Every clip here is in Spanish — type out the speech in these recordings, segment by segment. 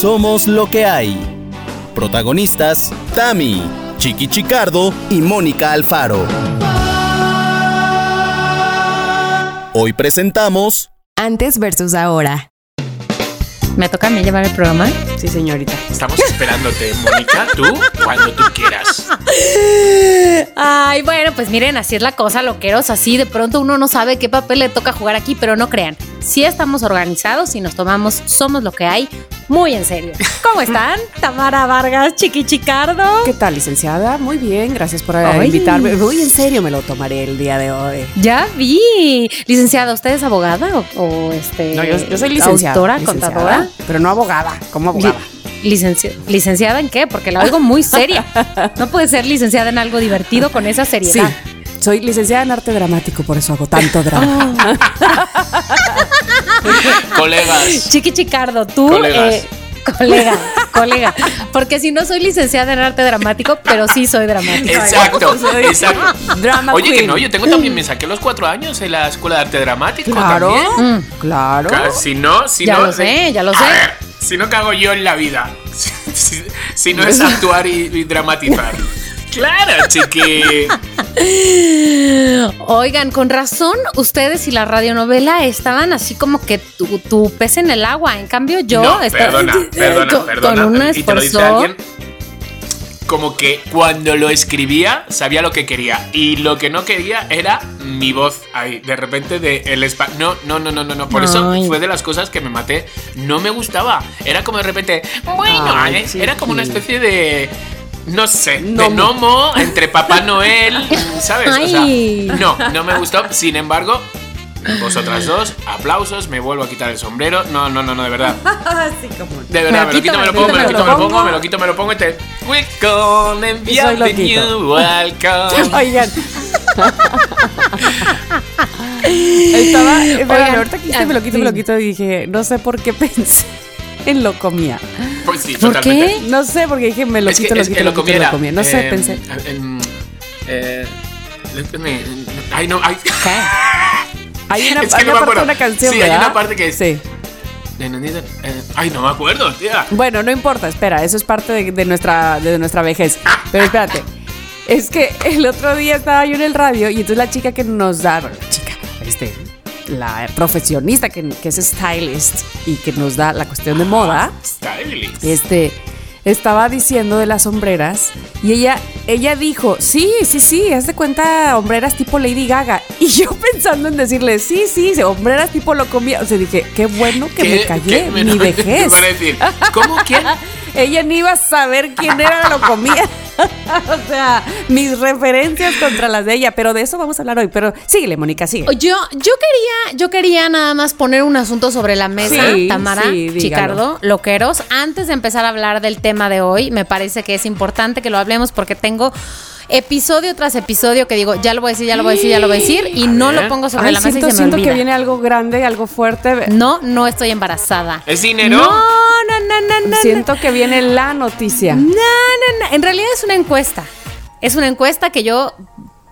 Somos lo que hay. Protagonistas, Tami, Chiqui Chicardo y Mónica Alfaro. Hoy presentamos Antes versus ahora. ¿Me toca a mí llevar el programa? Sí, señorita. Estamos esperándote, Mónica, tú, cuando tú quieras. Ay, bueno, pues miren, así es la cosa, loqueros. Así de pronto uno no sabe qué papel le toca jugar aquí, pero no crean. Si estamos organizados y nos tomamos Somos lo que hay muy en serio. ¿Cómo están? Tamara Vargas, Chiqui Chicardo. ¿Qué tal, licenciada? Muy bien, gracias por eh, Ay. invitarme. Muy en serio me lo tomaré el día de hoy. Ya vi. Licenciada, ¿usted es abogada o, o, este? No, yo, yo soy licenciada. Autora, licenciada, contadora. Pero no abogada, como abogada. Li- licenci- ¿Licenciada en qué? Porque la oigo muy seria. No puede ser licenciada en algo divertido con esa sí, seriedad. soy licenciada en arte dramático, por eso hago tanto drama. Colegas. Chiqui Chicardo, tú. Colegas. eh, colega, colega. Porque si no soy licenciada en arte dramático, pero sí soy dramática. Exacto, exacto. Drama Oye, que no, yo tengo también, me saqué los cuatro años en la escuela de arte dramático. Claro, también. claro. Si no, si Ya no. lo sé, ya lo A sé. ver, si no cago yo en la vida. Si, si no es actuar y, y dramatizar. Claro, chiqui. Oigan, con razón, ustedes y la radionovela estaban así como que tu, tu pez en el agua. En cambio, yo no, estaba perdona, perdona, con, perdona. con un esfuerzo. alguien como que cuando lo escribía sabía lo que quería y lo que no quería era mi voz ahí de repente de el spa no no no no no no por eso fue de las cosas que me maté no me gustaba era como de repente bueno Ay, ¿eh? era como una especie de no sé, de Gnomo. gnomo entre Papá Noel, ¿sabes? O sea, no, no me gustó. Sin embargo, vosotras dos, aplausos, me vuelvo a quitar el sombrero. No, no, no, no, de verdad. Así como. De verdad, me lo quito, me lo pongo, me lo quito, me lo pongo, me lo quito, me lo pongo y te. We're gonna Y soy enviar the loquito. new welcome. Oigan. Estaba. Espérame, Oigan, ahorita que me lo quito, me lo quito, y dije, no sé por qué pensé en lo comía. Pues sí, ¿Por totalmente. qué? No sé, porque dije me lo Es quito, que, lo quito, que lo lo quito, comiera. lo comía. No sé, eh, pensé. en- eh, ay, no, ay. Hay una, es que hay no una me parte de acuerdo. una canción, Sí, hay una parte que es- Sí. Eh, Ay, no me acuerdo, tía. Bueno, no importa, espera, eso es parte de, de nuestra, de nuestra vejez. Pero espérate, es que el otro día estaba yo en el radio y entonces la chica que nos da, bueno, la chica, este, la profesionista que, que es stylist y que nos da la cuestión de moda, Stylist. este, estaba diciendo de las sombreras y ella, ella dijo, sí, sí, sí, haz de cuenta hombreras tipo Lady Gaga. Y yo pensando en decirle, sí, sí, hombreras tipo lo comía. O sea, dije, qué bueno que me ¿Qué- callé, me- vejez. ¿Cómo? ¿Quién? Ella ni iba a saber quién era lo comía. o sea, mis referencias contra las de ella. Pero de eso vamos a hablar hoy. Pero síguele, Mónica, sigue. Yo, yo quería, yo quería nada más poner un asunto sobre la mesa, Sí, Tamara, sí. Chicardo, loqueros. Antes de empezar a hablar del tema de hoy, me parece que es importante que lo hablemos porque tengo episodio tras episodio que digo, ya lo voy a decir, ya lo voy a decir, ya lo voy a decir, y A no ver. lo pongo sobre Ay, la mesa siento y se me siento olvida. que viene algo grande, algo fuerte. No, no estoy embarazada. ¿Es dinero? No, no, no, no, no. siento que viene la noticia. No, no, no. En realidad es una encuesta. Es una encuesta que yo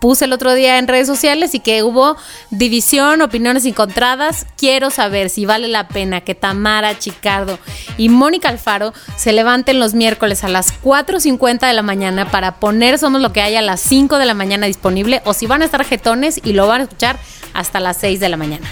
puse el otro día en redes sociales y que hubo división, opiniones encontradas. Quiero saber si vale la pena que Tamara Chicardo y Mónica Alfaro se levanten los miércoles a las 4.50 de la mañana para poner Somos lo que hay a las 5 de la mañana disponible o si van a estar jetones y lo van a escuchar hasta las 6 de la mañana.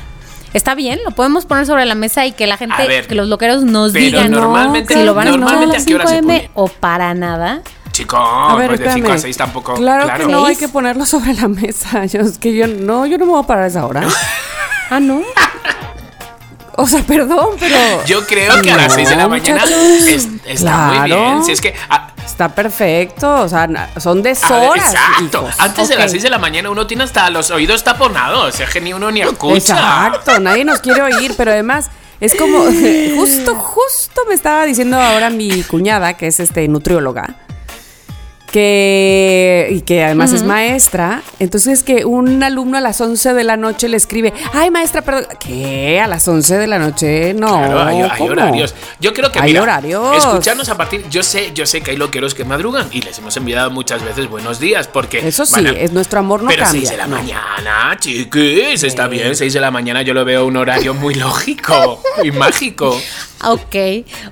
Está bien, lo podemos poner sobre la mesa y que la gente, ver, que los loqueros nos digan normalmente- si lo van a escuchar a las ¿a qué hora 5 se m o para nada. Chico, A ver, pues de 5 espérame. a 6 tampoco. Claro, que no, hay que ponerlo sobre la mesa. Yo, es que yo no, yo no me voy a parar a esa hora. Ah, no. O sea, perdón, pero. Yo creo que a las No, 6 de la mañana es- está muy bien. Si es que. ah, Está perfecto. O sea, son ver, deshoras. exacto. hijos. Antes de las 6 de la mañana uno tiene hasta los oídos taponados. Es que ni uno ni escucha. Exacto, nadie nos quiere oír, pero además es como justo, justo me estaba diciendo ahora mi cuñada, que es este nutrióloga, que y que además es maestra, entonces que un alumno a las 11 de la noche le escribe, "Ay, maestra, perdón, ¿qué? A las 11 de la noche? No, Claro, hay, horarios. Yo creo que Hay mira, horarios. escucharnos a partir. Yo sé, yo sé que hay loqueros que madrugan y les hemos enviado muchas veces buenos días porque. Eso sí, a- es nuestro amor no pero cambia. 6 de la no. mañana, chiquis, está bien. 6 de la mañana yo lo veo un horario muy lógico y mágico. Ok,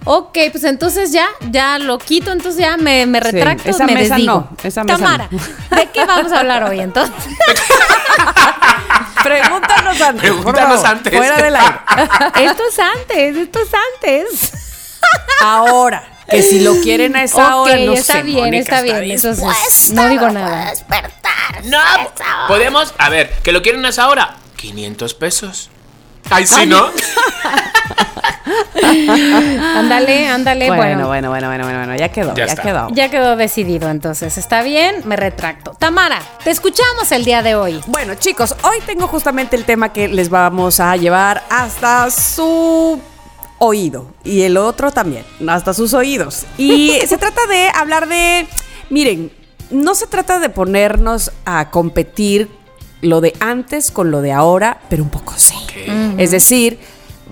ok, pues entonces ya, ya lo quito, entonces ya me, me Sí, retracto, esa me mesa desdigo. no, esa mesa Tamara, no. ¿de qué vamos a hablar hoy entonces? Pregúntanos antes. Pregúntanos antes. Fuera del aire. esto es antes, esto es antes. Ahora, que si lo quieren a esa hora, no está sé. bien, Mónica está bien. Entonces, no digo nada. No, podemos. A ver, ¿que lo quieren a esa hora? 500 pesos. Ay, sí, ¿no? Ándale, ándale, Bueno, bueno. bueno, bueno, bueno, bueno, ya quedó, Ya quedó. Ya quedó decidido entonces. Está bien, me retracto. Tamara, te escuchamos el día de hoy. Bueno, chicos, hoy tengo justamente el tema que les vamos a llevar hasta su oído y el otro también, hasta sus oídos. Y se trata de hablar de, miren, no se trata de ponernos a competir lo de antes con lo de ahora, pero un poco sí. Es decir,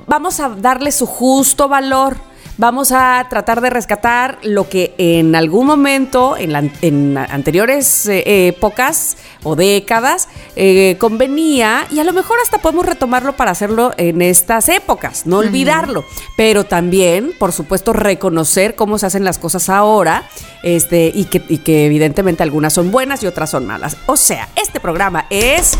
vamos a darle su justo valor. Vamos a tratar de rescatar lo que en algún momento, en, la- en anteriores eh, épocas o décadas, eh, convenía y a lo mejor hasta podemos retomarlo para hacerlo en estas épocas, no olvidarlo, pero también, por supuesto, reconocer cómo se hacen las cosas ahora este, y, que, y que evidentemente algunas son buenas y otras son malas. O sea, este programa es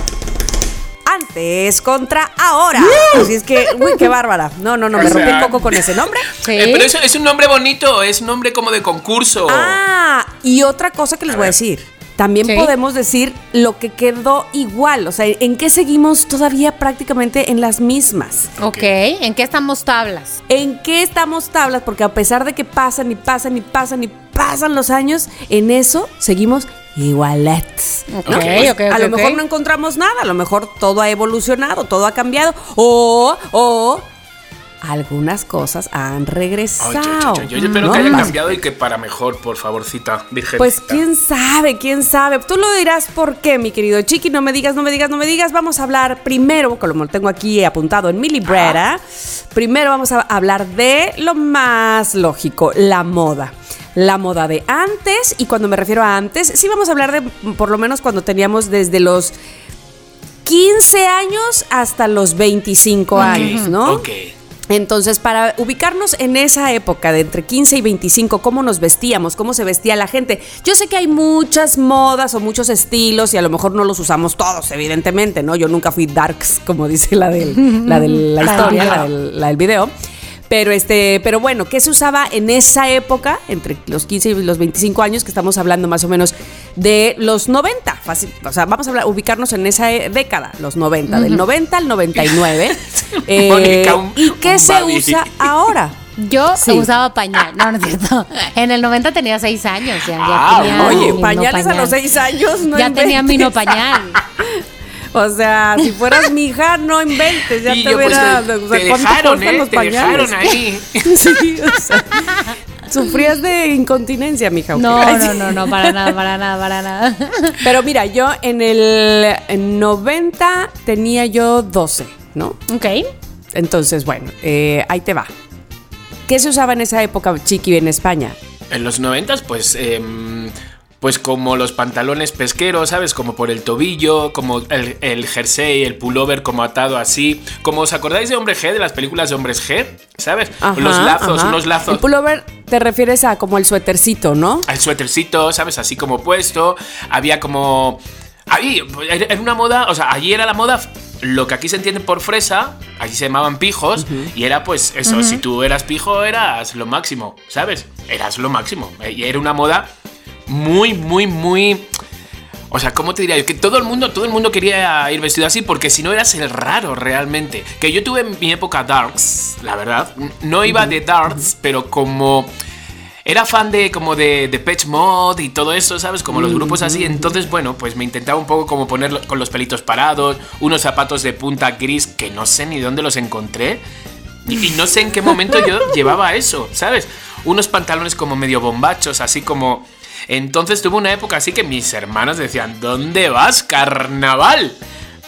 antes contra ahora. Así es que, uy, qué bárbara. No, no, no, O me rompí un poco con ese nombre. Sí. Eh, pero eso es un nombre bonito, es un nombre como de concurso. Ah, y otra cosa que les A voy a decir. También Sí. podemos decir lo que quedó igual, o sea, en qué seguimos todavía prácticamente en las mismas. Ok, ¿en qué estamos tablas? ¿En qué estamos tablas? Porque a pesar de que pasan y pasan y pasan y pasan los años, en eso seguimos igualetes. ¿no? Ok, Pues, ok, a lo mejor no encontramos nada, a lo mejor todo ha evolucionado, todo ha cambiado. O, o algunas cosas han regresado. yo, yo espero ¿no? que haya Más- cambiado y que para mejor, por favorcita, virgen. Pues quién sabe, quién sabe. Tú lo dirás por qué, mi querido Chiqui. No me digas, no me digas, no me digas. Vamos a hablar primero, como lo tengo aquí apuntado en mi libreta. Primero vamos a hablar de lo más lógico, la moda. La moda de antes, y cuando me refiero a antes, sí vamos a hablar de por lo menos cuando teníamos desde los 15 años hasta los 25 Ok, años, ¿no? Ok. Entonces, para ubicarnos en esa época de entre 15 y 25, cómo nos vestíamos, cómo se vestía la gente. Yo sé que hay muchas modas o muchos estilos y a lo mejor no los usamos todos, evidentemente, ¿no? Yo nunca fui darks, como dice la, del, la de la historia, la del, la del video. Pero este, pero bueno, ¿qué se usaba en esa época, entre los 15 y los 25 años, que estamos hablando más o menos de los 90? Fácil, o sea, vamos a hablar- ubicarnos en esa eh, década, los 90, del 90 al 99. Eh, Mónica, un- ¿Y qué un se baby. usa ahora? Yo Sí. usaba pañal. No, no es cierto. En el 90 tenía 6 años. Ya, ya Ah, tenía Oye, pañales a no los 6 años, no ya tenía mi no inventes. pañal. O sea, si fueras mi hija, no inventes, ya y te pues, hubiera... o sea, te ¿cuánto dejaron, ¿eh? los Te pañales? dejaron ahí. Sí, o sea, sufrías de incontinencia, mija. No, no, no, no, para nada, para nada, para nada. Pero mira, yo en el en 90 tenía yo 12, ¿no? Ok. Entonces, bueno, eh, ahí te va. ¿Qué se usaba en esa época, Chiqui, en España? En los noventas, pues, em, pues como los pantalones pesqueros, ¿sabes? Como por el tobillo, como el, el jersey, el pullover como atado así. Como os acordáis de Hombre G, de las películas de Hombres G, ¿sabes? Ajá, los lazos, ajá. unos lazos. El pullover te refieres a como el suétercito, ¿no? al suétercito, ¿sabes? Así como puesto. Había como. Ahí, era una moda, o sea, allí era la moda, lo que aquí se entiende por fresa, allí se llamaban pijos, y era pues eso, si tú eras pijo eras lo máximo, ¿sabes? Eras lo máximo. eh, Y era una moda muy, muy, muy... O sea, ¿cómo te diría yo? Que todo el mundo, todo el mundo quería ir vestido así porque si no eras el raro realmente. Que yo tuve mi época darks, la verdad. No iba de darts, pero como era fan de como de, de Pitch Mod y todo eso, ¿sabes? Como los grupos así. Entonces, bueno, pues me intentaba un poco como poner con los pelitos parados, unos zapatos de punta gris que no sé ni dónde los encontré. Y, y no sé en qué momento yo llevaba eso, ¿sabes? Unos pantalones como medio bombachos, así como... Entonces tuve una época así que mis hermanos decían, ¿dónde vas, carnaval?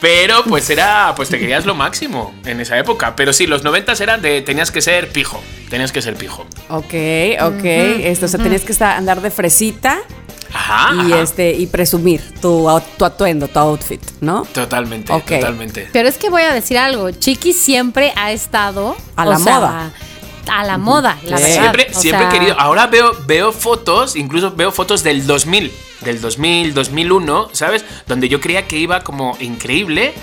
Pero pues era, pues te querías lo máximo en esa época. Pero sí, los noventas eran de, tenías que ser pijo, tenías que ser pijo. Ok, ok. Esto, o sea, tenías que estar, andar de fresita Ajá. y ajá. este y presumir tu, tu atuendo, tu outfit, ¿no? Totalmente, Ok. totalmente. Pero es que voy a decir algo. Chiqui siempre ha estado A la moda. A la moda, la Sí. verdad. Siempre, O siempre he querido. Ahora veo, veo fotos, incluso veo fotos del 2000, del 2000, 2001, ¿sabes? Donde yo creía que iba como increíble.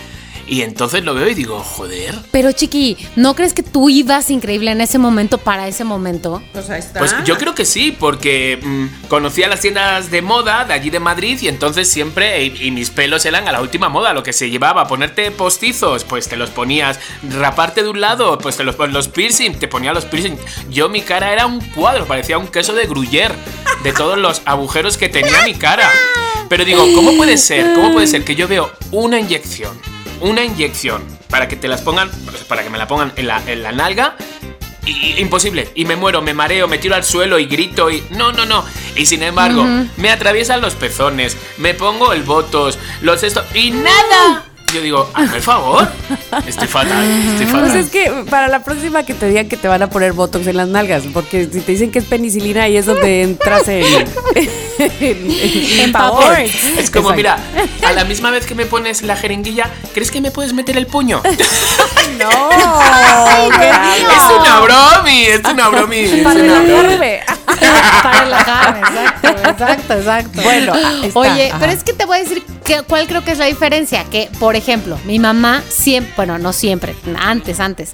Y entonces lo veo y digo, joder. Pero chiqui, ¿no crees que tú ibas increíble en ese momento para ese momento? Pues ahí está. Pues yo creo que sí, porque mm, conocía las tiendas de moda de allí de Madrid y entonces siempre, y, y mis pelos eran a la última moda, lo que se llevaba, ponerte postizos, pues te los ponías, raparte de un lado, pues te los ponías los piercing, te ponía los piercing. Yo mi cara era un cuadro, parecía un queso de gruyère, de todos los agujeros que tenía mi cara. Pero digo, ¿cómo puede ser? ¿Cómo puede ser que yo veo una inyección, una inyección, para que te las pongan, para que me la pongan en la, en la nalga? Y- imposible. Y me muero, me mareo, me tiro al suelo y grito y. No, no, no. Y sin embargo, me atraviesan los pezones, me pongo el botos, los esto. ¡Y nada! Yo digo, hazme el favor. Estoy fatal, estoy fatal. Pues es que para la próxima que te digan que te van a poner botox en las nalgas, porque si te dicen que es penicilina, ahí es donde entras en. en. Es como, Exacto. mira, a la misma vez que me pones la jeringuilla, ¿crees que me puedes meter el puño? No, Es una bromi, es una bromi. es Para una bromi. para relajarme, exacto, exacto, exacto. Bueno, está, Oye, ajá. pero es que te voy a decir que, cuál creo que es la diferencia. Que, por ejemplo, mi mamá siempre, bueno, no siempre, antes, antes.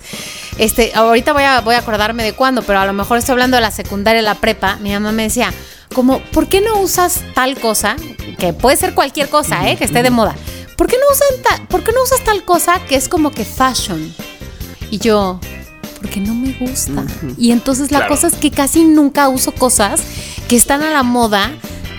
Este, ahorita voy a, voy a acordarme de cuándo, pero a lo mejor estoy hablando de la secundaria, la prepa. Mi mamá me decía, como, ¿por qué no usas tal cosa? Que puede ser cualquier cosa, ¿eh? Que esté de moda. ¿Por qué no usan ¿por qué no usas tal cosa que es como que fashion? Y yo, porque no me gusta. Y entonces la Claro. cosa es que casi nunca uso cosas que están a la moda.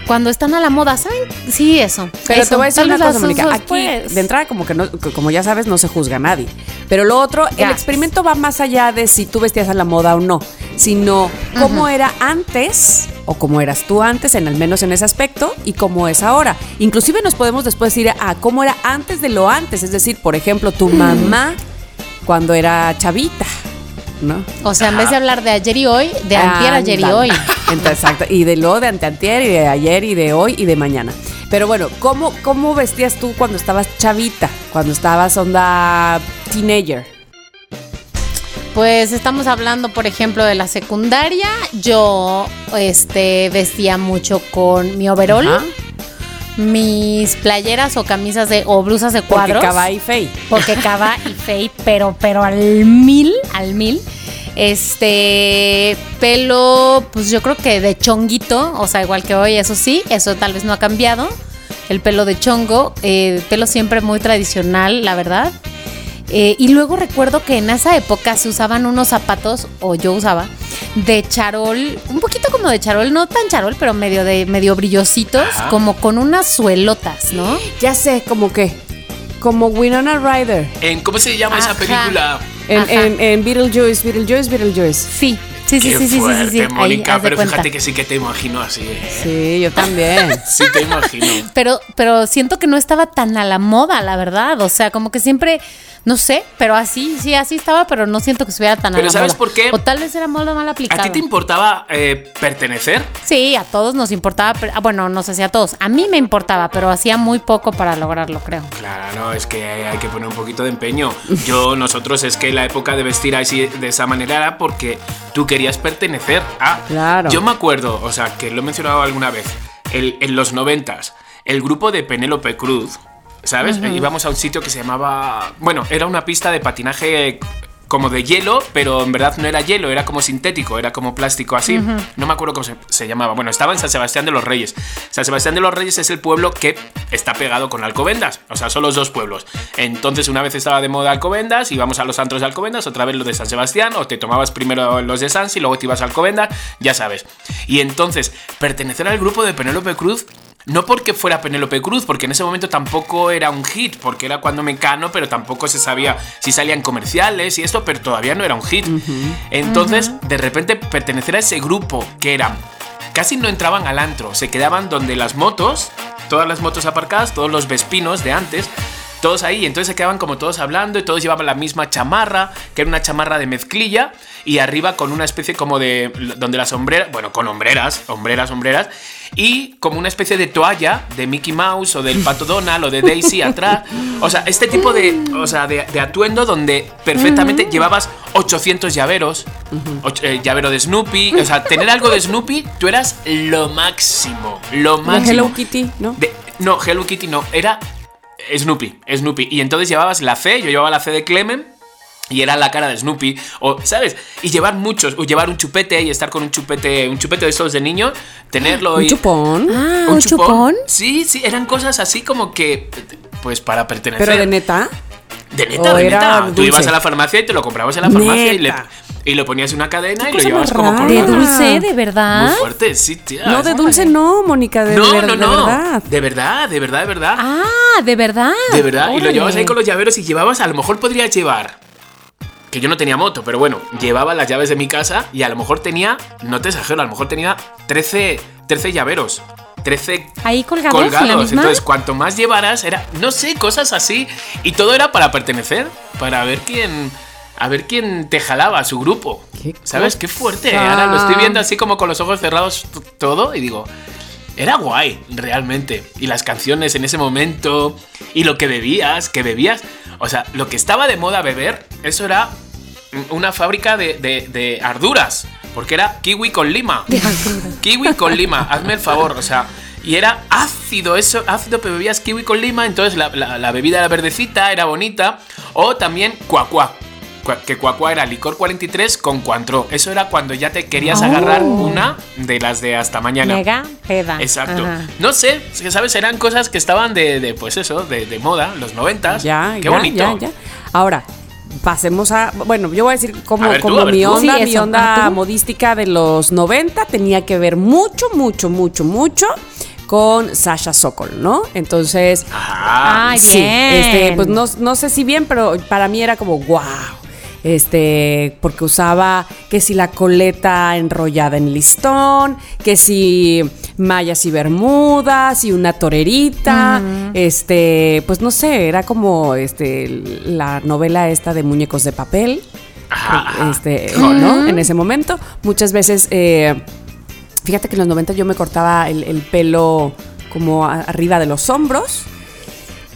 Cuando están a la moda, ¿saben? Sí, eso. Pero Eso. te voy a decir una cosa, Mónica. Aquí, después. de entrada, como que no, como ya sabes, no se juzga a nadie. Pero lo otro, el experimento va más allá de si tú vestías a la moda o no, sino cómo era antes o cómo eras tú antes, en al menos en ese aspecto, y cómo es ahora. Inclusive nos podemos después ir a cómo era antes de lo antes, es decir, por ejemplo, tu mamá cuando era chavita, ¿no? O sea, en vez de hablar de ayer y hoy, de antier, ayer y hoy. Entonces, exacto. Y de lo de anteantier y de ayer y de hoy y de mañana. Pero bueno, ¿cómo, ¿cómo vestías tú cuando estabas chavita? Cuando estabas onda teenager. Pues estamos hablando, por ejemplo, de la secundaria. Yo este, vestía mucho con mi overall, Ajá. mis playeras o camisas de, o blusas de Porque cuadros. Cava y Fey. Porque Cava y Fey, pero, pero al mil, al mil. Este pelo, pues yo creo que de chonguito, o sea, igual que hoy, eso sí, eso tal vez no ha cambiado. El pelo de chongo, eh, pelo siempre muy tradicional, la verdad. Eh, y luego recuerdo que en esa época se usaban unos zapatos, o yo usaba, de charol, un poquito como de charol, no tan charol, pero medio de medio brillositos, Ajá. como con unas suelotas, ¿no? Ya sé, como que. Como Winona Ryder. En, ¿Cómo se llama esa película? En, en, en Beetlejuice, Beetlejuice, Beetlejuice. Sí, sí, sí, Qué sí, sí, sí, sí, fuerte, sí. Ahí, Mónica, pero cuenta. fíjate que sí que te imagino así. ¿eh? Sí, yo también. Sí te imagino. Pero, pero siento que no estaba tan a la moda, la verdad. O sea, como que siempre, no sé, pero así, sí, así estaba, pero no siento que estuviera tan a Pero la ¿sabes moda. por qué? O tal vez era moda mal ¿A aplicada. ti te importaba eh, pertenecer? Sí, a todos nos importaba, ah, bueno, no sé si a todos. A mí me importaba, pero hacía muy poco para lograrlo, creo. Claro, no, es que hay que poner un poquito de empeño. Yo, nosotros, es que la época de vestir así de esa manera era porque tú querías pertenecer a. Claro. Yo me acuerdo, o sea, que lo he mencionado alguna vez, el- en los noventas, el grupo de Penélope Cruz, ¿sabes? Íbamos a un sitio que se llamaba. Bueno, era una pista de patinaje como de hielo, pero en verdad no era hielo, era como sintético, era como plástico así. No me acuerdo cómo se, se llamaba. Bueno, estaba en San Sebastián de los Reyes. San Sebastián de los Reyes es el pueblo que está pegado con Alcobendas. O sea, son los dos pueblos. Entonces, una vez estaba de moda Alcobendas, íbamos a los antros de Alcobendas, otra vez los de San Sebastián, o te tomabas primero los de Sans y luego te ibas a Alcobendas, ya sabes. Y entonces, pertenecer al grupo de Penélope Cruz no porque fuera Penélope Cruz, porque en ese momento tampoco era un hit, porque era cuando Mecano, pero tampoco se sabía si salían comerciales y esto, pero todavía no era un hit. Entonces, de repente, pertenecer a ese grupo que eran. Casi no entraban al antro, se quedaban donde las motos, todas las motos aparcadas, todos los vespinos de antes, todos ahí, entonces se quedaban como todos hablando y todos llevaban la misma chamarra, que era una chamarra de mezclilla, y arriba con una especie como de, donde las sombreras, bueno, con hombreras, hombreras, hombreras, y como una especie de toalla de Mickey Mouse o del Pato Donald o de Daisy atrás. O sea, este tipo de, o sea, de, de atuendo donde perfectamente llevabas 800 llaveros, eh, llavero de Snoopy, o sea, tener algo de Snoopy, tú eras lo máximo, lo máximo. Hello Kitty, ¿no? De- no, Hello Kitty no, era Snoopy, Snoopy. Y entonces llevabas la C, yo llevaba la C de Clemen. Y era la cara de Snoopy, o, ¿sabes? Y llevar muchos, o llevar un chupete y estar con un chupete, un chupete de esos de niño, tenerlo Un y. chupón. Ah, un chupón. Sí, sí, eran cosas así como que. Pues para pertenecer. Pero de neta. De neta, ¿O de neta. Tú dulce? ibas a la farmacia y te lo comprabas en la farmacia y le. Y le ponías una cadena y lo llevabas como. ¿De dulce, de verdad? Muy fuerte, sí, tía. No, de dulce no, Mónica, de, no, ver- no, de no. verdad. De verdad, de verdad, de verdad. Ah, de verdad. De verdad, y lo llevabas ahí con los llaveros y llevabas, a lo mejor podrías llevar. Que yo no tenía moto, pero bueno, llevaba las llaves de mi casa y a lo mejor tenía, no te exagero, a lo mejor tenía 13, 13 llaveros. 13 Ahí colgados, en colgados. Entonces, cuanto más llevaras, era, no sé, cosas así. Y todo era para pertenecer, para ver quién. A ver quién te jalaba a su grupo. Qué ¿Sabes? Qué fuerte. cosa. Ahora lo estoy viendo así como con los ojos cerrados todo y digo, era guay, realmente. Y las canciones en ese momento, y lo que bebías, que bebías. O sea, lo que estaba de moda beber, eso era una fábrica de, de- de arduras. Porque era kiwi con lima. Kiwi con lima, hazme el favor. O sea, y era ácido, eso, ácido, pero bebías kiwi con lima. Entonces la, la- la bebida era verdecita, era bonita. O también cuacuá. Que cuacuá era licor 43 con cuantro. Eso era cuando ya te querías Oh. agarrar una de las de hasta mañana. Mega peda. Exacto. Ajá. No sé, ¿sabes? Eran cosas que estaban de, de, pues eso, de, de moda, los noventas. Ya, Qué ya, bonito. ya, ya. Ahora, pasemos a. Bueno, yo voy a decir como, A ver tú, como a ver mi onda, Sí, mi eso. onda ¿Ah, modística de los 90 tenía que ver mucho, mucho, mucho, mucho con Sasha Sokol, ¿no? Entonces. Ajá. Ay, Sí, bien. este, pues no, no sé si bien, pero para mí era como wow. Este, porque usaba que si la coleta enrollada en listón, que si mallas y bermudas y una torerita, este, pues no sé, era como este la novela esta de muñecos de papel, Ajá, este, ¿no? En ese momento, muchas veces, eh, fíjate que en los 90 yo me cortaba el, el pelo como arriba de los hombros.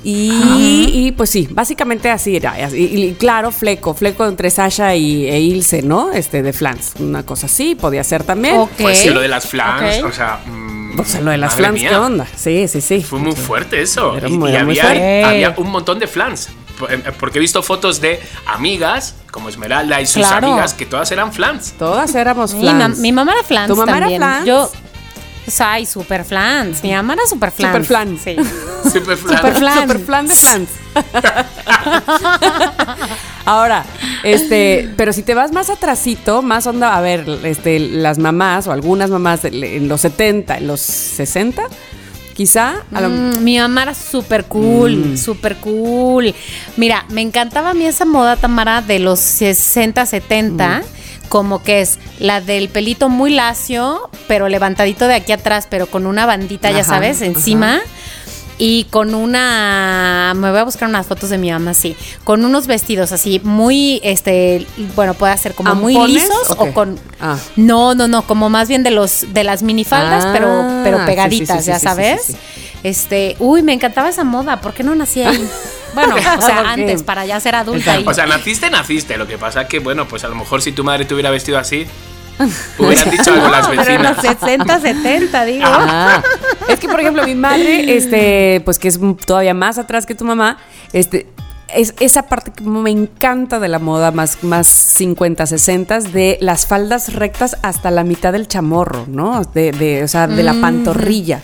Y, y, pues sí, básicamente así era. Y, y claro, fleco, fleco entre Sasha y, e Ilse, ¿no? Este, de flans. Una cosa así, podía ser también. Ok. Pues sí, lo de las flans, o sea. mm, O sea, lo de las flans, mía. ¿qué onda? Sí, sí, sí. Fue muy fuerte eso. Era y muy- y era muy había, fuerte. había un montón de flans. Eh, Porque he visto fotos de amigas, como Esmeralda y sus Claro. amigas, que todas eran flans. Todas éramos Mi, flans. mam- mi mamá era flans ¿Tu mamá era flans? Yo, ay, super flans. Mi mamá era super flans. Super flan. Sí. Super flans. Super flan. Super flan de flans. Ahora, este, pero si te vas más atrasito, más onda, a ver, este, las mamás o algunas mamás de- en los 70, en los 60, quizá, a lo- Mm, mi mamá era súper cool, Mm. súper cool. Mira, me encantaba a mí esa moda, Tamara, de los 60, 70. Como que es la del pelito muy lacio, pero levantadito de aquí atrás, pero con una bandita, ya sabes, ajá. encima. Y con una. Me voy a buscar unas fotos de mi mamá, sí. Con unos vestidos así, muy. Este. Bueno, puede ser como muy lisos o con. Ah. No, no, no. Como más bien de los de las minifaldas, Ah, pero, pero pegaditas, sí, sí, ya sí, sabes. Este, uy, me encantaba esa moda, ¿por qué no nací ahí? Bueno, o sea, antes, para ya ser adulta. Y- O sea, naciste, naciste. Lo que pasa que, bueno, pues a lo mejor si tu madre te hubiera vestido así, hubieran dicho algo las pero en los vecinas. 60, 70, digo. Ah, es que, por ejemplo, mi madre, este, pues que es todavía más atrás que tu mamá, este, es esa parte que me encanta de la moda más, más 50, 60 de las faldas rectas hasta la mitad del chamorro, ¿no? De, de, o sea, de la pantorrilla.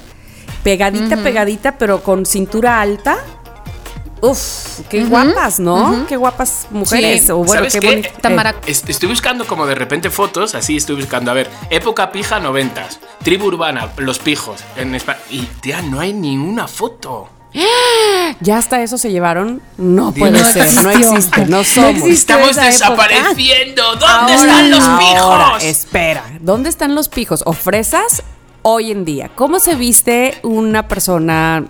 Pegadita, pegadita, pero con cintura alta. Uf, qué guapas, ¿no? Qué guapas mujeres. Sí. O bueno, ¿Sabes qué qué? Tamara- Es- Estoy buscando como de repente fotos, así estoy buscando, a ver, época pija noventas, tribu urbana, los pijos, en España. Y tía, no hay ni una foto. Ya hasta eso se llevaron. No puede No ser, no existe, no somos. Estamos desapareciendo. ¿Dónde están los pijos? Espera, ¿dónde están los pijos? ¿O fresas hoy en día? ¿Cómo se viste una persona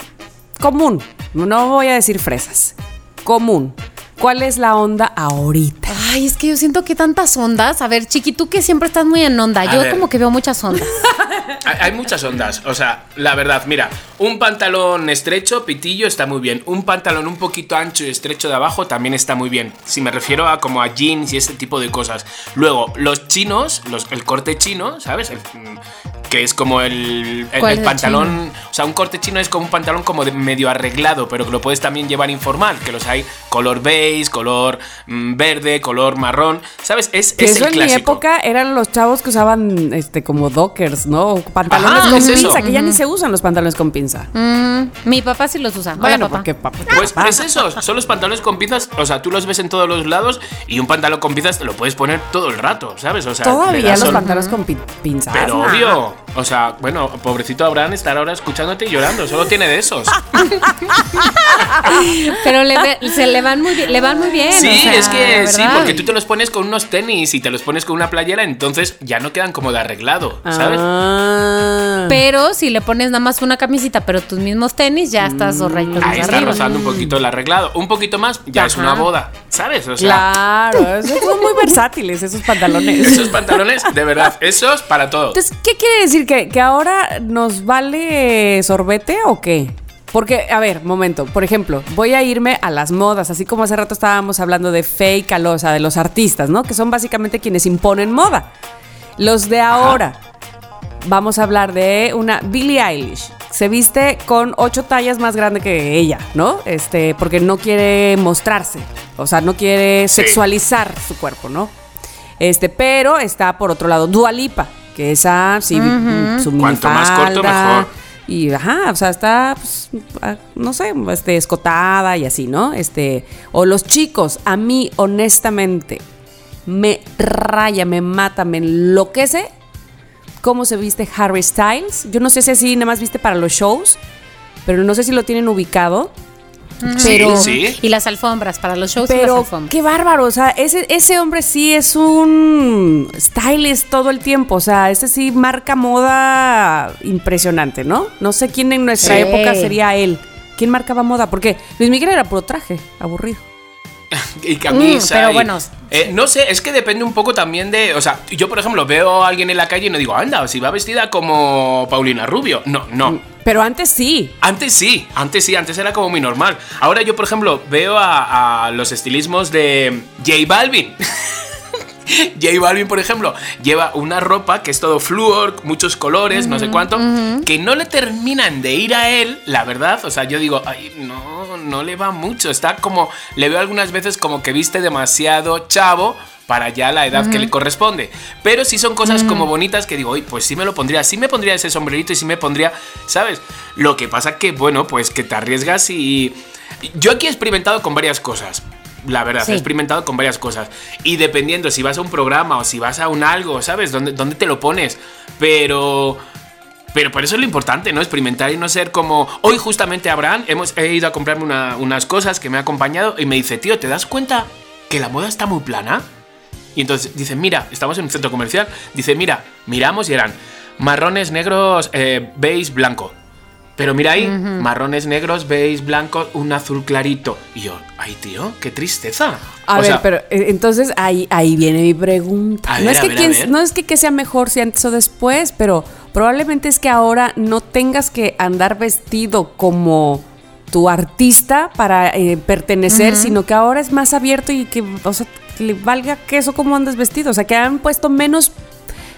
común. No voy a decir fresas. Común. ¿Cuál es la onda ahorita? Ay, es que yo siento que tantas ondas. A ver, Chiqui, tú que siempre estás muy en onda. A yo ver. como que veo muchas ondas. Hay, muchas ondas. O sea, la verdad, mira, un pantalón estrecho, pitillo, está muy bien. Un pantalón un poquito ancho y estrecho de abajo también está muy bien. Si me refiero a como a jeans y ese tipo de cosas. Luego, los chinos, los, el corte chino, ¿sabes? El, mm, que es como el, el- ¿Cuál el es el pantalón. O sea, un corte chino es como un pantalón como de medio arreglado, pero que lo puedes también llevar informal. Que los hay color beige, color mm, verde, color marrón. ¿Sabes? Es, Que es eso el en mi época eran los chavos que usaban este como dockers, ¿no? O Pantalones Ajá, con es pinza, eso. que ya ni se usan los pantalones con pinza. Mm, mi papá sí los usa. Hola, bueno, papá. porque papá. Pues papá. es eso, son los pantalones con pinzas, o sea, tú los ves en todos los lados y un pantalón con pinzas te lo puedes poner todo el rato, ¿sabes? O sea, Todavía los pantalones con pi- pinzas. Pero obvio, o sea, bueno, pobrecito Abraham estará ahora escuchándote y llorando, solo tiene de esos. Pero le, se le van muy bien. Le van muy bien. Sí, o sea, es que sí, porque tú te los pones con unos tenis y te los pones con una playera, entonces ya no quedan como de arreglado, ¿sabes? Ah. Pero si le pones nada más una camisita, pero tus mismos tenis, ya estás zorraditos Ahí está arriba. rozando un poquito el arreglado. Un poquito más, ya es una boda, ¿sabes? O sea, Claro, esos son muy versátiles esos pantalones. esos pantalones, de verdad, esos para todo. Entonces, ¿qué quiere decir? ¿Que, que ahora nos vale sorbete o qué? Porque, a ver, momento, por ejemplo, voy a irme a las modas, así como hace rato estábamos hablando de fake, a los, de los artistas, ¿no? Que son básicamente quienes imponen moda. Los de ahora, vamos a hablar de una Billie Eilish. Se viste con ocho tallas más grande que ella, ¿no? Este, porque no quiere mostrarse, o sea, no quiere Sí. sexualizar su cuerpo, ¿no? Este, pero está por otro lado Dualipa, que esa sí, mm, su Cuanto más corto, mejor. Y ajá, o sea, está, pues, ah, no sé, este, escotada y así, ¿no? Este, o los chicos, a mí, honestamente, me raya, me mata, me enloquece cómo se viste Harry Styles. Yo no sé si así nada más viste para los shows, pero no sé si lo tienen ubicado. Pero, Sí, sí. Y las alfombras, para los shows y las pero alfombras. qué bárbaro, o sea, ese, ese hombre sí es un stylist todo el tiempo, o sea, ese sí marca moda impresionante, ¿no? No sé quién en nuestra Sí. época sería él. ¿Quién marcaba moda? Porque Luis Miguel era puro traje, aburrido. Y camisa. Mm, pero y- bueno. eh, no sé, es que depende un poco también de. O sea, yo, por ejemplo, veo a alguien en la calle y no digo, anda, si va vestida como Paulina Rubio. No, no. Pero antes sí. Antes sí, antes sí, antes era como muy normal. Ahora yo, por ejemplo, veo a, a los estilismos de J Balvin. J Balvin, por ejemplo, lleva una ropa que es todo flúor, muchos colores, no sé cuánto, que no le terminan de ir a él, la verdad. O sea, yo digo, ay, no, no le va mucho. Está como, le veo algunas veces como que viste demasiado chavo para ya la edad que le corresponde. Pero sí son cosas como bonitas que digo, oye, pues sí me lo pondría, sí me pondría ese sombrerito y sí me pondría, ¿sabes? Lo que pasa que, bueno, pues que te arriesgas y... Yo aquí he experimentado con varias cosas. La verdad, Sí. he experimentado con varias cosas. Y dependiendo si vas a un programa o si vas a un algo, ¿sabes? ¿Dónde, dónde te lo pones? Pero... Pero por eso es lo importante, ¿no? Experimentar y no ser como. Hoy, justamente, Abraham, hemos, he ido a comprarme una- unas cosas que me ha acompañado y me dice, tío, ¿te das cuenta que la moda está muy plana? Y entonces dice, mira, estamos en un centro comercial. Dice, mira, miramos y eran marrones, negros, eh, beige, blanco. Pero mira ahí, marrones, negros, beige, blanco, un azul clarito. Y yo, ay, tío, qué tristeza. A O ver, sea, pero eh, entonces ahí, ahí viene mi pregunta. No, es que ver, ver. no es que, que sea mejor si antes o después, pero probablemente es que ahora no tengas que andar vestido como tu artista para eh, pertenecer, sino que ahora es más abierto y que, o sea, que le valga queso cómo andas vestido. O sea, que han puesto menos,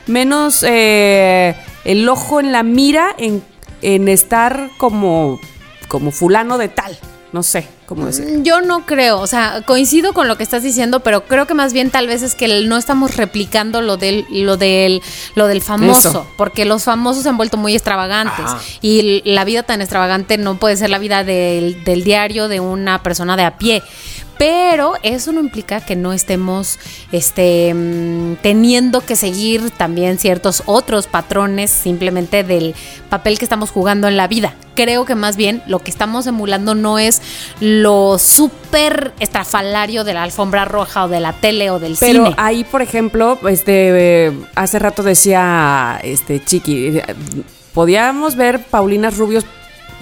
menos eh, el ojo en la mira en, en estar como, como fulano de tal. No sé cómo decir. Yo no creo, o sea, coincido con lo que estás diciendo, pero creo que más bien tal vez es que no estamos replicando lo del, lo del, lo del famoso, Eso. porque los famosos se han vuelto muy extravagantes Ajá. y la vida tan extravagante no puede ser la vida del, del diario de una persona de a pie. Pero eso no implica que no estemos este, mm, teniendo que seguir también ciertos otros patrones simplemente del papel que estamos jugando en la vida. Creo que más bien lo que estamos emulando no es lo súper estrafalario de la alfombra roja o de la tele o del Pero cine. ahí, por ejemplo, este, hace rato decía este Chiqui, eh, podíamos ver Paulinas Rubios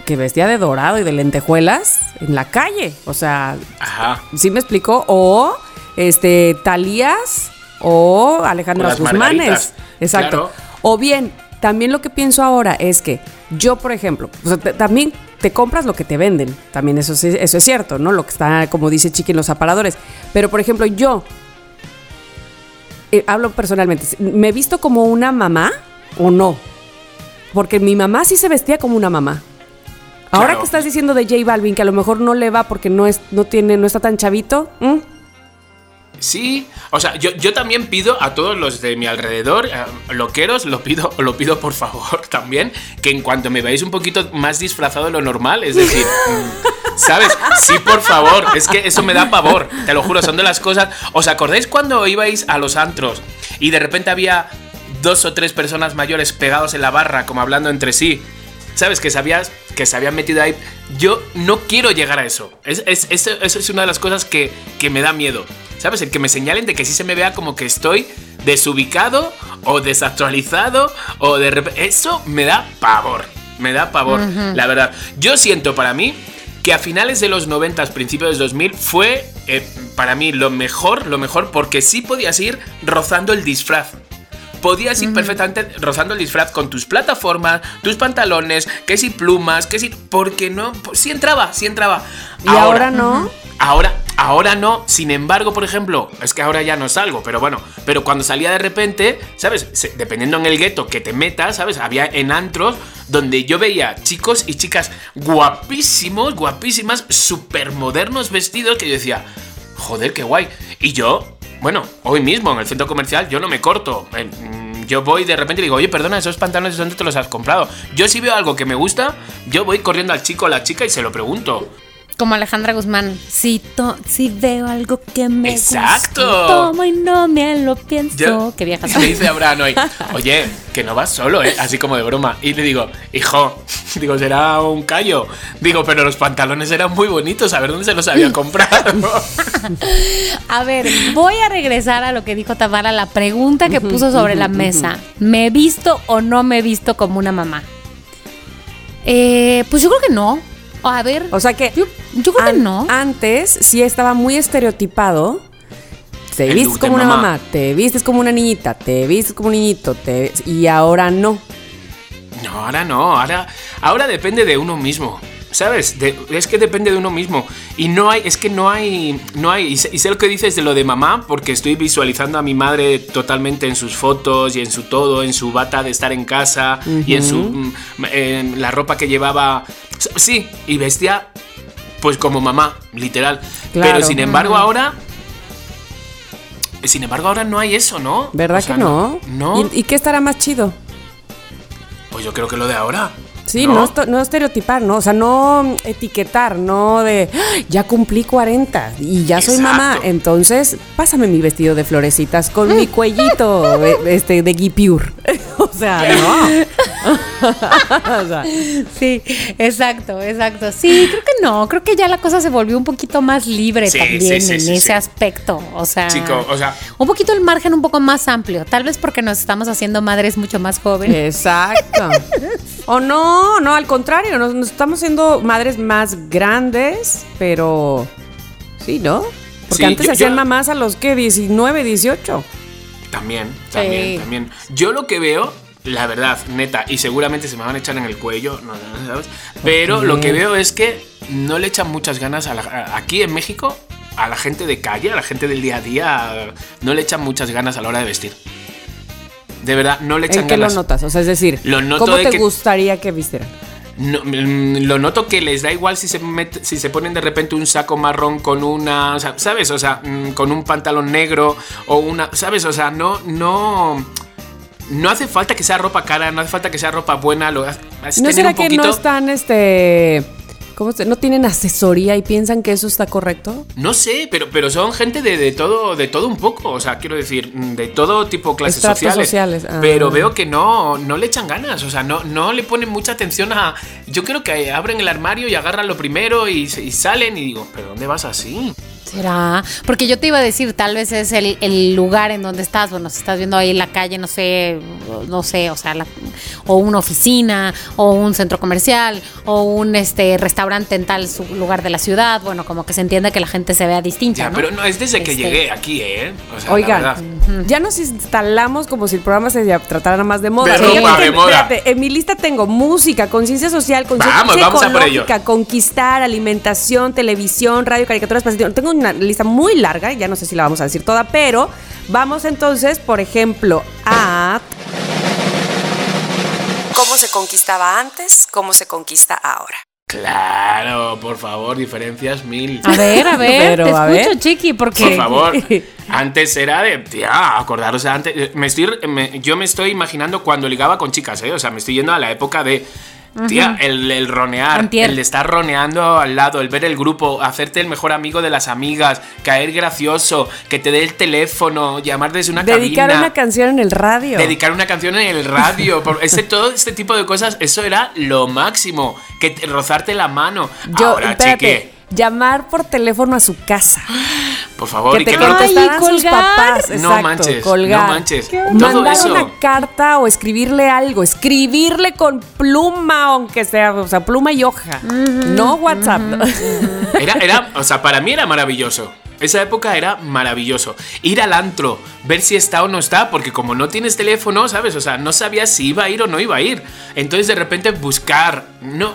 que vestía de dorado y de lentejuelas en la calle. O sea, Ajá. ¿sí me explicó? O este Talías o Alejandra Guzmanes. Exacto. Claro. O bien, también lo que pienso ahora es que yo, por ejemplo, o sea, te- también te compras lo que te venden. También eso, sí- eso es cierto, ¿no? Lo que está, como dice Chiqui, en los aparadores. Pero, por ejemplo, yo eh, hablo personalmente. ¿Me he visto como una mamá o no? Porque mi mamá sí se vestía como una mamá. Ahora Claro. que estás diciendo de J Balvin que a lo mejor no le va porque no es, no tiene, no está tan chavito. Sí, o sea, yo, yo también pido a todos los de mi alrededor, eh, loqueros, lo pido, lo pido por favor también, que en cuanto me veáis un poquito más disfrazado de lo normal, es decir, mm, ¿sabes? Sí, por favor, es que eso me da pavor, te lo juro, son de las cosas. ¿Os acordáis cuando ibais a los antros y de repente había dos o tres personas mayores pegados en la barra, como hablando entre sí? ¿Sabes? Que sabías que se habían metido ahí. Yo no quiero llegar a eso. Es, es- eso, eso es una de las cosas que, que me da miedo. ¿Sabes? El que me señalen de que sí se me vea como que estoy desubicado o desactualizado o de repente... Eso me da pavor. Me da pavor, la verdad. Yo siento para mí que a finales de los 90, principios de 2000, fue eh, para mí lo mejor, lo mejor, porque sí podías ir rozando el disfraz. Podías ir perfectamente rozando el disfraz con tus plataformas, tus pantalones, que si plumas, que si. Porque no. pues sí entraba, sí entraba. Y ahora no. Ahora, ahora no. Sin embargo, por ejemplo, es que ahora ya no salgo, pero bueno, pero cuando salía de repente, ¿sabes? Dependiendo en el gueto que te metas, ¿sabes? Había en antros donde yo veía chicos y chicas guapísimos, guapísimas, súper modernos vestidos que yo decía, joder, qué guay. Y yo, bueno, hoy mismo en el centro comercial yo no me corto. Mm, Yo voy de repente y digo, oye, perdona, esos pantalones, ¿dónde te los has comprado? Yo si veo algo que me gusta, yo voy corriendo al chico o la chica y se lo pregunto. Como Alejandra Guzmán. Si, to- si veo algo que me Exacto. gusta, tomo y no me lo pienso. Yo- Qué vieja Me soy. dice Abraham hoy, oye, que no vas solo, ¿eh? Así como de broma. Y le digo, hijo, digo, será un callo. Digo, pero los pantalones eran muy bonitos, a ver dónde se los había comprado. A ver, voy a regresar a lo que dijo Tamara, la pregunta que puso sobre la mesa. ¿Me he visto o no me he visto como una mamá? Eh, pues yo creo que no. A ver, O sea que. yo, yo creo que no. Antes sí estaba muy estereotipado. Te El vistes como una mamá. mamá, te vistes como una niñita, te vistes como un niñito, te... y ahora no. No, ahora no, ahora, ahora depende de uno mismo. ¿Sabes? De- es que depende de uno mismo. Y no hay, es que no hay, no hay, y sé, y sé lo que dices de lo de mamá, porque estoy visualizando a mi madre totalmente en sus fotos y en su todo, en su bata de estar en casa y en su, mm, en la ropa que llevaba. Sí, y vestía pues como mamá, literal. Claro. Pero sin embargo ahora... Sin embargo ahora no hay eso, ¿no? ¿Verdad O sea, que no? No, ¿Y, y qué estará más chido? pues yo creo que lo de ahora. Sí, no, estereotipar, ¿no? O sea, no etiquetar, no de "Ah, ya cumplí 40 y ya soy mamá. Entonces, pásame mi vestido de florecitas con mi cuellito eh, este, de guipure. o sea, no. O sea, Sí, exacto, exacto. Sí, creo que no. Creo que ya la cosa se volvió un poquito más libre Sí, también sí, sí, en sí, ese sí. aspecto. O sea, Chico, o sea, un poquito el margen un poco más amplio. Tal vez porque nos estamos haciendo madres mucho más jóvenes. Exacto. O no, no, al contrario, nos, nos estamos siendo madres más grandes, pero sí, ¿no? Porque Sí, antes yo- se hacían yo- mamás a los que 19, 18. También, también, Sí. también. Yo lo que veo, la verdad, neta, y seguramente se me van a echar en el cuello, no, no, ¿sabes? Pero lo que veo es que no le echan muchas ganas a la- a- aquí en México, a la gente de calle, a la gente del día a día, no le echan muchas ganas a la hora de vestir. De verdad, no le echan ¿En qué lo ganas. notas? O sea, es decir, Lo noto ¿cómo de te que- gustaría que vistieran? No, mm, lo noto que les da igual si se, met- si se ponen de repente un saco marrón con una, o sea, ¿sabes? O sea, mm, con un pantalón negro o una, ¿sabes? O sea, no, no, no hace falta que sea ropa cara, no hace falta que sea ropa buena, lo ¿No será un que poquito. no están, este, cómo se, no tienen asesoría y piensan que eso está correcto? No sé, pero, pero son gente de, de todo, de todo un poco. O sea, quiero decir, de todo tipo clases Estratos sociales. sociales, ah. Pero veo que no, no le echan ganas. O sea, no, no le ponen mucha atención a. Yo creo que abren el armario y agarran lo primero y salen y digo, ¿pero dónde vas así? ¿Será? Porque yo te iba a decir, tal vez es el, el lugar en donde estás, bueno, si estás viendo ahí la calle, no sé, no sé, o sea, la- o una oficina, o un centro comercial, o un este restaurante en tal lugar de la ciudad, bueno, como que se entiende que la gente se vea distinta, Ya, ¿no? pero no, es desde que Este, llegué aquí, ¿eh? O sea, la Oigan. Ya nos instalamos como si el programa se tratara más de moda. De Fíjate ropa, que, de moda. espérate, en mi lista tengo música, conciencia social, conciencia Vamos, a conquistar, alimentación, televisión, radio, caricaturas, presentación. Tengo una lista muy larga, ya no sé si la vamos a decir toda, pero vamos entonces, por ejemplo, a cómo se conquistaba antes, cómo se conquista ahora. Claro, por favor, diferencias mil. A ver, a ver, Pero, te a escucho, ver. chiqui, porque Por favor. Antes era de, tía, acordaros antes. Me estoy, me- yo me estoy imaginando cuando ligaba con chicas, ¿eh? O sea, me estoy yendo a la época de, tía, el, el ronear, Antier. el de estar roneando al lado, el ver el grupo, hacerte el mejor amigo de las amigas, caer gracioso, que te dé el teléfono, llamar desde una Dedicar cabina. una canción en el radio. Dedicar una canción en el radio, por todo este tipo de cosas, eso era lo máximo, que te- rozarte la mano. Yo, Ahora, espérate, cheque, llamar por teléfono a su casa. por favor, que y te que no, contestaran sus papás. No exacto, manches, colgar. no manches. Mandar eso. una carta o escribirle algo. Escribirle con pluma, aunque sea, o sea, pluma y hoja. no WhatsApp. ¿no? Era, era, o sea, para mí era maravilloso. Esa época era maravilloso. Ir al antro, ver si está o no está, porque como no tienes teléfono, ¿sabes? O sea, no sabías si iba a ir o no iba a ir. Entonces de repente buscar. No.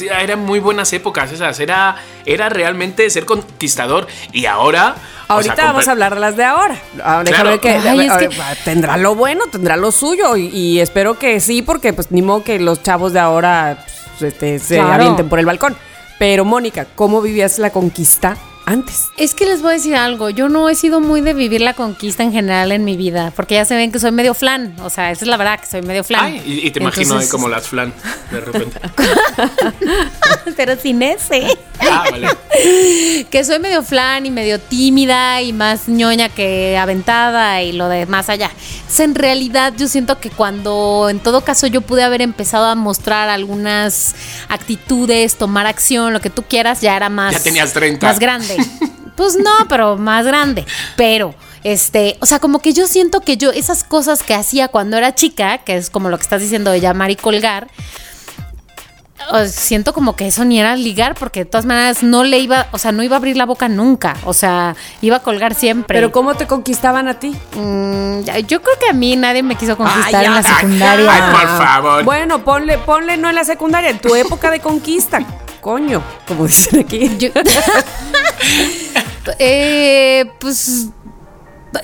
Eran muy buenas épocas esas. Era, era realmente ser conquistador. Y ahora. o Ahorita sea, vamos a hablar de las de ahora. Ah, déjame Claro. que, Ay, es ahora, que- ah, tendrá lo bueno, tendrá lo suyo. Y, y espero que sí, porque pues ni modo que los chavos de ahora pues, este, se Claro. avienten por el balcón. Pero Mónica, ¿cómo vivías la conquista antes? Es que les voy a decir algo, yo no he sido muy de vivir la conquista en general en mi vida, porque ya se ven que soy medio flan, o sea, esa es la verdad, que soy medio flan. Ay, y, y te imagino ahí como las flan, de repente. Pero sin ese. Ah, vale. que soy medio flan y medio tímida y más ñoña que aventada y lo de más allá. Entonces, en realidad yo siento que cuando en todo caso yo pude haber empezado a mostrar algunas actitudes, tomar acción, lo que tú quieras, ya era más Ya tenías 30. más grande. Pues no, pero más grande. Pero este, o sea, como que yo siento que yo esas cosas que hacía cuando era chica, que es como lo que estás diciendo de llamar y colgar, o- siento como que eso ni era ligar, porque de todas maneras no le iba, o sea, no iba a abrir la boca nunca, o sea, iba a colgar siempre. Pero ¿cómo te conquistaban a ti? Mm, yo creo que a mí nadie me quiso conquistar Ay, en la secundaria. ay, por favor. Bueno, ponle, ponle no en la secundaria, en tu época de conquista. Coño, como dicen aquí. Yo- Eh, pues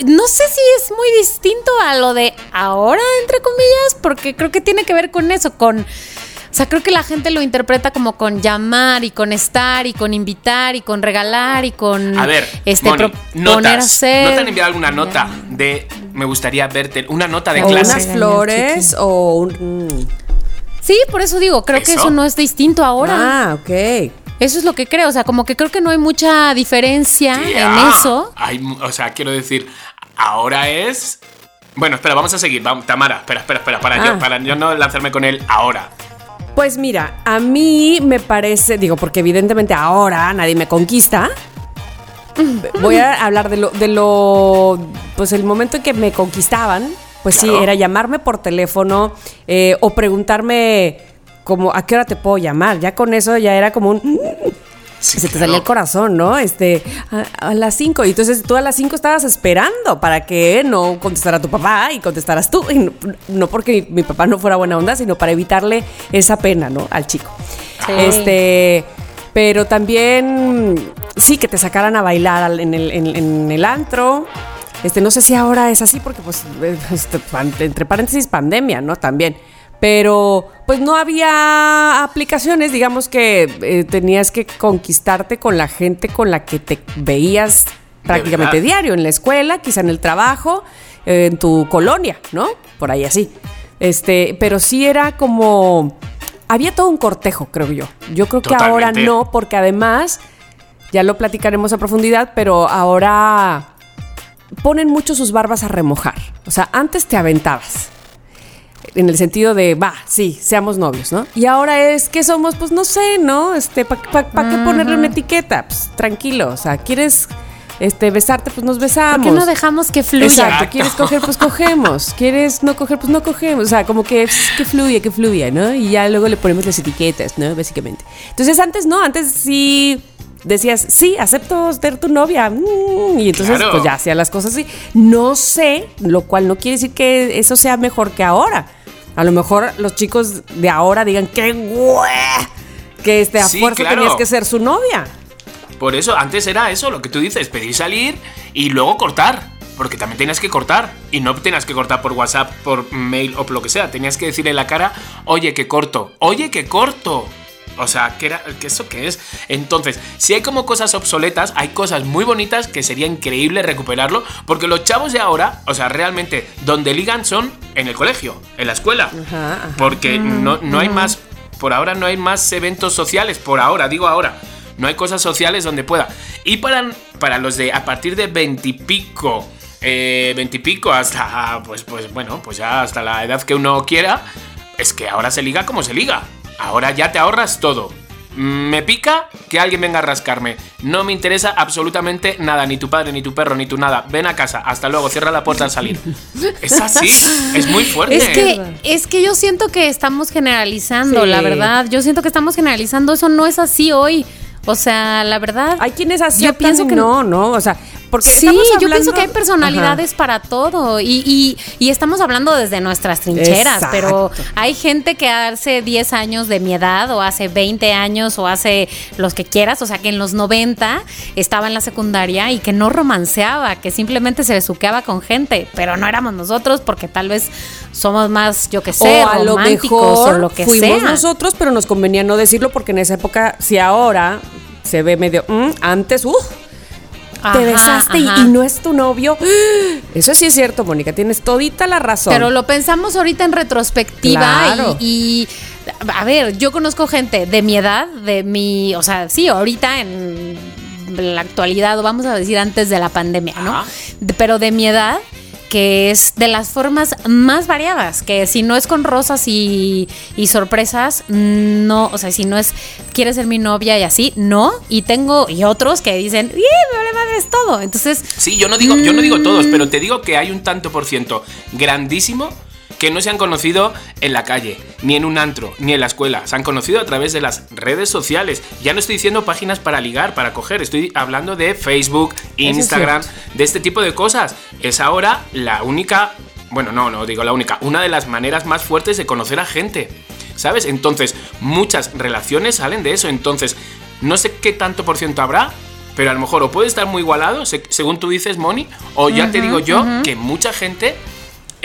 no sé si es muy distinto a lo de ahora, entre comillas, porque creo que tiene que ver con eso, con... O sea, creo que la gente lo interpreta como con llamar y con estar y con invitar y con regalar y con... A ver, este, Moni, notas. hacer. ¿No te han enviado alguna nota de me gustaría verte? Una nota de o clase. unas flores o un... Sí, por eso digo, creo que ¿Eso? eso no es distinto ahora. Ah, ok. Eso es lo que creo, o sea, como que creo que no hay mucha diferencia en eso. hay o sea, quiero decir, ahora es. Bueno, espera, vamos a seguir. Vamos, Tamara, espera, espera, espera, para, Ah. yo, para yo no lanzarme con él ahora. Pues mira, a mí me parece, digo, porque evidentemente ahora nadie me conquista. Voy a hablar de lo, de lo, pues el momento en que me conquistaban, pues sí, era llamarme por teléfono eh, o preguntarme como a qué hora te puedo llamar. Ya con eso ya era como un, Sí, se te claro. salía el corazón, ¿no? Este, a, a las 5. Y entonces tú a las 5 estabas esperando para que no contestara tu papá y contestaras tú. Y no, no porque mi papá no fuera buena onda, sino para evitarle esa pena, ¿no? Al chico. Sí. Este, pero también, sí, que te sacaran a bailar en el, en- en el antro. Este, no sé si ahora es así, porque pues, eh, este, entre paréntesis, pandemia, ¿no? También. Pero pues no había aplicaciones, digamos que eh, tenías que conquistarte con la gente con la que te veías prácticamente diario, en la escuela, quizá en el trabajo, eh, en tu colonia, ¿no? Por ahí así. Este, pero sí era como había todo un cortejo, creo yo. Yo creo que ahora no, porque además ya lo platicaremos a profundidad, pero ahora ponen mucho sus barbas a remojar. O sea, antes te aventabas. En el sentido de, va, sí, seamos novios, ¿no? Y ahora es que somos, pues no sé, ¿no? Este, ¿para qué ponerle una etiqueta? Pues tranquilo, o sea, ¿quieres este, besarte? Pues nos besamos. ¿Por qué no dejamos que fluya? Exacto, ¿quieres coger? Pues cogemos. ¿Quieres no coger? Pues no cogemos. O sea, como que, que fluya, que fluya, ¿no? Y ya luego le ponemos las etiquetas, ¿no? Básicamente. Entonces antes no, antes sí decías, sí, acepto ser tu novia. Mm, y entonces, pues ya hacía las cosas así. No sé, lo cual no quiere decir que eso sea mejor que ahora. A lo mejor los chicos de ahora digan, qué güey, que este, a fuerza tenías que ser su novia. Por eso, antes era eso, lo que tú dices, pedir salir y luego cortar. Porque también tenías que cortar. Y no tenías que cortar por WhatsApp, por mail o por lo que sea. Tenías que decirle en la cara, oye, que corto. Oye, que corto. O sea, ¿qué, era, ¿qué eso qué es? Entonces, si hay como cosas obsoletas, hay cosas muy bonitas que sería increíble recuperarlo, porque los chavos de ahora, o sea, realmente, donde ligan son en el colegio, en la escuela. Porque no, no hay más, por ahora no hay más eventos sociales, por ahora, digo ahora. No hay cosas sociales donde pueda. Y para, para los de a partir de veintipico, eh, veintipico hasta, pues, pues bueno, pues ya hasta la edad que uno quiera, es que ahora se liga como se liga. Ahora ya te ahorras todo. Me pica que alguien venga a rascarme. No me interesa absolutamente nada, ni tu padre, ni tu perro, ni tu nada. Ven a casa, hasta luego, cierra la puerta al salir. Es así, es muy fuerte. Es que, es que yo siento que estamos generalizando, la verdad. Yo siento que estamos generalizando. Eso no es así hoy. O sea, la verdad. Hay quienes así yo pienso que no, no. O sea, porque sí, yo pienso que hay personalidades para todo y, y, estamos hablando desde nuestras trincheras, pero hay gente que hace 10 años de mi edad o hace 20 años o hace los que quieras, o sea, que en los 90 estaba en la secundaria y que no romanceaba, que simplemente se besuqueaba con gente, pero no éramos nosotros porque tal vez somos más, yo que sé, o románticos o lo que fuimos nosotros, pero nos convenía no decirlo porque en esa época, si ahora se ve medio, mm, antes, uff te besaste y, no es tu novio. Eso sí es cierto, Mónica, tienes todita la razón. Pero lo pensamos ahorita en retrospectiva y, a ver, yo conozco gente de mi edad, de mi, o sea, sí, ahorita en la actualidad, o vamos a decir antes de la pandemia, ¿no? pero de mi edad que es de las formas más variadas, que si no es con rosas y, sorpresas, no, o sea, si no es, quieres ser mi novia y así, no, y tengo, y otros que dicen, ¡y me vale madres todo! Entonces... Sí, yo no digo, yo no digo todos, pero te digo que hay un tanto por ciento grandísimo que no se han conocido en la calle, ni en un antro, ni en la escuela. Se han conocido a través de las redes sociales. Ya no estoy diciendo páginas para ligar, para coger. Estoy hablando de Facebook, Instagram, de este tipo de cosas. Es ahora la única, bueno, no, no digo la única, una de las maneras más fuertes de conocer a gente. ¿Sabes? Entonces, muchas relaciones salen de eso. Entonces, no sé qué tanto por ciento habrá, pero a lo mejor o puede estar muy igualado, según tú dices, Moni, o ya te digo yo que mucha gente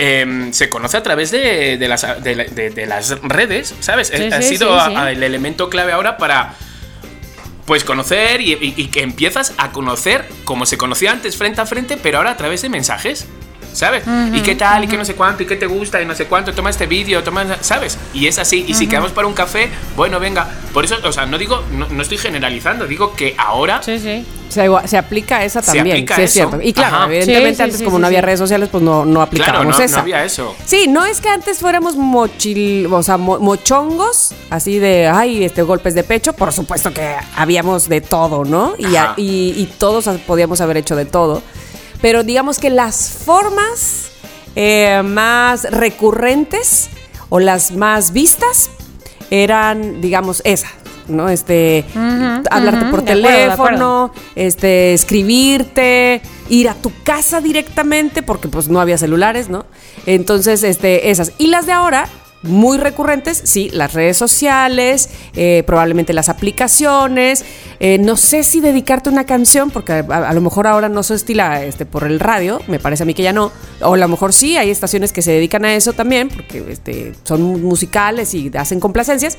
Em, se conoce a través de, las, de, las, redes, ¿sabes? ha sido el elemento clave ahora para pues conocer y, que empiezas a conocer como se conocía antes frente a frente, pero ahora a través de mensajes. ¿Sabes? ¿Y qué tal? ¿Y qué no sé cuánto? ¿Y qué te gusta? ¿Y no sé cuánto? Toma este vídeo, toma, ¿sabes? Y es así. Y si quedamos para un café, bueno, venga. Por eso, o sea, no digo, no, estoy generalizando, digo que ahora. Sí, sí. Se, aplica esa también, sí, es cierto. Y claro, evidentemente antes como no había redes sociales, pues no, no aplicábamos claro, no, no había eso. Sí, no es que antes fuéramos mochil, o sea, mochongos, así de, ay, este, golpes de pecho. Por supuesto que habíamos de todo, ¿no? Y, y, y todos podíamos haber hecho de todo pero digamos que las formas eh, más recurrentes o las más vistas eran, digamos, esas. ¿no? Este, hablarte por teléfono, este, escribirte, ir a tu casa directamente, porque pues no había celulares, ¿no? Entonces, este, esas. Y las de ahora muy recurrentes, sí, las redes sociales, eh, probablemente las aplicaciones. Eh, no sé si dedicarte una canción, porque a, lo mejor ahora no se estila este, por el radio, me parece a mí que ya no. O a lo mejor sí, hay estaciones que se dedican a eso también, porque este, son musicales y hacen complacencias.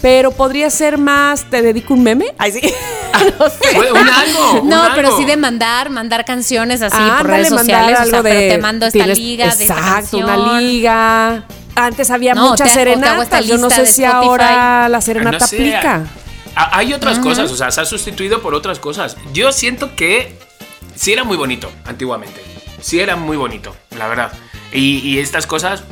Pero podría ser más, te dedico un meme. Ay, sí. no sé. Un algo. no, pero sí de mandar, mandar canciones así por redes sociales. Algo de, te mando esta liga de esta una liga antes había muchas serenatas. Yo no sé si ahora la serenata aplica. Hay otras cosas, o sea, se ha sustituido por otras cosas. Yo siento que sí era muy bonito antiguamente. Sí era muy bonito, la verdad. Y, estas cosas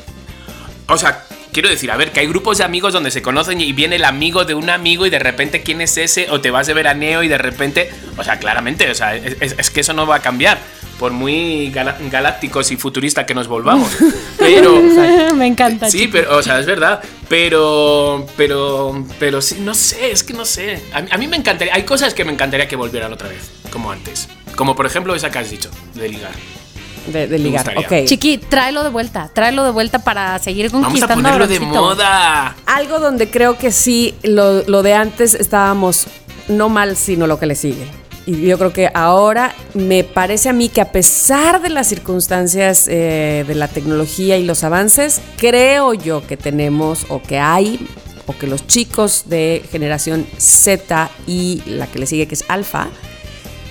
O sea, quiero decir, a ver, que hay grupos de amigos donde se conocen y viene el amigo de un amigo y de repente quién es ese, o te vas de veraneo y de repente. O sea, claramente, o sea, es, es- es que eso no va a cambiar. Por muy galácticos y futuristas que nos volvamos. Pero. Me encanta. Sí, chiqui. pero, o sea, es verdad. Pero, pero, pero sí, no sé, es que no sé. A, mí- a mí me encantaría, hay cosas que me encantaría que volvieran otra vez, como antes. Como por ejemplo esa que has dicho, de ligar. De, de ligar. Ok. Chiqui, tráelo de vuelta, tráelo de vuelta para seguir Vamos a conquistando ponerlo de moda. Algo donde creo que sí, lo, lo de antes estábamos no mal, sino lo que le sigue. Y yo creo que ahora me parece a mí que a pesar de las circunstancias eh, de la tecnología y los avances, creo yo que tenemos o que hay o que los chicos de generación Z y la que le sigue que es alfa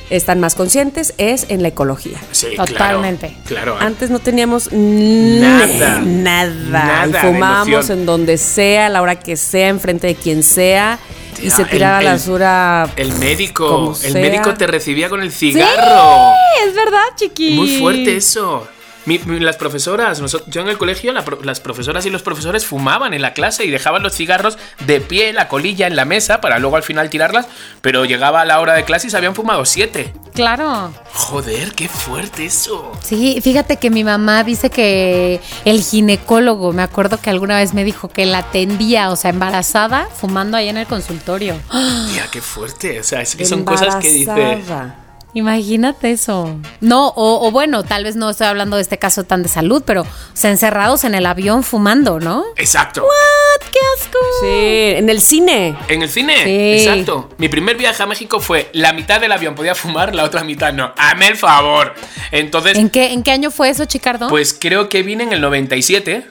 están más conscientes es en la ecología. Sí, Totalmente. Claro. claro. Antes no teníamos Nada. nada. Nada. Y fumábamos en donde sea, a la hora que sea, enfrente de quien sea. y se tiraba el- la el- basura. El médico, el sea. médico te recibía con el cigarro. Sí, es verdad, chiqui. Muy fuerte eso. Mi- mi- las profesoras, noso- yo en el colegio, la las profesoras y los profesores fumaban en la clase y dejaban los cigarros de pie, la colilla en la mesa para luego al final tirarlas, pero llegaba la hora de clase y se habían fumado siete. Claro. Joder, qué fuerte eso. Sí, fíjate que mi mamá dice que el ginecólogo, me acuerdo que alguna vez me dijo que la atendía, o sea, embarazada, fumando ahí en el consultorio. Tía, qué fuerte. O sea, es que son cosas que dice. Imagínate eso. No, o, o bueno, tal vez no estoy hablando de este caso tan de salud, pero o sea, encerrados en el avión fumando, ¿no? Exacto. ¡What! ¡Qué asco! Sí, en el cine. En el cine, Sí. exacto. Mi primer viaje a México fue la mitad del avión podía fumar, la otra mitad no. Hazme el favor. Entonces, ¿En qué, ¿En qué año fue eso, Chicardo? Pues creo que vine en el 97.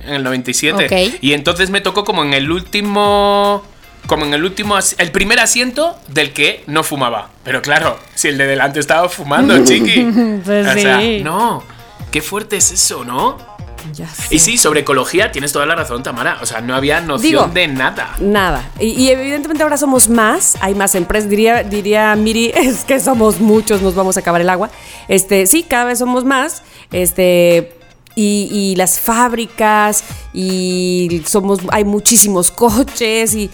En el 97. Ok. Y entonces me tocó como en el último. Como en el último. El primer asiento del que no fumaba. Pero claro, si el de delante estaba fumando, chiqui. Pues o sea, sí. no. Qué fuerte es eso, ¿no? Ya sé. Y sí, sobre ecología tienes toda la razón, Tamara. O sea, no había noción Digo, de nada. Nada. Y, y evidentemente ahora somos más, hay más empresas. Diría, diría Miri, es que somos muchos, nos vamos a acabar el agua. Este, sí, cada vez somos más. Este. Y, y las fábricas, y somos, hay muchísimos coches, y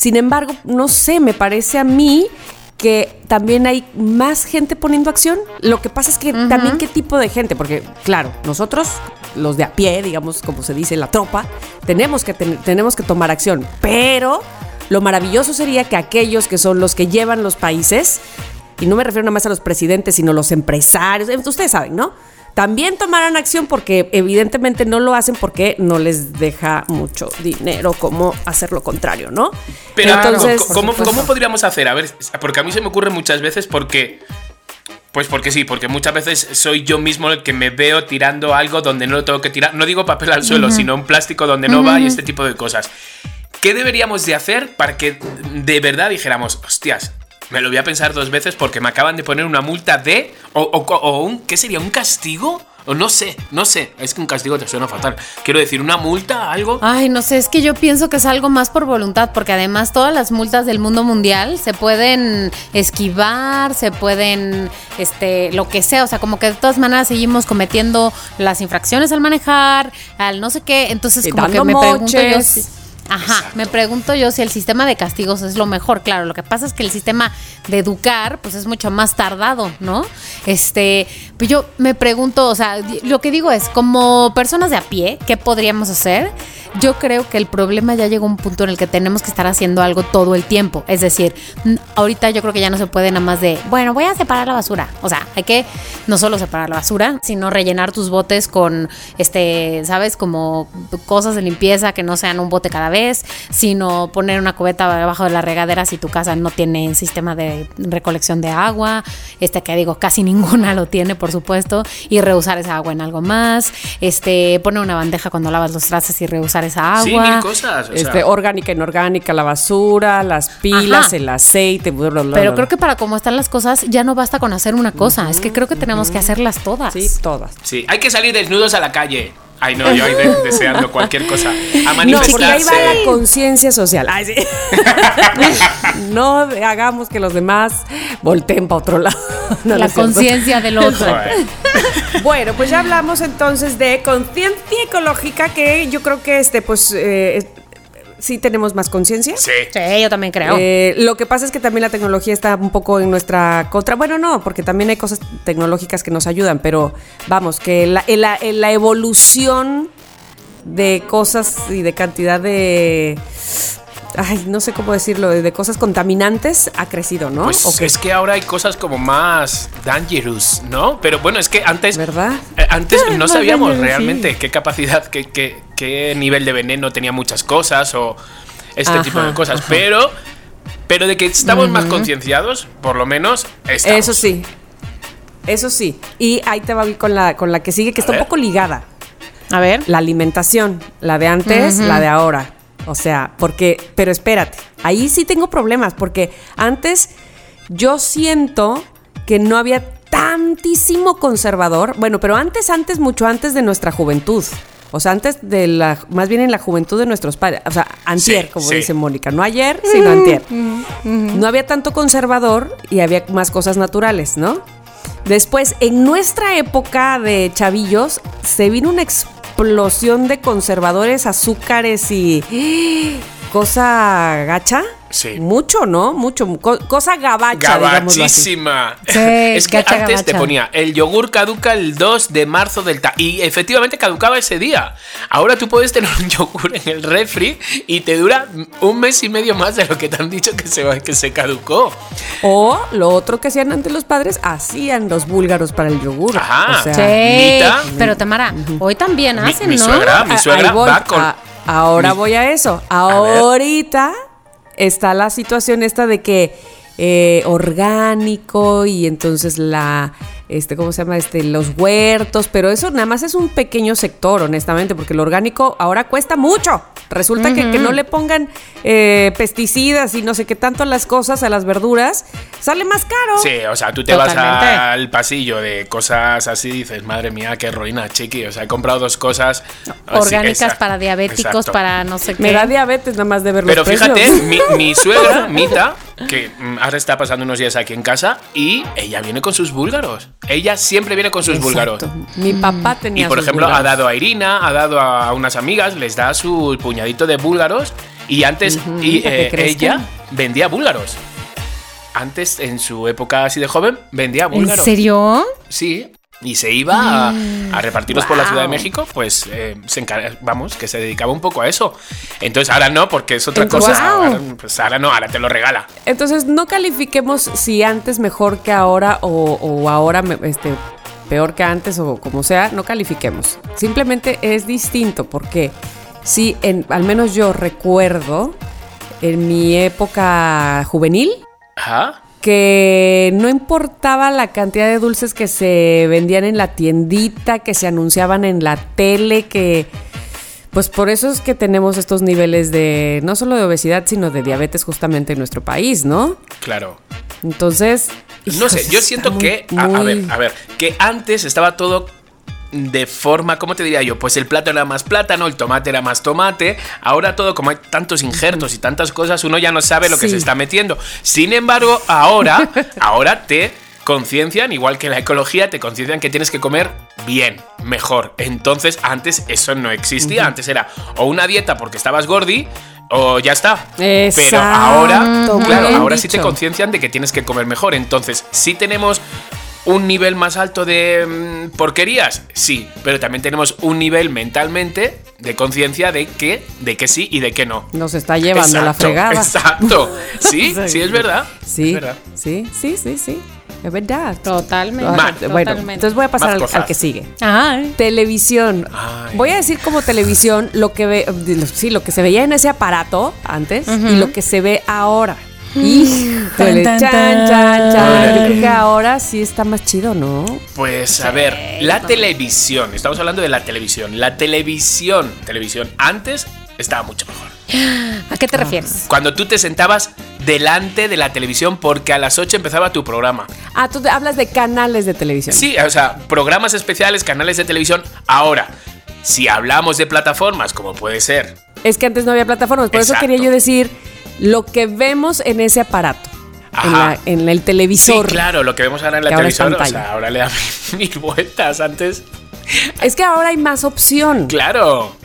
sin embargo, no sé, me parece a mí que también hay más gente poniendo acción. Lo que pasa es que también qué tipo de gente, porque claro, nosotros, los de a pie, digamos, como se dice, la tropa, tenemos que, ten- tenemos que tomar acción. Pero lo maravilloso sería que aquellos que son los que llevan los países, y no me refiero nada más a los presidentes, sino los empresarios, ustedes saben, ¿no? También tomarán acción porque evidentemente no lo hacen porque no les deja mucho dinero como hacer lo contrario, ¿no? Pero Entonces, ¿cómo, cómo podríamos hacer? A ver, porque a mí se me ocurre muchas veces porque. Pues porque sí, porque muchas veces soy yo mismo el que me veo tirando algo donde no lo tengo que tirar. No digo papel al suelo, sino un plástico donde no va y este tipo de cosas. ¿Qué deberíamos de hacer para que de verdad dijéramos, hostias, me lo voy a pensar dos veces porque me acaban de poner una multa de... O, o- o un... ¿Qué sería? ¿Un castigo? O no sé, no sé. Es que un castigo te suena fatal. Quiero decir, ¿una multa? ¿Algo? Ay, no sé, es que yo pienso que es algo más por voluntad, porque además todas las multas del mundo mundial se pueden esquivar, se pueden, este, lo que sea, o sea, como que de todas maneras seguimos cometiendo las infracciones al manejar, al no sé qué, entonces Y como que me pregunto yo moches. si- Ajá, me pregunto yo si el sistema de castigos es lo mejor. Claro, lo que pasa es que el sistema de educar, pues es mucho más tardado, ¿no? Este, pues yo me pregunto, o sea, lo que digo es, como personas de a pie, ¿qué podríamos hacer? Yo creo que el problema ya llegó a un punto en el que tenemos que estar haciendo algo todo el tiempo. Es decir, ahorita yo creo que ya no se puede nada más de, bueno, voy a separar la basura. O sea, hay que no solo separar la basura, sino rellenar tus botes con, este, ¿sabes? Como cosas de limpieza que no sean un bote cada vez, sino poner una cubeta debajo de la regadera si tu casa no tiene sistema de recolección de agua, este que digo, casi ninguna lo tiene, por supuesto, y reusar esa agua en algo más, este, poner una bandeja cuando lavas los trastes y reusar esa agua. sí, mil cosas. o sea. Este, orgánica, inorgánica, la basura, las pilas, Ajá. el aceite, bla, bla, bla, Pero creo que para cómo están las cosas ya no basta con hacer una cosa, es que creo que tenemos que hacerlas todas. Sí, todas. Sí, hay que salir desnudos a la calle. Ay, no, yo ahí de- deseando cualquier cosa. A No, porque ahí manifestarse. va la conciencia social. Ay, sí. no hagamos que los demás volteen para otro lado. No, la conciencia del otro. Joder. Bueno, pues ya hablamos entonces de conciencia ecológica, que yo creo que este, pues, eh, sí tenemos más conciencia. Sí. Sí, yo también creo. Eh, lo que pasa es que también la tecnología está un poco en nuestra contra. Bueno, no, porque también hay cosas tecnológicas que nos ayudan, pero vamos, que la, la evolución de cosas y de cantidad de. Ay, no sé cómo decirlo, de cosas contaminantes ha crecido, ¿no? Pues ¿O qué? es que ahora hay cosas como más dangerous, ¿no? Pero bueno, es que antes. ¿Verdad? eh, Antes no sabíamos realmente qué capacidad, qué, qué, qué nivel de veneno tenía muchas cosas o este Ajá, tipo de cosas. ajá. Pero. Pero de que estamos más concienciados, por lo menos. Estamos. Eso sí. Eso sí. Y ahí te va con la, con la que sigue, que A está un poco ligada. A ver. La alimentación, la de antes, la de ahora. O sea, porque, pero espérate, ahí sí tengo problemas, porque antes yo siento que no había tantísimo conservador. Bueno, pero antes, antes, mucho antes de nuestra juventud. O sea, antes de la, más bien en la juventud de nuestros padres. O sea, antier, Sí, como sí. dice Mónica. No ayer, sino antier. No había tanto conservador y había más cosas naturales, ¿no? Después, en nuestra época de chavillos, se vino una explosión de conservadores, azúcares y cosa gacha. Sí. Mucho, ¿no? Mucho. co- cosa gabacha, digámoslo así. Gabachísima. Sí, es que gacha, antes te ponía el yogur caduca el 2 de marzo del ta y efectivamente caducaba ese día. Ahora tú puedes tener un yogur en el refri y te dura un mes y medio más de lo que te han dicho que se, va- que se caducó. O lo otro que hacían antes los padres, hacían los búlgaros para el yogur. Ajá. O sea, Sí, pero Tamara, hoy también Mi- hacen, mi ¿no? suegra- mi suegra va con- A- ahora voy a eso. Ahorita está la situación esta de que eh, orgánico y entonces la este cómo se llama este los huertos pero eso nada más es un pequeño sector honestamente porque el orgánico ahora cuesta mucho resulta que, que no le pongan eh, pesticidas y no sé qué tanto a las cosas a las verduras sale más caro Sí, o sea, tú te vas al pasillo de cosas así y dices, madre mía, qué ruina, chiqui. O sea, he comprado dos cosas así, Orgánicas exacto, para diabéticos, exacto. para no sé qué. me da diabetes nada más de ver Pero precios. fíjate, mi, mi suegra, Mita, que mm, ahora está pasando unos días aquí en casa, y ella viene con sus búlgaros. Ella siempre viene con sus búlgaros. Mi papá tenía Y por sus ejemplo, ha dado a Irina, ha dado a unas amigas, les da su puñadito de búlgaros. Y antes y, eh, ella vendía búlgaros. Antes, en su época así de joven, vendía ¿En búlgaros. serio? Sí. Y se iba a, a repartirlos por la Ciudad de. México, pues eh, se encar- vamos, que se dedicaba un poco a eso. Entonces ahora no, porque es otra Entonces- cosa. Wow. Ahora, pues ahora no, ahora te lo regala. Entonces, no califiquemos si antes mejor que ahora o, o ahora este, peor que antes o como sea, no califiquemos. Simplemente es distinto porque si en, al menos yo recuerdo en mi época juvenil Ajá. Que no importaba la cantidad de dulces que se vendían en la tiendita, que se anunciaban en la tele, que pues por eso es que tenemos estos niveles de no solo de obesidad, sino de diabetes justamente en nuestro país, ¿no? Claro. Entonces, No sé, yo siento muy- que, a, ver, a ver, que antes estaba todo de forma, ¿cómo te diría yo? Pues el plátano era más plátano, el tomate era más tomate. Ahora todo, como hay tantos injertos y tantas cosas, uno ya no sabe lo que se está metiendo. Sin embargo, ahora, ahora te conciencian, igual que la ecología, te conciencian que tienes que comer bien, mejor. Entonces, antes eso no existía. Antes era o una dieta porque estabas gordi o ya está. Pero ahora, claro, ahora sí te conciencian de que tienes que comer mejor. Entonces, sí tenemos un nivel más alto de mm, porquerías, sí, pero también tenemos un nivel mentalmente de conciencia de que, de que sí y de que no. nos está llevando la fregada. Exacto. Sí, Sí. sí, es verdad. Sí, Es verdad. sí, sí, sí, sí. Es verdad. Totalmente. Mal. Bueno, totalmente. entonces voy a pasar al, que sigue. Ay. Televisión. Ay. Voy a decir como televisión lo que ve, sí, lo que se veía en ese aparato antes y lo que se ve ahora. Híjole, Tan, chan, tan, chan, chan. tan. Yo creo que ahora sí está más chido, ¿no? Pues a ver, la televisión, estamos hablando de la televisión. La televisión, televisión antes estaba mucho mejor. ¿A qué te refieres? Cuando tú te sentabas delante de la televisión porque a las 8 empezaba tu programa. Ah, tú hablas de canales de televisión. Sí, o sea, programas especiales, canales de televisión. Ahora, si hablamos de plataformas, como puede ser, Es que antes no había plataformas, por eso quería yo decir lo que vemos en ese aparato. en, la- en el Sí, televisor. claro, lo que vemos ahora en la televisión, o sea, ahora le dan mil vueltas antes. Es que ahora hay más opción. Claro.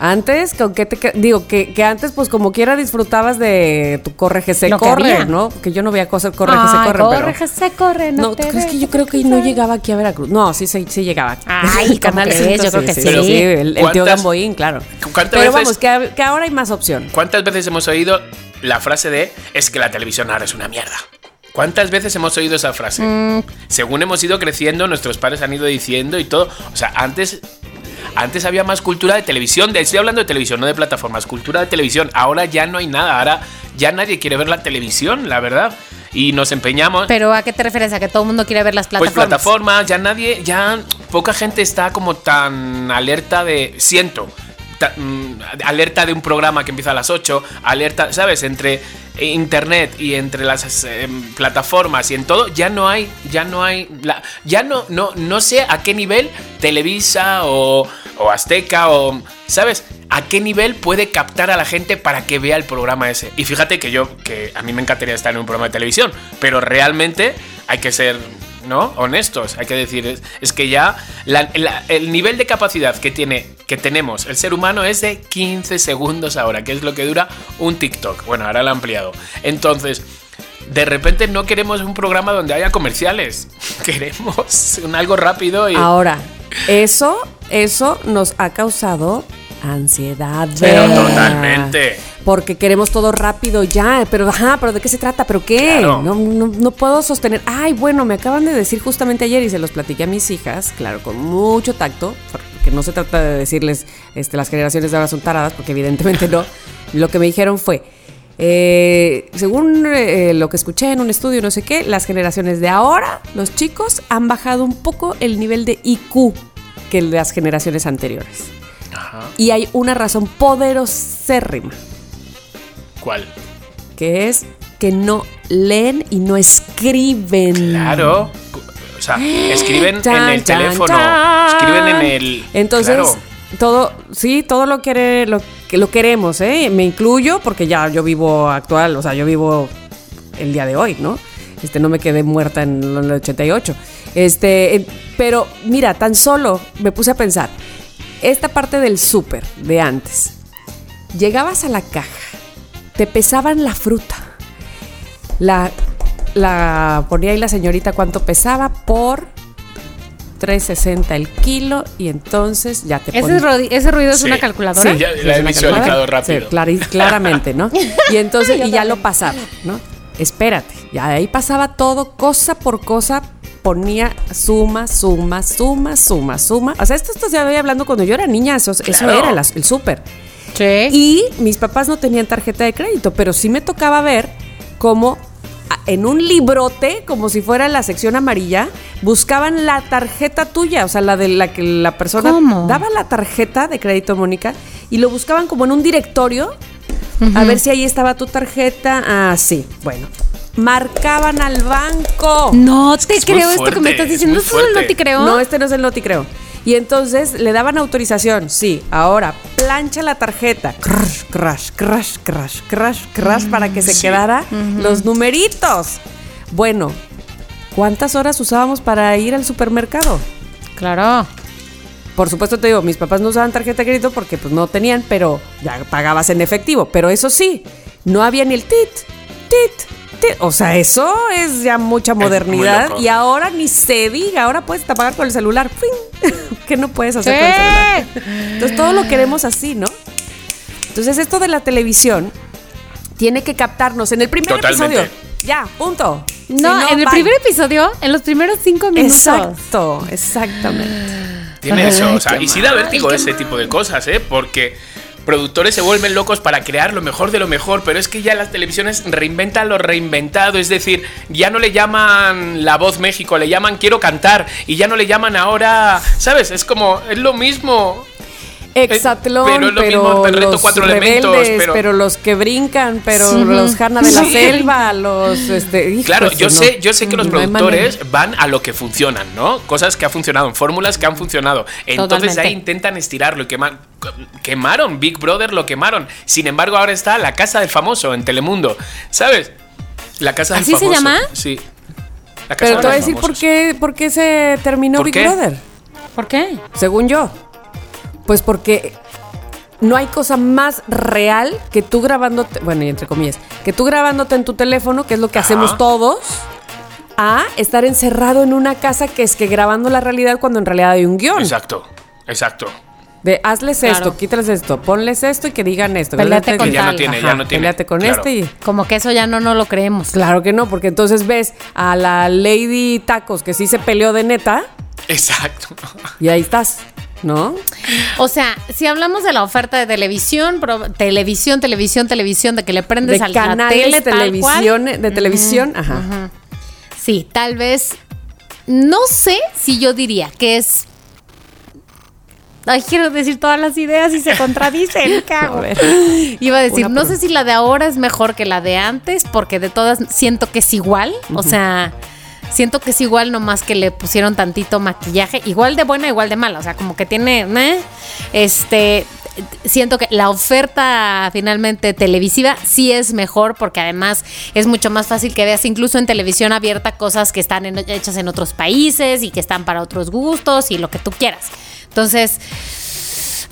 Antes, ¿con qué te digo que, que antes pues como quiera disfrutabas de tu corre que se Lo que corre, había. ¿no? Que yo no veía cosas corre que se Ay, corre, corre, pero que se corre, no, no, te es que yo creo que no llegaba aquí a Veracruz. No, sí, sí, sí llegaba. Ay, El ¿cómo crees? cinco, Yo creo que sí. el, el tío ¿Cuántas- Gamboín, claro. cuántas Pero veces- vamos, que, que ahora hay más opción. ¿Cuántas veces hemos oído la frase de es que la televisión ahora es una mierda? ¿Cuántas veces hemos oído esa frase? Mm. Según hemos ido creciendo, nuestros padres han ido diciendo y todo. O sea, antes, antes había más cultura de televisión. De, estoy hablando de televisión, no de plataformas. Cultura de televisión. Ahora ya no hay nada. Ahora ya nadie quiere ver la televisión, la verdad. Y nos empeñamos. Pero ¿a qué te refieres? ¿A que todo el mundo quiere ver las Pues plataformas? plataformas, ya nadie, ya poca gente está como tan alerta de. Siento. Mm, alerta de un programa que empieza a las 8, alerta, ¿sabes? Entre internet y entre las eh, plataformas y en todo, ya no hay, ya no hay, ya no, no, no sé a qué nivel Televisa o, o Azteca o, ¿sabes? A qué nivel puede captar a la gente para que vea el programa ese. Y fíjate que yo, que a mí me encantaría estar en un programa de televisión, pero realmente hay que ser ¿no? Honestos, hay que decir, es, que ya el nivel de capacidad que tiene, que tenemos el ser humano es de 15 segundos ahora, que es lo que dura un TikTok. Bueno, ahora lo ha ampliado. Entonces, de repente no queremos un programa donde haya comerciales. Queremos un algo rápido y. Ahora, eso, eso nos ha causado ansiedad. Pero totalmente. Porque queremos todo rápido ya, pero ajá, pero ¿de qué se trata? ¿Pero qué? Claro. No, no, no puedo sostener. Ay, bueno, me acaban de decir justamente ayer y se los platiqué a mis hijas, claro, con mucho tacto, porque no se trata de decirles este, las generaciones de ahora son taradas, porque evidentemente no. Lo que me dijeron fue, eh, según eh, lo que escuché en un estudio, no sé qué, las generaciones de ahora, los chicos, han bajado un poco el nivel de IQ que las generaciones anteriores. Ajá. Y hay una razón poderosérrima, ¿Cuál? que es que no leen y no escriben. Claro. O sea, escriben en el teléfono, escriben en el. Entonces, Claro. todo, sí, todo lo, quiere, lo que lo queremos, ¿eh? Me incluyo porque ya yo vivo actual, o sea, yo vivo el día de hoy, ¿no? Este, no me quedé muerta en el 88. Este, pero mira, tan solo me puse a pensar, esta parte del súper de antes, llegabas a la caja, te pesaban la fruta, la, la ponía ahí la señorita cuánto pesaba por 3.60 el kilo y entonces ya te ¿Ese, rodi- ese ruido es Sí. una calculadora? Sí, ya la es he una visualizado calculadora. rápido. Sí, claramente, ¿no? Y entonces, y ya lo pasaba, ¿no? Espérate, ya de ahí pasaba todo, cosa por cosa, ponía suma, suma, suma, suma, suma. O sea, esto, esto se había hablando cuando yo era niña, eso, eso era el, súper. Sí. Y mis papás no tenían tarjeta de crédito, pero sí me tocaba ver cómo en un librote, como si fuera la sección amarilla, buscaban la tarjeta tuya, o sea, la de la que la persona ¿Cómo? daba la tarjeta de crédito, Mónica, y lo buscaban como en un directorio, a ver si ahí estaba tu tarjeta. Ah, sí, bueno. Marcaban al banco. No te es creo esto que me estás es diciendo. muy ¿Esto es el no te creo? No, este no es el noti, creo. Y entonces le daban autorización, sí. Ahora, plancha la tarjeta. Crash, crash, crash, crash, crash, crash, para que se Sí. quedara los numeritos. Bueno, ¿cuántas horas usábamos para ir al supermercado? Claro. Por supuesto te digo, mis papás no usaban tarjeta de crédito porque pues no tenían, pero ya pagabas en efectivo. Pero eso sí, no había ni el tit, tit. O sea, eso es ya mucha modernidad. Y ahora ni se diga, ahora puedes pagar con el celular. ¡Fin! ¿Qué no puedes hacer con el celular? Entonces todo lo queremos así, ¿no? Entonces esto de la televisión tiene que captarnos en el primer Totalmente. episodio. Ya, punto. Si No, en el bye. primer episodio, en los primeros cinco minutos. Exacto, exactamente. Tiene eso, o sea, y sí da vértigo ese tipo de cosas, ¿eh? Porque productores se vuelven locos para crear lo mejor de lo mejor, pero es que ya las televisiones reinventan lo reinventado, es decir, ya no le llaman La Voz México, le llaman Quiero Cantar, y ya no le llaman ahora, ¿sabes? Es como, es lo mismo. Exatlón, pero es lo pero, mismo, el reto los cuatro rebeldes, elementos, pero... pero- los que brincan, pero Sí. los Hanna de la Sí. selva, los este, hijo, Claro, yo no. sé, yo sé que los No productores van a lo que funcionan, ¿no? Cosas que han funcionado, fórmulas que han funcionado. Entonces Totalmente. ahí intentan estirarlo y quemar. Quemaron, Big Brother lo quemaron. Sin embargo, ahora está la casa del famoso en Telemundo. ¿Sabes? La casa del ¿Así se famoso. llama? Sí. La casa Pero de te voy a decir por qué, por qué se terminó ¿Por Big qué? Brother. ¿Por qué? Según yo. Pues porque no hay cosa más real que tú grabándote, bueno, y entre comillas, que tú grabándote en tu teléfono, que es lo que hacemos todos, a estar encerrado en una casa que es que grabando la realidad cuando en realidad hay un guion. Exacto, exacto. De hazles Claro. esto, quítales esto, ponles esto y que digan esto. que Peleate con Ya no tiene, ya no tiene. Peleate con Claro. este y. Como que eso ya no no lo creemos. Claro que no, porque entonces ves a la Lady Tacos que sí se peleó de neta Exacto. y ahí estás, ¿no? O sea, si hablamos de la oferta de televisión, pro- televisión, televisión, televisión, de que le prendes De a la canales, tele, televisión, de televisión, ajá. Sí, tal vez. No sé si yo diría que es. Ay, quiero decir todas las ideas y se contradicen. Ver. Iba a decir, Una no sé si la de ahora es mejor que la de antes, porque de todas siento que es igual. O sea, siento que es igual, nomás que le pusieron tantito maquillaje. Igual de buena, igual de mala. O sea, como que tiene. Este. Siento que la oferta finalmente televisiva sí es mejor porque además es mucho más fácil que veas incluso en televisión abierta cosas que están hechas en otros países y que están para otros gustos y lo que tú quieras. Entonces,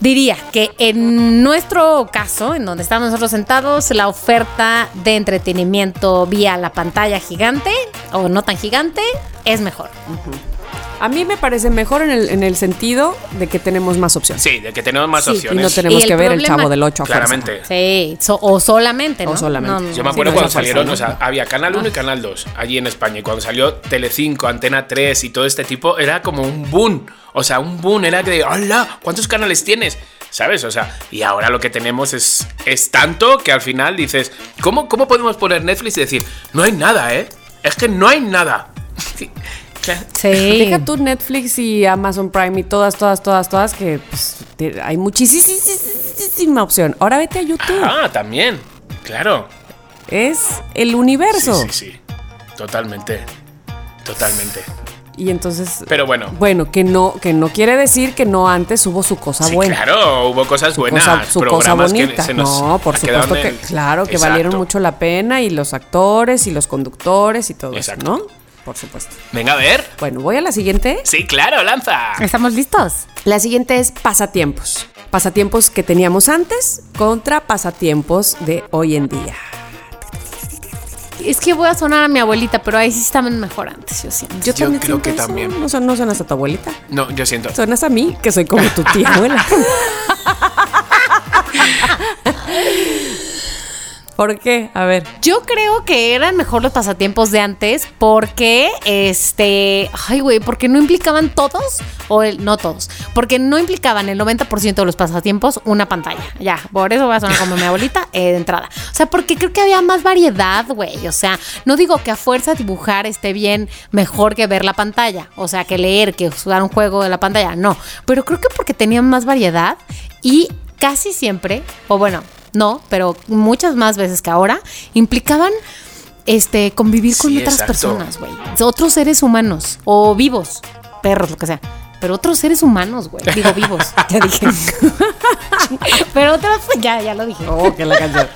Diría que en nuestro caso, en donde estamos nosotros sentados, la oferta de entretenimiento vía la pantalla gigante o no tan gigante es mejor. A mí me parece mejor en el, en el sentido de que tenemos más opciones. Sí, de que tenemos más Sí, Y no opciones. tenemos Y que ver el chavo del 8 a fuerza. Claramente. Sí, so- o solamente, ¿no? O solamente. No, no, Yo me acuerdo cuando no, salieron, o sea, había Canal 1 y Canal 2 allí en España. Y cuando salió Telecinco, Antena 3 y todo este tipo, era como un boom. O sea, un boom era que, ¡hola! ¿Cuántos canales tienes? ¿Sabes? O sea, y ahora lo que tenemos es, es tanto que al final dices, ¿cómo, ¿cómo podemos poner Netflix y decir, no hay nada, eh? Es que no hay nada. Sí. Deja tú Netflix y Amazon Prime y todas, todas, todas, todas, que pues, te- hay muchísima opción. Ahora vete a YouTube. Ah, también. Claro. Es el universo. sí, sí. Totalmente. Totalmente. Y entonces. Pero bueno. Bueno, que no, que no quiere decir que no antes hubo su cosa Sí, buena. claro, hubo cosas Su buenas. cosa, su cosa programas que bonita. se nos no, por supuesto que, el- claro, que Exacto. valieron mucho la pena y los actores y los conductores y todo Exacto. eso, ¿no? Por supuesto. Venga, a ver. Bueno, voy a la siguiente. Sí, claro, lanza. ¿Estamos listos? La siguiente es pasatiempos. Pasatiempos que teníamos antes contra pasatiempos de hoy en día. Es que voy a sonar a mi abuelita, pero ahí sí estaban mejor antes, yo siento. Yo también creo siento que eso. también. No, son- no suenas a tu abuelita. No, yo siento. Suenas a mí, que soy como tu tía abuela. ¿Por qué? A ver. Yo creo que eran mejor los pasatiempos de antes porque, este, ay, güey, porque no implicaban todos, o el, no todos, porque no implicaban el 90% de los pasatiempos una pantalla. Ya, por eso voy a sonar como mi abuelita eh, de entrada. O sea, porque creo que había más variedad, güey. O sea, no digo que a fuerza dibujar esté bien mejor que ver la pantalla, o sea, que leer, que jugar un juego de la pantalla, no. Pero creo que porque tenían más variedad y casi siempre, o bueno, no, pero muchas más veces que ahora, implicaban este convivir con Sí, otras exacto. personas, güey. Otros seres humanos o vivos, perros, lo que sea. Pero otros seres humanos, güey. Digo vivos, ya dije. pero otros, ya, ya lo dije. Oh, que la canción.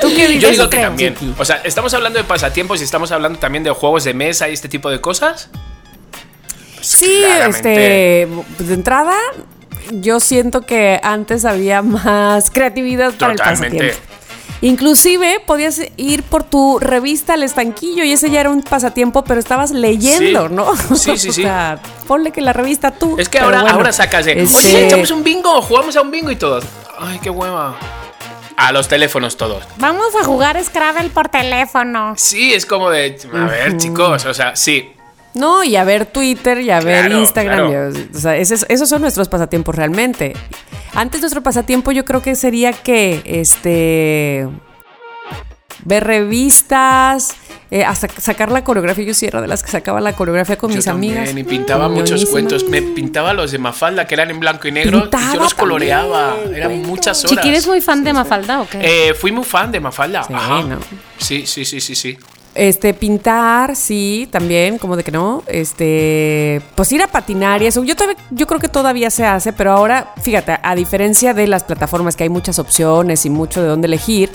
¿Tú qué dices? Yo digo que también. Chiqui. O sea, estamos hablando de pasatiempos y estamos hablando también de juegos de mesa y este tipo de cosas. Pues Sí, claramente. este, pues, de entrada, yo siento que antes había más creatividad para el Totalmente. pasatiempo. Inclusive podías ir por tu revista al estanquillo y ese ya era un pasatiempo, pero estabas leyendo, Sí. ¿no? Sí, sí, sí. o sea, ponle que la revista tú. Es que ahora, bueno, ahora sacas de. este, Oye, echamos un bingo, jugamos a un bingo y todos. Ay, qué hueva. A los teléfonos todos. Vamos a jugar Scrabble por teléfono. Sí, es como de. A ver, chicos, o sea, sí. No, y a ver Twitter y a ver Instagram. claro. y, o sea, esos, esos son nuestros pasatiempos realmente. Antes nuestro pasatiempo yo creo que sería que, este, ver revistas, eh, hasta sacar la coreografía. Yo sí era de las que sacaba la coreografía con Yo mis también, amigas. Y pintaba muchos Ñoñísima. cuentos. Me pintaba los de Mafalda, que eran en blanco y negro. y yo los coloreaba. también, Eran muchas horas. Chiqui, ¿eres muy fan de Mafalda o qué? Eh, fui muy fan de Mafalda. Sí, Ajá. no. Sí, sí, sí, sí, sí. Este, pintar, sí, también, como de que no. Este, pues ir a patinar y eso. Yo, todavía- yo creo que todavía se hace, pero ahora, fíjate, a diferencia de las plataformas que hay muchas opciones y mucho de dónde elegir,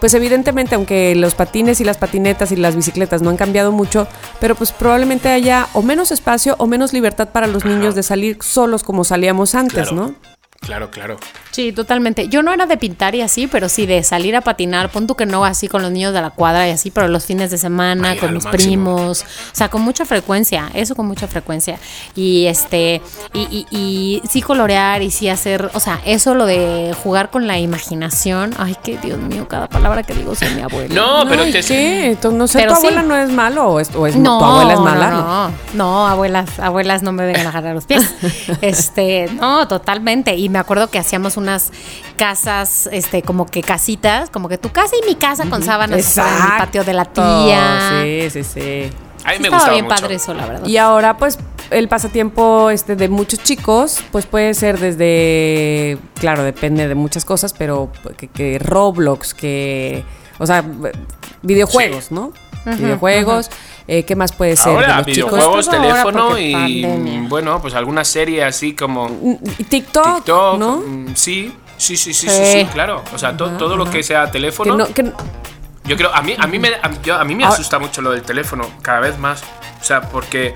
pues evidentemente, aunque los patines y las patinetas y las bicicletas no han cambiado mucho, pero pues probablemente haya o menos espacio o menos libertad para los niños de salir solos como salíamos antes, Claro. ¿no? Claro, claro. Sí, totalmente. Yo no era de pintar y así, pero sí de salir a patinar. Pon tú que no así con los niños de la cuadra y así, pero los fines de semana, Ay, con mis máximo. primos. O sea, con mucha frecuencia. Eso con mucha frecuencia. Y este, y, y, y sí colorear y sí hacer, o sea, eso lo de jugar con la imaginación. Ay, que Dios mío, cada palabra que digo soy mi abuela. No, pero Ay, te, ¿qué? No sé, Pero ¿tu sí. abuela no es malo o es, o es- No, tu abuela es mala? No, no, no, abuelas, abuelas no me vengan a agarrar los pies. Este, no, totalmente. Y me acuerdo que hacíamos unas casas, este, como que casitas, como que tu casa y mi casa con sábanas fuera en el patio de la tía. Sí, sí, sí. a mí me estaba gustaba bien mucho. padre eso, la verdad. Y ahora, pues, el pasatiempo este, de muchos chicos, pues puede ser desde, claro, depende de muchas cosas, pero que, que Roblox, que, o sea, videojuegos, Sí. ¿no? videojuegos, eh, ¿qué más puede ser Ahora, videojuegos, teléfono y pandemia. bueno, pues alguna serie así como TikTok, TikTok, ¿no? mm, sí, sí, sí, sí, sí, Sí. sí, claro. O sea, to- todo lo que sea Que teléfono. no, que- Yo creo, a mí, a mí me, a, yo- a mí me Ah. asusta mucho lo del teléfono, cada vez más. O sea, porque,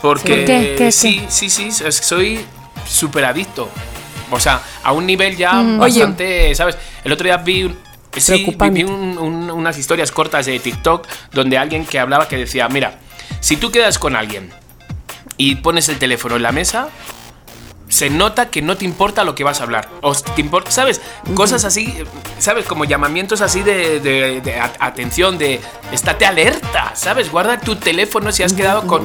porque ¿Por qué? ¿Qué? sí, sí, sí, soy súper adicto. O sea, a un nivel ya Mm. bastante, ¿sabes? El otro día vi, un- sí, Preocupante. vi un- un- unas historias cortas de TikTok donde alguien que hablaba que decía, mira, si tú quedas con alguien y pones el teléfono en la mesa, se nota que no te importa lo que vas a hablar. O te importa, ¿sabes? Cosas así, ¿sabes? Como llamamientos así de, de- de a- atención, de estate alerta, ¿sabes? Guarda tu teléfono si has quedado con...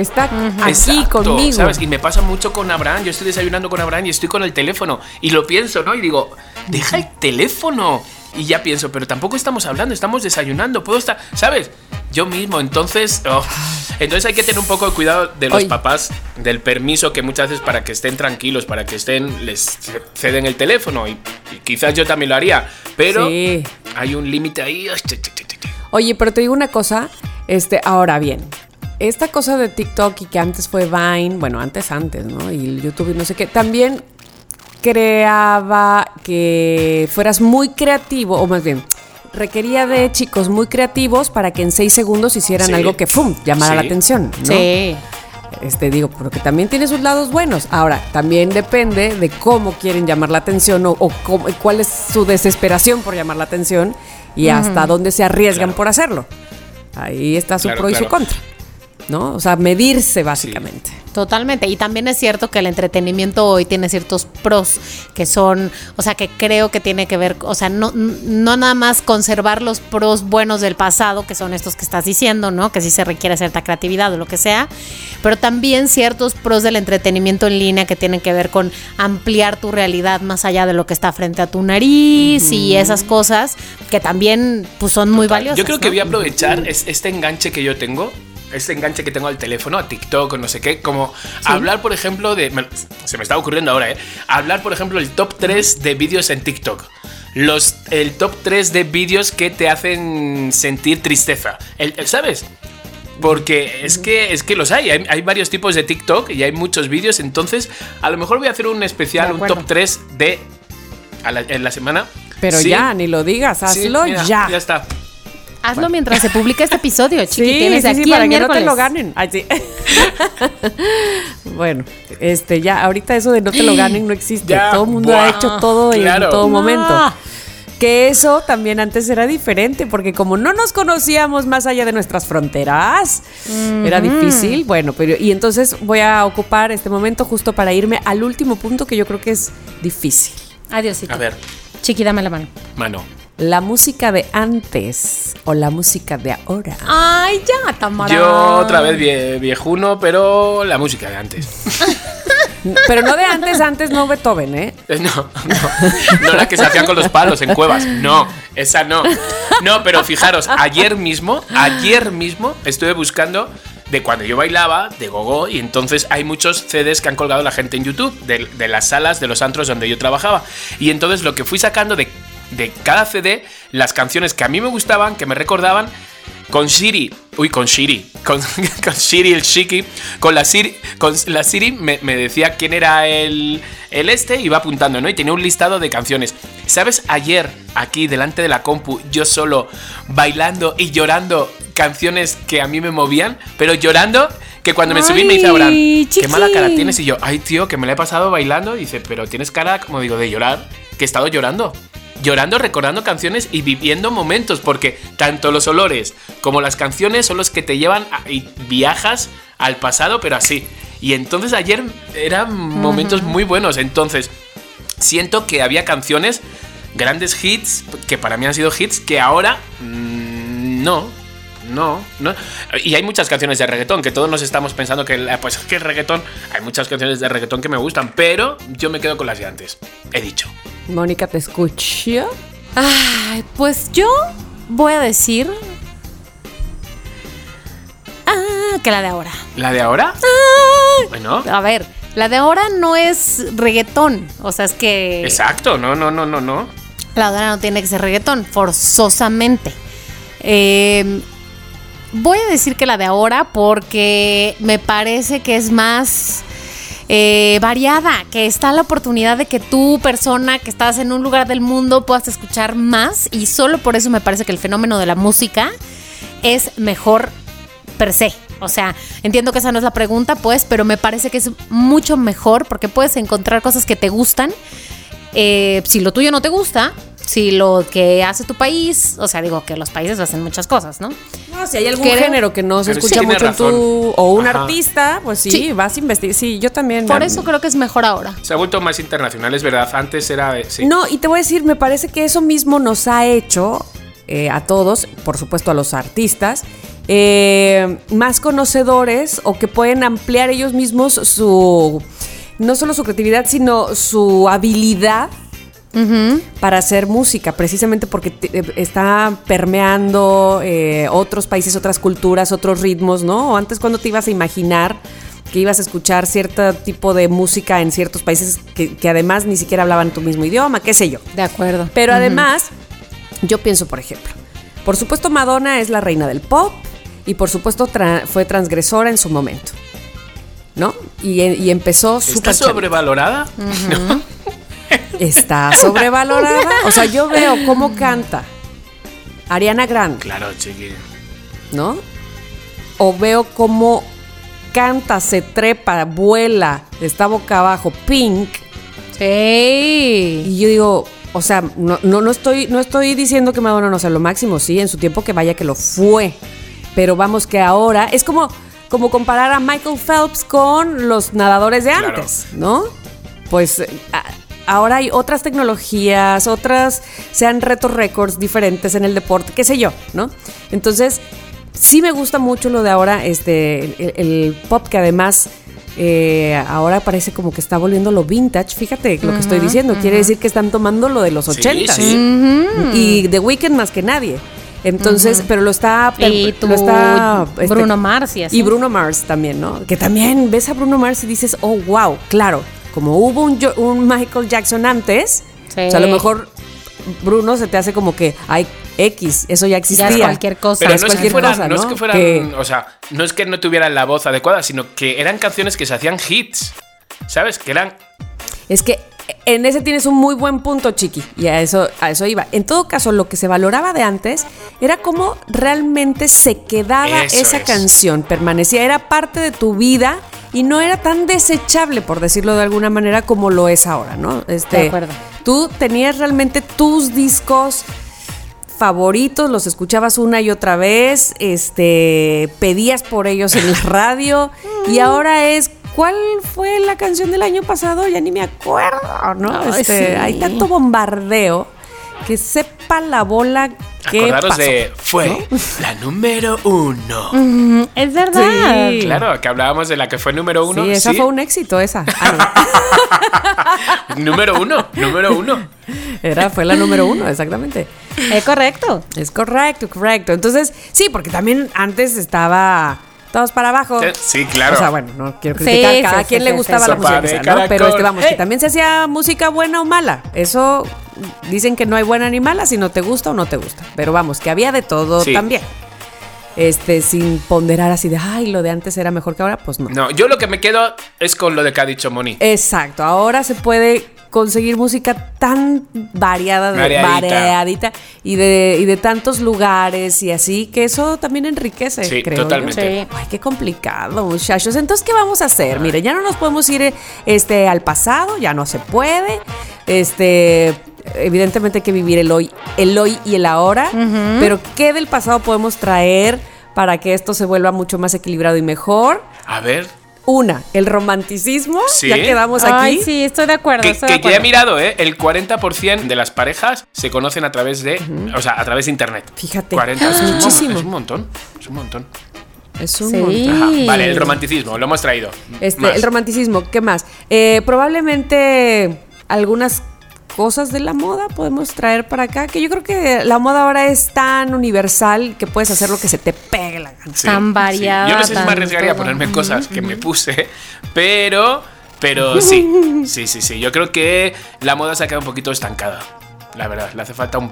está aquí Exacto, conmigo. ¿sabes? Y me pasa mucho con Abraham. Yo estoy desayunando con Abraham y estoy con el teléfono. Y lo pienso, ¿no? Y digo, deja el teléfono. Y ya pienso, pero tampoco estamos hablando, estamos desayunando. Puedo estar, ¿sabes? Yo mismo, entonces. oh, entonces hay que tener un poco de cuidado de los Oye. papás, del permiso que muchas veces para que estén tranquilos, para que estén, les ceden el teléfono. Y, y quizás yo también lo haría. Pero Sí. hay un límite ahí. Oye, pero te digo una cosa, este, ahora bien, esta cosa de TikTok y que antes fue Vine, bueno, antes, antes, ¿no? Y el YouTube y no sé qué, también creaba que fueras muy creativo, o más bien, requería de chicos muy creativos para que en seis segundos hicieran Sí. algo que, ¡fum!, llamara la atención, ¿no? Sí. Este, digo, porque también tiene sus lados buenos. Ahora, también depende de cómo quieren llamar la atención o, o cómo- cuál es su desesperación por llamar la atención y hasta dónde se arriesgan Claro. por hacerlo. Ahí está su Claro, pro y su contra. ¿No? O sea, medirse básicamente. Totalmente. Y también es cierto que el entretenimiento hoy tiene ciertos pros que son, o sea, que creo que tiene que ver, o sea, no, no nada más conservar los pros buenos del pasado, que son estos que estás diciendo, ¿no? Que sí se requiere cierta creatividad o lo que sea, pero también ciertos pros del entretenimiento en línea que tienen que ver con ampliar tu realidad más allá de lo que está frente a tu nariz y esas cosas que también pues son muy valiosas. Yo creo que ¿no? voy a aprovechar es- este enganche que yo tengo, este enganche que tengo al teléfono, a TikTok o no sé qué, como hablar, por ejemplo, de. se me está ocurriendo ahora, ¿eh? Hablar, por ejemplo, el top 3 de vídeos en TikTok. Los, el top 3 de vídeos que te hacen sentir tristeza. El- ¿Sabes? Porque es que, es que los hay. hay. hay varios tipos de TikTok y hay muchos vídeos. Entonces, a lo mejor voy a hacer un especial, un top 3 de. a la- en la semana. Pero Sí. ya, ni lo digas, Sí, hazlo mira, ya. Ya está. Hazlo mientras se publica este episodio, chiqui. Sí, sí, sí, aquí para que no te lo ganen. Ay, sí. bueno, este ya, ahorita eso de no te lo ganen no existe. Ya, todo el mundo buah, ha hecho todo claro. en todo No. momento. Que eso también antes era diferente, porque como no nos conocíamos más allá de nuestras fronteras, era difícil. Bueno, pero y entonces voy a ocupar este momento justo para irme al último punto que yo creo que es difícil. Adiósito. A ver, Chiqui, dame la mano. mano. La música de antes o la música de ahora. Ay, ya, Tamara. Yo otra vez vie- viejuno, pero la música de antes. Pero no de antes, antes no Beethoven, ¿eh? Eh, No, no, no la que se hacían con los palos en cuevas. No, esa no. No, pero fijaros, ayer mismo, ayer mismo estuve buscando de cuando yo bailaba, de gogo, y entonces hay muchos CDs que han colgado la gente en YouTube, de, de las salas, de los antros donde yo trabajaba. Y entonces lo que fui sacando de, de cada CD, las canciones que a mí me gustaban, que me recordaban, con Siri uy, con Shiri, con, con Shiri el Shiki, con la Siri, con la Siri me, me decía quién era el, el este, iba apuntando, ¿no? Y tenía un listado de canciones. ¿Sabes? Ayer, aquí, delante de la compu, yo solo bailando y llorando canciones que a mí me movían, pero llorando que cuando me subí me dice Abraham, qué mala cara tienes. Y yo, ay, tío, que me la he pasado bailando. Y dice, pero tienes cara, como digo, de llorar, que he estado llorando. Llorando, recordando canciones y viviendo momentos, porque tanto los olores como las canciones son los que te llevan a- y viajas al pasado, pero así. Y entonces ayer eran momentos muy buenos. Entonces, siento que había canciones, grandes hits, que para mí han sido hits, que ahora mm, no. No, no. Y hay muchas canciones de reggaetón que todos nos estamos pensando que, pues, que el reggaetón. Hay muchas canciones de reggaetón que me gustan, pero yo me quedo con las de antes. He dicho. Mónica, ¿te escucho? Ay, pues yo voy a decir. Ah, que la de ahora. ¿La de ahora? Bueno, A ver, la de ahora no es reggaetón. O sea, es que. exacto. No, no, no, no, no. La de ahora no tiene que ser reggaetón, forzosamente. Eh, voy a decir que la de ahora porque me parece que es más eh, variada, que está la oportunidad de que tú, persona que estás en un lugar del mundo, puedas escuchar más y solo por eso me parece que el fenómeno de la música es mejor per se. O sea, entiendo que esa no es la pregunta, pues, pero me parece que es mucho mejor porque puedes encontrar cosas que te gustan. Eh, si lo tuyo no te gusta, si lo que hace tu país, o sea, digo que los países hacen muchas cosas, ¿no? No, si hay algún Creo- género que no se escucha mucho en tu. O un Ajá. artista, pues sí, Sí. vas a investigar. Sí, yo también. Por eso creo que es mejor ahora. Se ha vuelto más internacional, es verdad. Antes era. Sí. No, y te voy a decir, me parece que eso mismo nos ha hecho eh, a todos, por supuesto a los artistas, eh, más conocedores o que pueden ampliar ellos mismos su, no solo su creatividad, sino su habilidad para hacer música, precisamente porque te- eh, está permeando eh, otros países, otras culturas, otros ritmos, ¿no? O antes cuando te ibas a imaginar que ibas a escuchar cierto tipo de música en ciertos países que, que además ni siquiera hablaban tu mismo idioma, qué sé yo. De acuerdo. Pero además, yo pienso, por ejemplo, por supuesto Madonna es la reina del pop y por supuesto tra- fue transgresora en su momento, ¿no? Y, y empezó ¿Está súper chavita. sobrevalorada? Está sobrevalorada. O sea, yo veo cómo canta Ariana Grande, Claro, chiqui. ¿no? O veo cómo canta, se trepa, vuela, está boca abajo, Pink. Sí. Y yo digo, o sea, no, no, no estoy, no estoy diciendo que Madonna no sea lo máximo, sí, en su tiempo que vaya que lo fue. Pero vamos que ahora es como, como comparar a Michael Phelps con los nadadores de Claro. antes, ¿no? Pues eh, a- ahora hay otras tecnologías, otras, sean retos récords diferentes en el deporte, qué sé yo, ¿no? Entonces, sí me gusta mucho lo de ahora, este, el, el pop que además eh, ahora parece como que está volviendo lo vintage. Fíjate lo que estoy diciendo. Quiere decir que están tomando lo de los Sí, 80 sí. y The Weeknd más que nadie. Entonces, pero lo está. Y tú, lo está, este, Bruno Mars y así. y Bruno Mars también, ¿no? Que también ves a Bruno Mars y dices, oh, wow, claro. Como hubo un, un Michael Jackson antes, Sí. o sea, a lo mejor Bruno se te hace como que hay X, eso ya existía. Ya es cualquier cosa. Pero es no es, que cualquier fueran, cosa, no es que fueran, Que- o sea, no es que no tuvieran la voz adecuada, sino que eran canciones que se hacían hits. ¿Sabes? Que eran Es que en ese tienes un muy buen punto, Chiqui, y a eso, a eso iba. En todo caso, lo que se valoraba de antes era cómo realmente se quedaba Eso esa es. canción, permanecía, era parte de tu vida y no era tan desechable, por decirlo de alguna manera, como lo es ahora, ¿no? Este, De acuerdo. Tú tenías realmente tus discos favoritos, los escuchabas una y otra vez, este, pedías por ellos en la radio y ahora es ¿cuál fue la canción del año pasado? Ya ni me acuerdo, ¿no? Ay, Este, sí. hay tanto bombardeo que sepa la bola que Acordaros pasó. de. Fue la número uno. Mm, Es verdad. Sí. Claro, que hablábamos de la que fue número uno. Sí, esa sí. fue un éxito, esa. Ah, Número uno, número uno. no. Era, fue la número uno, exactamente. Es correcto. Es correcto, correcto. Entonces, sí, porque también antes estaba todos para abajo. Sí, claro. O sea, bueno, no quiero criticar, sí, cada sí, quien sí, le gustaba sí. la música, de ¿no? caracol. Pero este, vamos, que ¡Eh! también se hacía música buena o mala. Eso dicen que no hay buena ni mala si no te gusta o no te gusta. Pero vamos, que había de todo Sí. también. este, sin ponderar así de, ay, lo de antes era mejor que ahora, pues no. No, yo lo que me quedo es con lo de que ha dicho Moni. Exacto, ahora se puede conseguir música tan variada, Variadita. variadita y de, y de tantos lugares y así, que eso también enriquece, Sí, creo. yo. totalmente. Sí. Ay, qué complicado, muchachos. Entonces, ¿qué vamos a hacer? Mire, ya no nos podemos ir este, al pasado, ya no se puede. Este, evidentemente hay que vivir el hoy, el hoy y el ahora. Pero ¿qué del pasado podemos traer para que esto se vuelva mucho más equilibrado y mejor? A ver, Una, el romanticismo. Sí. Ya quedamos aquí. Ay, sí, estoy de acuerdo. que, estoy de que ya he mirado, ¿eh? El 40% de las parejas se conocen a través de, o sea, a través de internet. Fíjate, 40 es un- muchísimo. Es un montón, es un montón. Es un Sí. montón. Ajá, Vale, el romanticismo, lo hemos traído. Este, Más. el romanticismo, ¿qué más? Eh, probablemente algunas cosas de la moda podemos traer para acá, que yo creo que la moda ahora es tan universal que puedes hacer lo que se te pegue la gana. Sí, tan variada, Yo no sé si me arriesgaría a ponerme cosas que me puse, pero, pero sí, sí, sí, sí. Yo creo que la moda se ha quedado un poquito estancada. La verdad, le hace falta un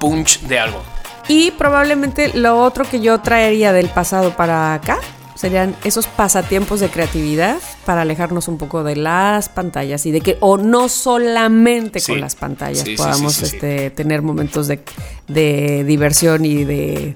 punch de algo. Y probablemente lo otro que yo traería del pasado para acá serían esos pasatiempos de creatividad para alejarnos un poco de las pantallas y de que, o no solamente Sí. con las pantallas, Sí, podamos sí. este, tener momentos de, de diversión y de,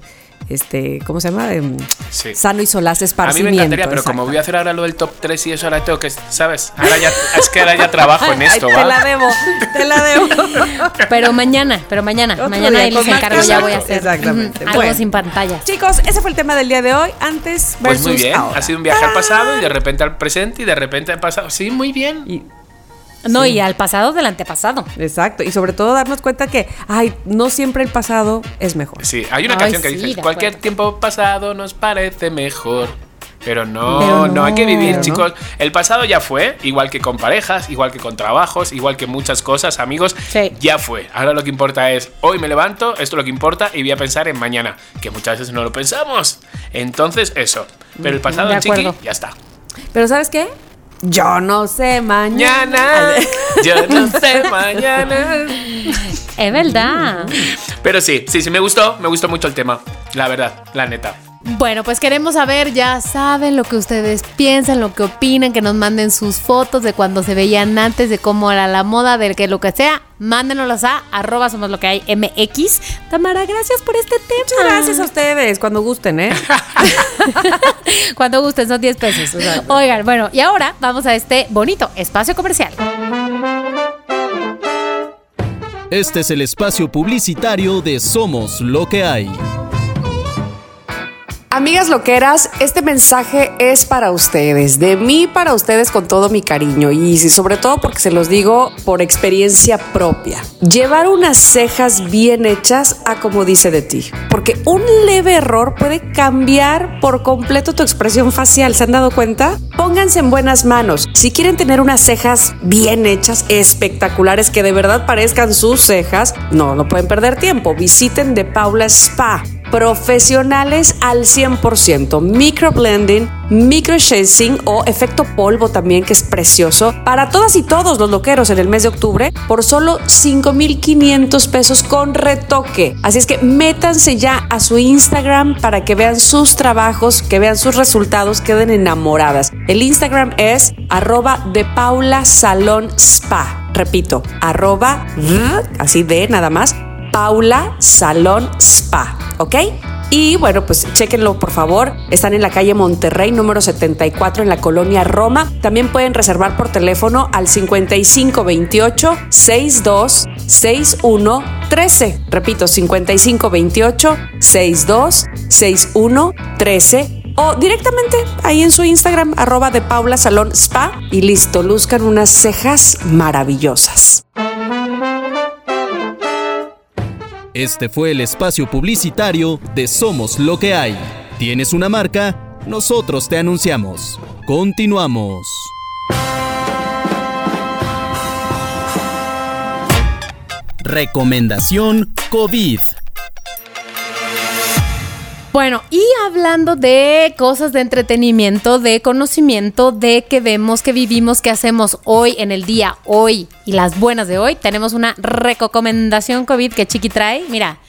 este, ¿cómo se llama? De, mm, Sí. Sano y solaz A mí esparcimiento. me encantaría, pero como voy a hacer ahora lo del top 3 y eso ahora tengo que, ¿sabes? Ahora ya, es que ahora ya trabajo en esto, Ay, ¿va? Te la debo, te la debo. Pero mañana, pero mañana. Otro mañana más encargo, ya voy a hacer. Exactamente. ujú, algo Bueno. sin pantallas. Chicos, ese fue el tema del día de hoy. Antes Pues versus muy bien, ahora. ha sido un viaje al pasado y de repente al presente y de repente al pasado. Sí, muy bien. Y- No, y al pasado del antepasado. Exacto, y sobre todo darnos cuenta que, ay, no siempre el pasado es mejor. Sí, hay una Ay, canción que sí, dice, cualquier acuerdo. tiempo pasado nos parece mejor. Pero no, Pero no, hay que vivir, no. chicos. El pasado ya fue, igual que con parejas, igual que con trabajos, igual que muchas cosas, amigos. Sí. Ya fue. Ahora lo que importa es, hoy me levanto, esto es lo que importa, y voy a pensar en mañana, que muchas veces no lo pensamos. Entonces, eso. Pero el pasado, chiqui, ya está. Pero ¿sabes qué? Yo no sé mañana. Yo no sé mañana. Es verdad. Pero sí, sí, sí, me gustó, me gustó mucho el tema. La verdad, la neta. Bueno, pues queremos saber, ya saben lo que ustedes piensan, lo que opinan, que nos manden sus fotos de cuando se veían antes, de cómo era la moda, de que lo que sea, mándenoslas a arroba somos lo que hay MX. Tamara, gracias por este tema. Muchas gracias a ustedes, cuando gusten, ¿eh? Cuando gusten, son 10 pesos. Oigan, bueno, y ahora vamos a este bonito espacio comercial. Este es el espacio publicitario de Somos lo que hay. Amigas loqueras, este mensaje es para ustedes, de mí para ustedes con todo mi cariño y sobre todo porque se los digo por experiencia propia. Llevar unas cejas bien hechas a como dice de ti, porque un leve error puede cambiar por completo tu expresión facial, ¿se han dado cuenta? Pónganse en buenas manos. Si quieren tener unas cejas bien hechas, espectaculares, que de verdad parezcan sus cejas, no, no pueden perder tiempo. Visiten de Paula Spa profesionales al 100%, microblending, microshading o efecto polvo también que es precioso para todas y todos los loqueros en el mes de octubre por solo 5.500 pesos con retoque. Así es que métanse ya a su Instagram para que vean sus trabajos, que vean sus resultados, queden enamoradas. El Instagram es arroba de Paula Salón Spa. Repito, arroba, así de nada más, Paula Salón Spa, ¿ok? Y bueno, pues chéquenlo por favor. Están en la calle Monterrey, número 74, en la colonia Roma. También pueden reservar por teléfono al 5528 62 61 13. Repito, 5528 62 61 13 o directamente ahí en su Instagram, arroba de Paula Salón Spa y listo, luzcan unas cejas maravillosas. Este fue el espacio publicitario de Somos lo que hay. ¿Tienes una marca? Nosotros te anunciamos. Continuamos. Recomendación COVID. Bueno, y hablando de cosas de entretenimiento, de conocimiento, de que vemos, que vivimos, que hacemos hoy en el día, hoy y las buenas de hoy, tenemos una recomendación COVID que Chiqui trae. Mira,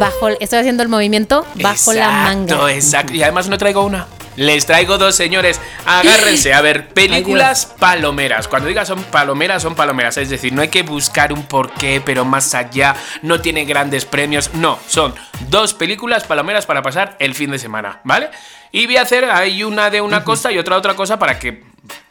bajo, estoy haciendo el movimiento bajo la manga. Exacto, y además no traigo una. Les traigo dos, señores. Agárrense. A ver, películas palomeras. Cuando diga son palomeras, son palomeras. Es decir, no hay que buscar un porqué, pero más allá. No tiene grandes premios. No, son dos películas palomeras para pasar el fin de semana, ¿vale? Y voy a hacer ahí una de una cosa y otra otra cosa para que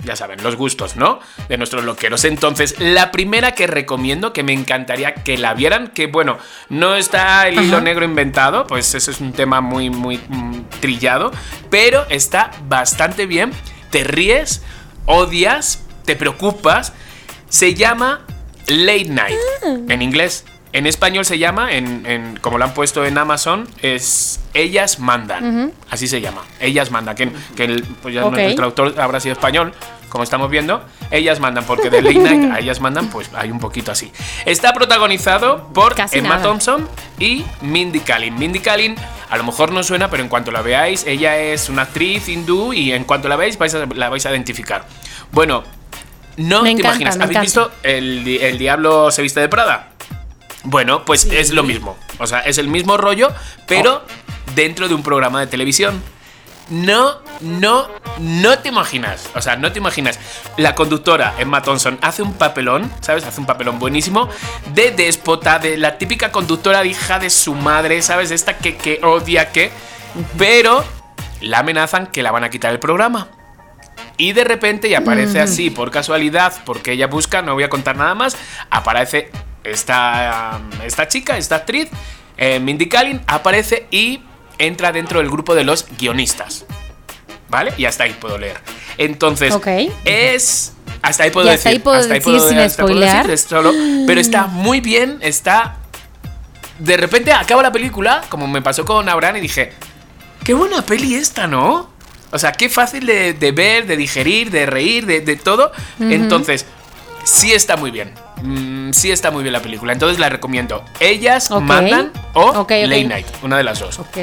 ya saben, los gustos, ¿no? De nuestros loqueros. Entonces, la primera que recomiendo, que me encantaría que la vieran, que bueno, no está el hilo negro inventado, pues eso es un tema muy, muy mm, trillado, pero está bastante bien. Te ríes, odias, te preocupas. Se llama Late Night, en inglés. En español se llama, en, en- como lo han puesto en Amazon, es Ellas Mandan. Así se llama. Ellas Mandan. Que, que el, pues ya el traductor habrá sido español, como estamos viendo. Ellas Mandan, porque de Late Night a Ellas Mandan, pues hay un poquito así. Está protagonizado por Casi Emma nada. Thompson y Mindy Kaling. Mindy Kaling, a lo mejor no suena, pero en cuanto la veáis, ella es una actriz hindú y en cuanto la veáis, vais a- la vais a identificar. Bueno, no Me te encanta, imaginas. ¿Habéis encanta. visto el Diablo se viste de Prada? Bueno, pues es lo mismo. O sea, es el mismo rollo, pero Oh. dentro de un programa de televisión. No, no, no te imaginas. O sea, no te imaginas. La conductora Emma Thompson hace un papelón, ¿sabes? Hace un papelón buenísimo de déspota, de la típica conductora de hija de su madre, ¿sabes? Esta que, que odia que. Pero la amenazan que la van a quitar el programa. Y de repente, y aparece así por casualidad, porque ella busca, no voy a contar nada más, aparece esta, esta chica, esta actriz, eh, Mindy Kaling, aparece y entra dentro del grupo de los guionistas. ¿Vale? Y hasta ahí puedo leer. Entonces, es... Hasta ahí puedo decir. hasta ahí puedo decir sin hasta spoilear. decir, solo- pero está muy bien, está... De repente acaba la película, como me pasó con Abraham, y dije, qué buena peli esta, ¿no? O sea, qué fácil de, de ver, de digerir, de reír, de, de todo. Entonces, sí está muy bien. Mm, sí está muy bien la película. Entonces la recomiendo. Ellas Ok. mandan o Ok, ok. Late Night. Una de las dos. Ok.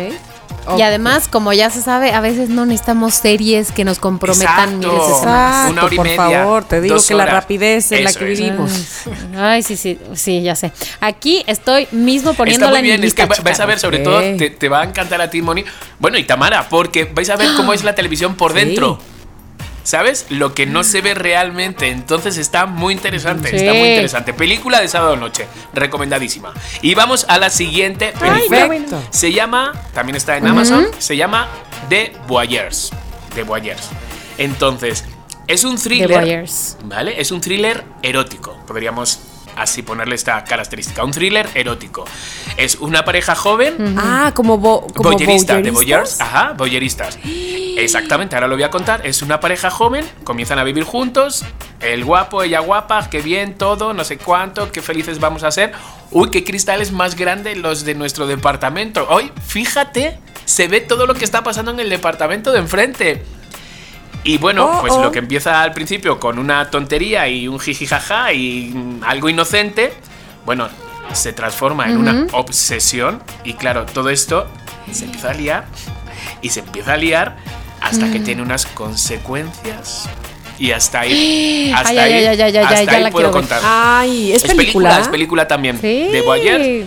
Y además, como ya se sabe, a veces no necesitamos series que nos comprometan Exacto. miles de semanas. Exacto, Una hora y por media, favor, te digo que la horas. rapidez en la que es. vivimos. Ay, sí, sí, sí, ya sé. Aquí estoy mismo Está poniéndola muy en mi bien, es que lista, va- vais a ver, sobre todo, te, te va a encantar a ti, Moni. Bueno, y Tamara, porque vais a ver cómo es la televisión por Sí. ¿Sabes? Lo que no se ve realmente. Entonces está muy interesante. Sí. Está muy interesante. Película de sábado noche. Recomendadísima. Y vamos a la siguiente película. Perfecto. Se llama, también está en Amazon, se llama The Voyeurs. The Voyeurs. Entonces, es un The thriller. ¿Vale? Es un thriller erótico. Podríamos así ponerle esta característica. Un thriller erótico. Es una pareja joven. Ah, como, bo, como Boyerista, de boyers, ajá, boyeristas. Exactamente, ahora lo voy a contar. Es una pareja joven, comienzan a vivir juntos. El guapo, ella guapa, qué bien, todo, no sé cuánto, qué felices vamos a ser. Uy, qué cristales más grandes los de nuestro departamento. Hoy, fíjate, se ve todo lo que está pasando en el departamento de enfrente. Y bueno, Oh, pues oh. lo que empieza al principio con una tontería y un jijijaja y algo inocente, bueno, se transforma en una obsesión y claro, todo esto se empieza a liar y se empieza a liar hasta Mm. que tiene unas consecuencias y hasta ahí, hasta Ay, ahí, ay, ay, hasta ya ahí la puedo contar. Ay, ¿es, es película, es película también. Sí. De Voyeur Ya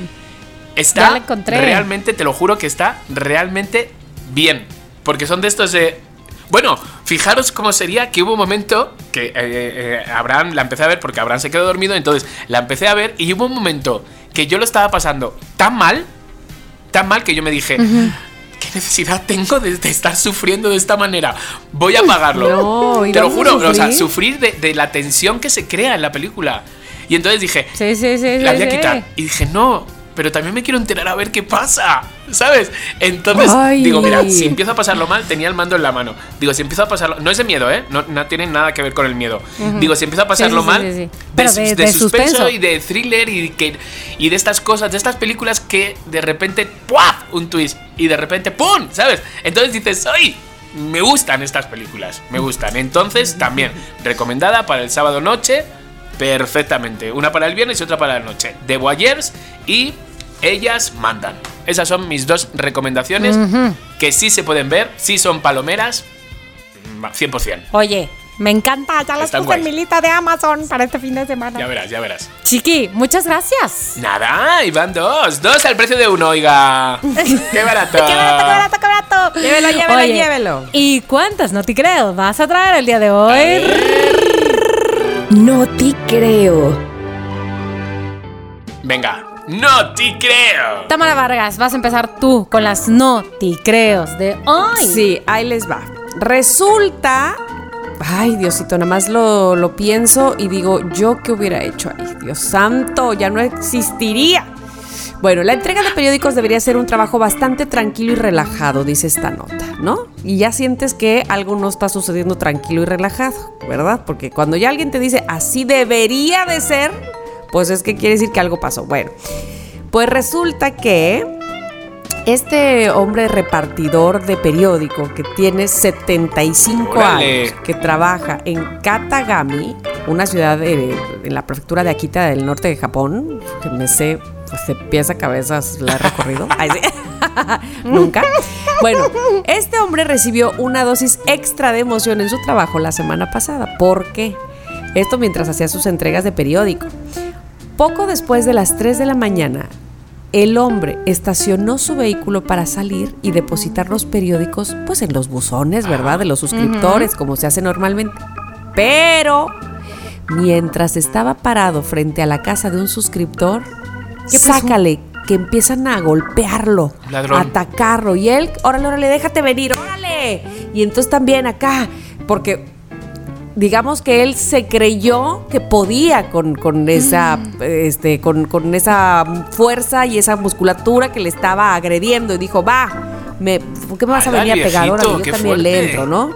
está la encontré. realmente, te lo juro que está realmente bien. Porque son de estos de. Bueno, fijaros cómo sería que hubo un momento que eh, eh, Abraham la empecé a ver porque Abraham se quedó dormido, entonces la empecé a ver y hubo un momento que yo lo estaba pasando tan mal, tan mal que yo me dije, ¿qué necesidad tengo de, de estar sufriendo de esta manera? Voy a apagarlo. No, Te lo juro, o sea, sufrir. de, de la tensión que se crea en la película. Y entonces dije, Sí, sí, sí. la voy a quitar. Y dije, no, pero también me quiero enterar a ver qué pasa, ¿sabes? Entonces, Ay. digo, mira, si empiezo a pasarlo mal, tenía el mando en la mano. Digo, si empiezo a pasarlo, no es de miedo, ¿eh? No, no tiene nada que ver con el miedo. Digo, si empiezo a pasarlo Sí, sí, mal, sí, de, Pero sus- de- de de suspenso, suspenso. y de thriller y, que, y de estas cosas, de estas películas que de repente, ¡puaf! Un twist y de repente, ¡pum! ¿Sabes? Entonces dices, ¡ay! Me gustan estas películas, me gustan. Entonces, también, recomendada para el sábado noche, perfectamente. Una para el viernes y otra para la noche. The Voyeurs y Ellas Mandan. Esas son mis dos recomendaciones que sí se pueden ver, sí son palomeras, mm, 100%. Oye, Me encanta, ya las Están puse en mi lista de Amazon para este fin de semana. Ya verás, ya verás. Chiqui, muchas gracias. Nada, y van dos. Dos al precio de uno, oiga. ¡Qué barato! ¡Qué barato, qué barato, qué barato! Llévelo, llévelo, Oye, llévelo. ¿Y cuántas no te creo? ¿Vas a traer el día de hoy? No te creo. Venga, no te creo. Tamara Vargas, vas a empezar tú con las no te creos de hoy. Sí, ahí les va. Resulta. Ay, Diosito, nada más lo, lo pienso y digo, ¿yo qué hubiera hecho ahí? Dios santo, ya no existiría. Bueno, la entrega de periódicos debería ser un trabajo bastante tranquilo y relajado, dice esta nota, ¿no? Y ya sientes que algo no está sucediendo tranquilo y relajado, ¿verdad? Porque cuando ya alguien te dice así debería de ser, pues es que quiere decir que algo pasó. Bueno, pues resulta que este hombre repartidor de periódico que tiene 75 Órale. años, que trabaja en Katagami, una ciudad de- en la prefectura de Akita del norte de Japón, que me sé pues, de pies a cabezas la he recorrido. Ay. Nunca. Bueno, este hombre recibió una dosis extra de emoción en su trabajo la semana pasada. ¿Por qué? Esto mientras hacía sus entregas de periódico. Poco después de las 3 de la mañana, el hombre estacionó su vehículo para salir y depositar los periódicos pues en los buzones, ¿verdad? De los suscriptores, como se hace normalmente. Pero mientras estaba parado frente a la casa de un suscriptor, sácale que empiezan a golpearlo, Ladrón. a atacarlo y él, órale, órale, déjate venir, órale. Y entonces también acá, porque digamos que él se creyó que podía con, con esa este con, con esa fuerza y esa musculatura que le estaba agrediendo y dijo va me ¿por qué me vas a venir a pegar ahora yo también le entro no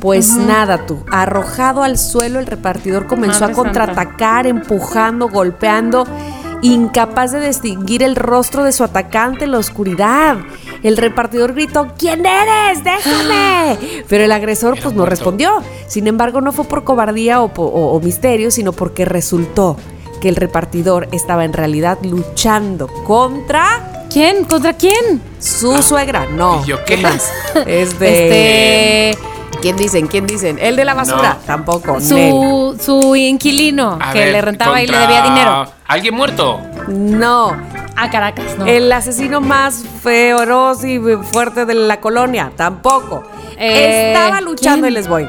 pues nada tú arrojado al suelo el repartidor comenzó Madre a contraatacar empujando golpeando incapaz de distinguir el rostro de su atacante en la oscuridad el repartidor gritó ¿quién eres? déjame pero el agresor pues no respondió sin embargo, no fue por cobardía o, po- o- o misterio, sino porque resultó que el repartidor estaba en realidad luchando contra ¿Quién? ¿Contra quién? su suegra. No. ¿Y yo qué? más? Es de. Este. ¿Quién dicen? ¿Quién dicen? ¿El de la basura? No. Tampoco. Su, su inquilino A que ver, le rentaba y le debía dinero. ¿Alguien muerto? No. A Caracas, no. El asesino más feroz y fuerte de la colonia. Tampoco. Eh, Estaba luchando ¿quién? y les voy.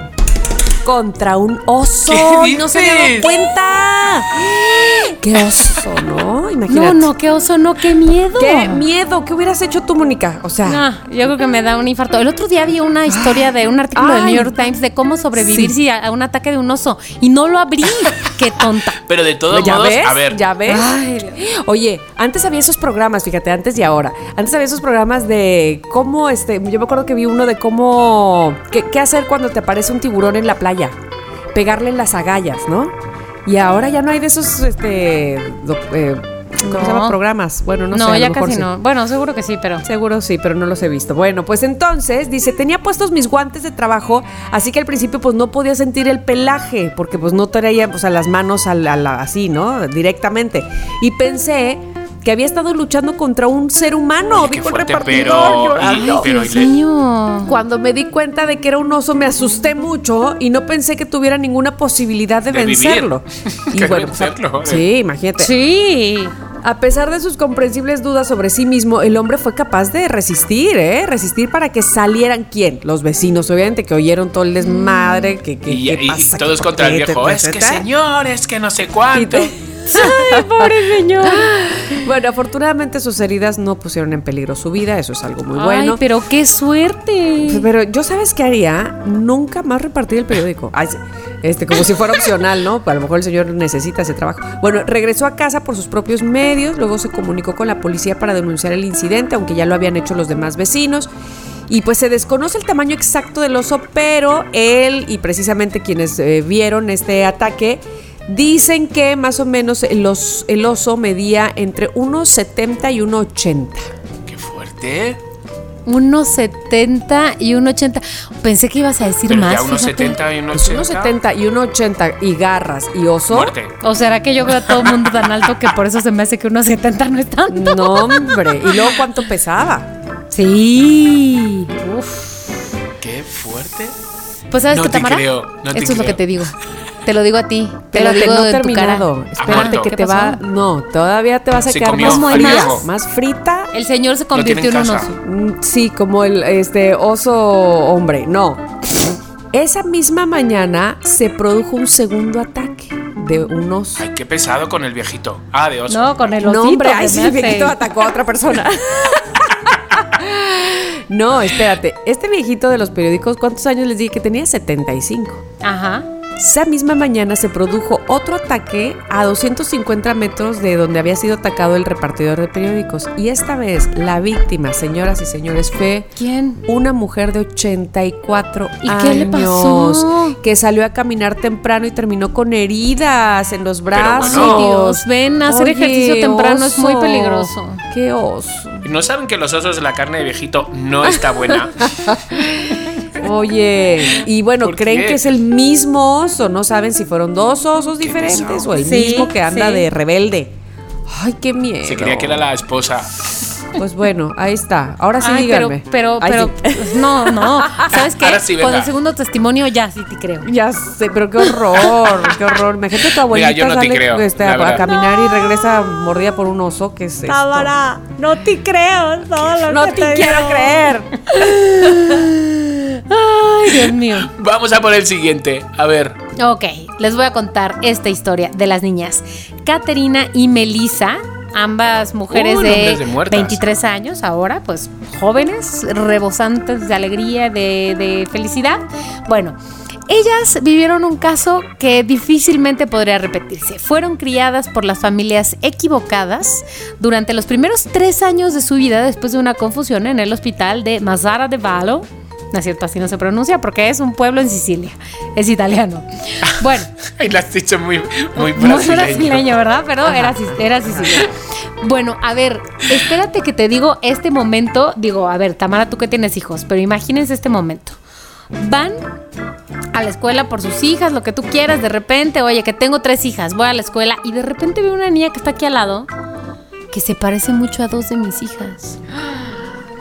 Contra un oso. ¿Qué y no se dado cuenta. ¡Qué oso, no! Imagínate. no, no, qué oso, no, qué miedo. ¡Qué miedo! ¿Qué hubieras hecho tú, Mónica? O sea, No, yo creo que me da un infarto. El otro día vi una historia de un artículo del. New York Times de cómo sobrevivir Sí. si a, a un ataque de un oso y no lo abrí. qué tonta. Pero de todos ¿ya modos, ves? a ver. ¿Ya ves? Oye, antes había esos programas, fíjate, antes y ahora. Antes había esos programas de cómo, este, yo me acuerdo que vi uno de cómo, qué, qué hacer cuando te aparece un tiburón en la playa. Pegarle las agallas, ¿no? Y ahora ya no hay de esos, este, do- eh, ¿cómo No. se llama? Programas. Bueno, no, No, sé. lo ya mejor casi sí. no. Bueno, seguro que sí, pero. Seguro sí, pero no los he visto. Bueno, pues entonces, dice, tenía puestos mis guantes de trabajo, así que al principio pues no podía sentir el pelaje, porque pues no traía pues a las manos a la- a la- así, ¿no? Directamente. Y pensé que había estado luchando contra un ser humano, dijo el fuerte, repartidor. pero- llorando. y- pero- Dios le- mío. Cuando me di cuenta de que era un oso, me asusté mucho y no pensé que tuviera ninguna posibilidad de, De vivir. vencerlo. Que bueno, pues, vencerlo, sí, imagínate. Sí. A pesar de sus comprensibles dudas sobre sí mismo, el hombre fue capaz de resistir, ¿eh? Resistir para que salieran quién? Los vecinos, obviamente, que oyeron todo el desmadre, que, que, Y, qué y- y todos contra el viejo. te- Es te- que te- señor, es que no sé y cuánto. Ay, pobre señor. Bueno, afortunadamente sus heridas no pusieron en peligro su vida, eso es algo muy bueno. Ay, pero qué suerte. Pero yo sabes qué haría, nunca más repartir el periódico. Ay, este, como si fuera opcional, ¿no? A lo mejor el señor necesita ese trabajo. Bueno, regresó a casa por sus propios medios, luego se comunicó con la policía para denunciar el incidente, aunque ya lo habían hecho los demás vecinos. Y pues se desconoce el tamaño exacto del oso, pero él y precisamente quienes eh, vieron este ataque dicen que más o menos el, os- el oso medía entre 1,70 y 1,80. Qué fuerte. Unos 70 y un 80. Pensé que ibas a decir Pero más. ya unos fíjate. 70 y unos Pues 80. 1,70 y 1,80 y garras y oso. Muerte. O será que yo veo a todo el mundo tan alto que por eso se me hace que unos 70 no es tanto. No, hombre. ¿Y luego cuánto pesaba? Sí. Qué fuerte. Pues sabes No qué, te Tamara, creo, no te esto es lo creo. que te digo. Te lo digo a ti, te lo Espérate, digo no en tu cara. terminado. Espérate Ah, que ¿qué te va. No, todavía te vas a Se quedar comió más ¿Cómo hay fría, más? más frita. El señor se convirtió en en un oso. Mm, Sí, como el este oso hombre. No. Esa misma mañana se produjo un segundo ataque de un oso. Ay, qué pesado con el viejito. Ah, de oso. No, con el No, osito. hombre, que ay, sí, el viejito atacó a otra persona. no, espérate. Este viejito de los periódicos, ¿cuántos años les dije que tenía? 75. Ajá. Esa misma mañana se produjo otro ataque a 250 metros de donde había sido atacado el repartidor de periódicos. Y esta vez la víctima, señoras y señores, fue ¿Quién? una mujer de 84 ¿Y años qué le pasó? que salió a caminar temprano y terminó con heridas en los brazos. bueno. Ay, Dios, ven, hacer Oye, ejercicio temprano es muy oso. peligroso. Qué oso. ¿No saben que los osos de la carne de viejito no está buena? Oye, y bueno, ¿Por creen qué? que es el mismo oso, no saben si fueron dos osos diferentes o el Sí, mismo que anda sí. de rebelde. Ay, qué miedo. Se creía que era la esposa. Pues bueno, ahí está. Ahora sí Ay, pero, díganme. pero, Ay, pero, sí. no, no. ¿Sabes qué? Sí, Con el segundo testimonio ya sí te creo. Ya sé, pero qué horror, qué horror. Imagínate tu abuelita yo no te sale creo, este, a, a caminar y regresa mordida por un oso. ¿Qué es esto? no te creo lo No te quiero creer. Ay, Dios mío. Vamos a por el siguiente. A ver. Ok, les voy a contar esta historia de las niñas. Caterina y Melissa, ambas mujeres Uh, de, de muertas. 23 años ahora, pues jóvenes, rebosantes de alegría, de, de felicidad. Bueno, ellas vivieron un caso que difícilmente podría repetirse. Fueron criadas por las familias equivocadas durante los primeros tres años de su vida después de una confusión en el hospital de Mazzara de Valo. No es cierto, así no se pronuncia porque es un pueblo en Sicilia. Es italiano. Bueno, Ay, lo has dicho muy, muy muy brasileño. brasileño, ¿verdad? Pero era, era Sicilia. Bueno, a ver, espérate que te digo este momento. Digo, a ver, Tamara, tú que tienes hijos, pero imagínense este momento. Van a la escuela por sus hijas, lo que tú quieras, de repente, oye, que tengo tres hijas, voy a la escuela y de repente veo una niña que está aquí al lado que se parece mucho a dos de mis hijas.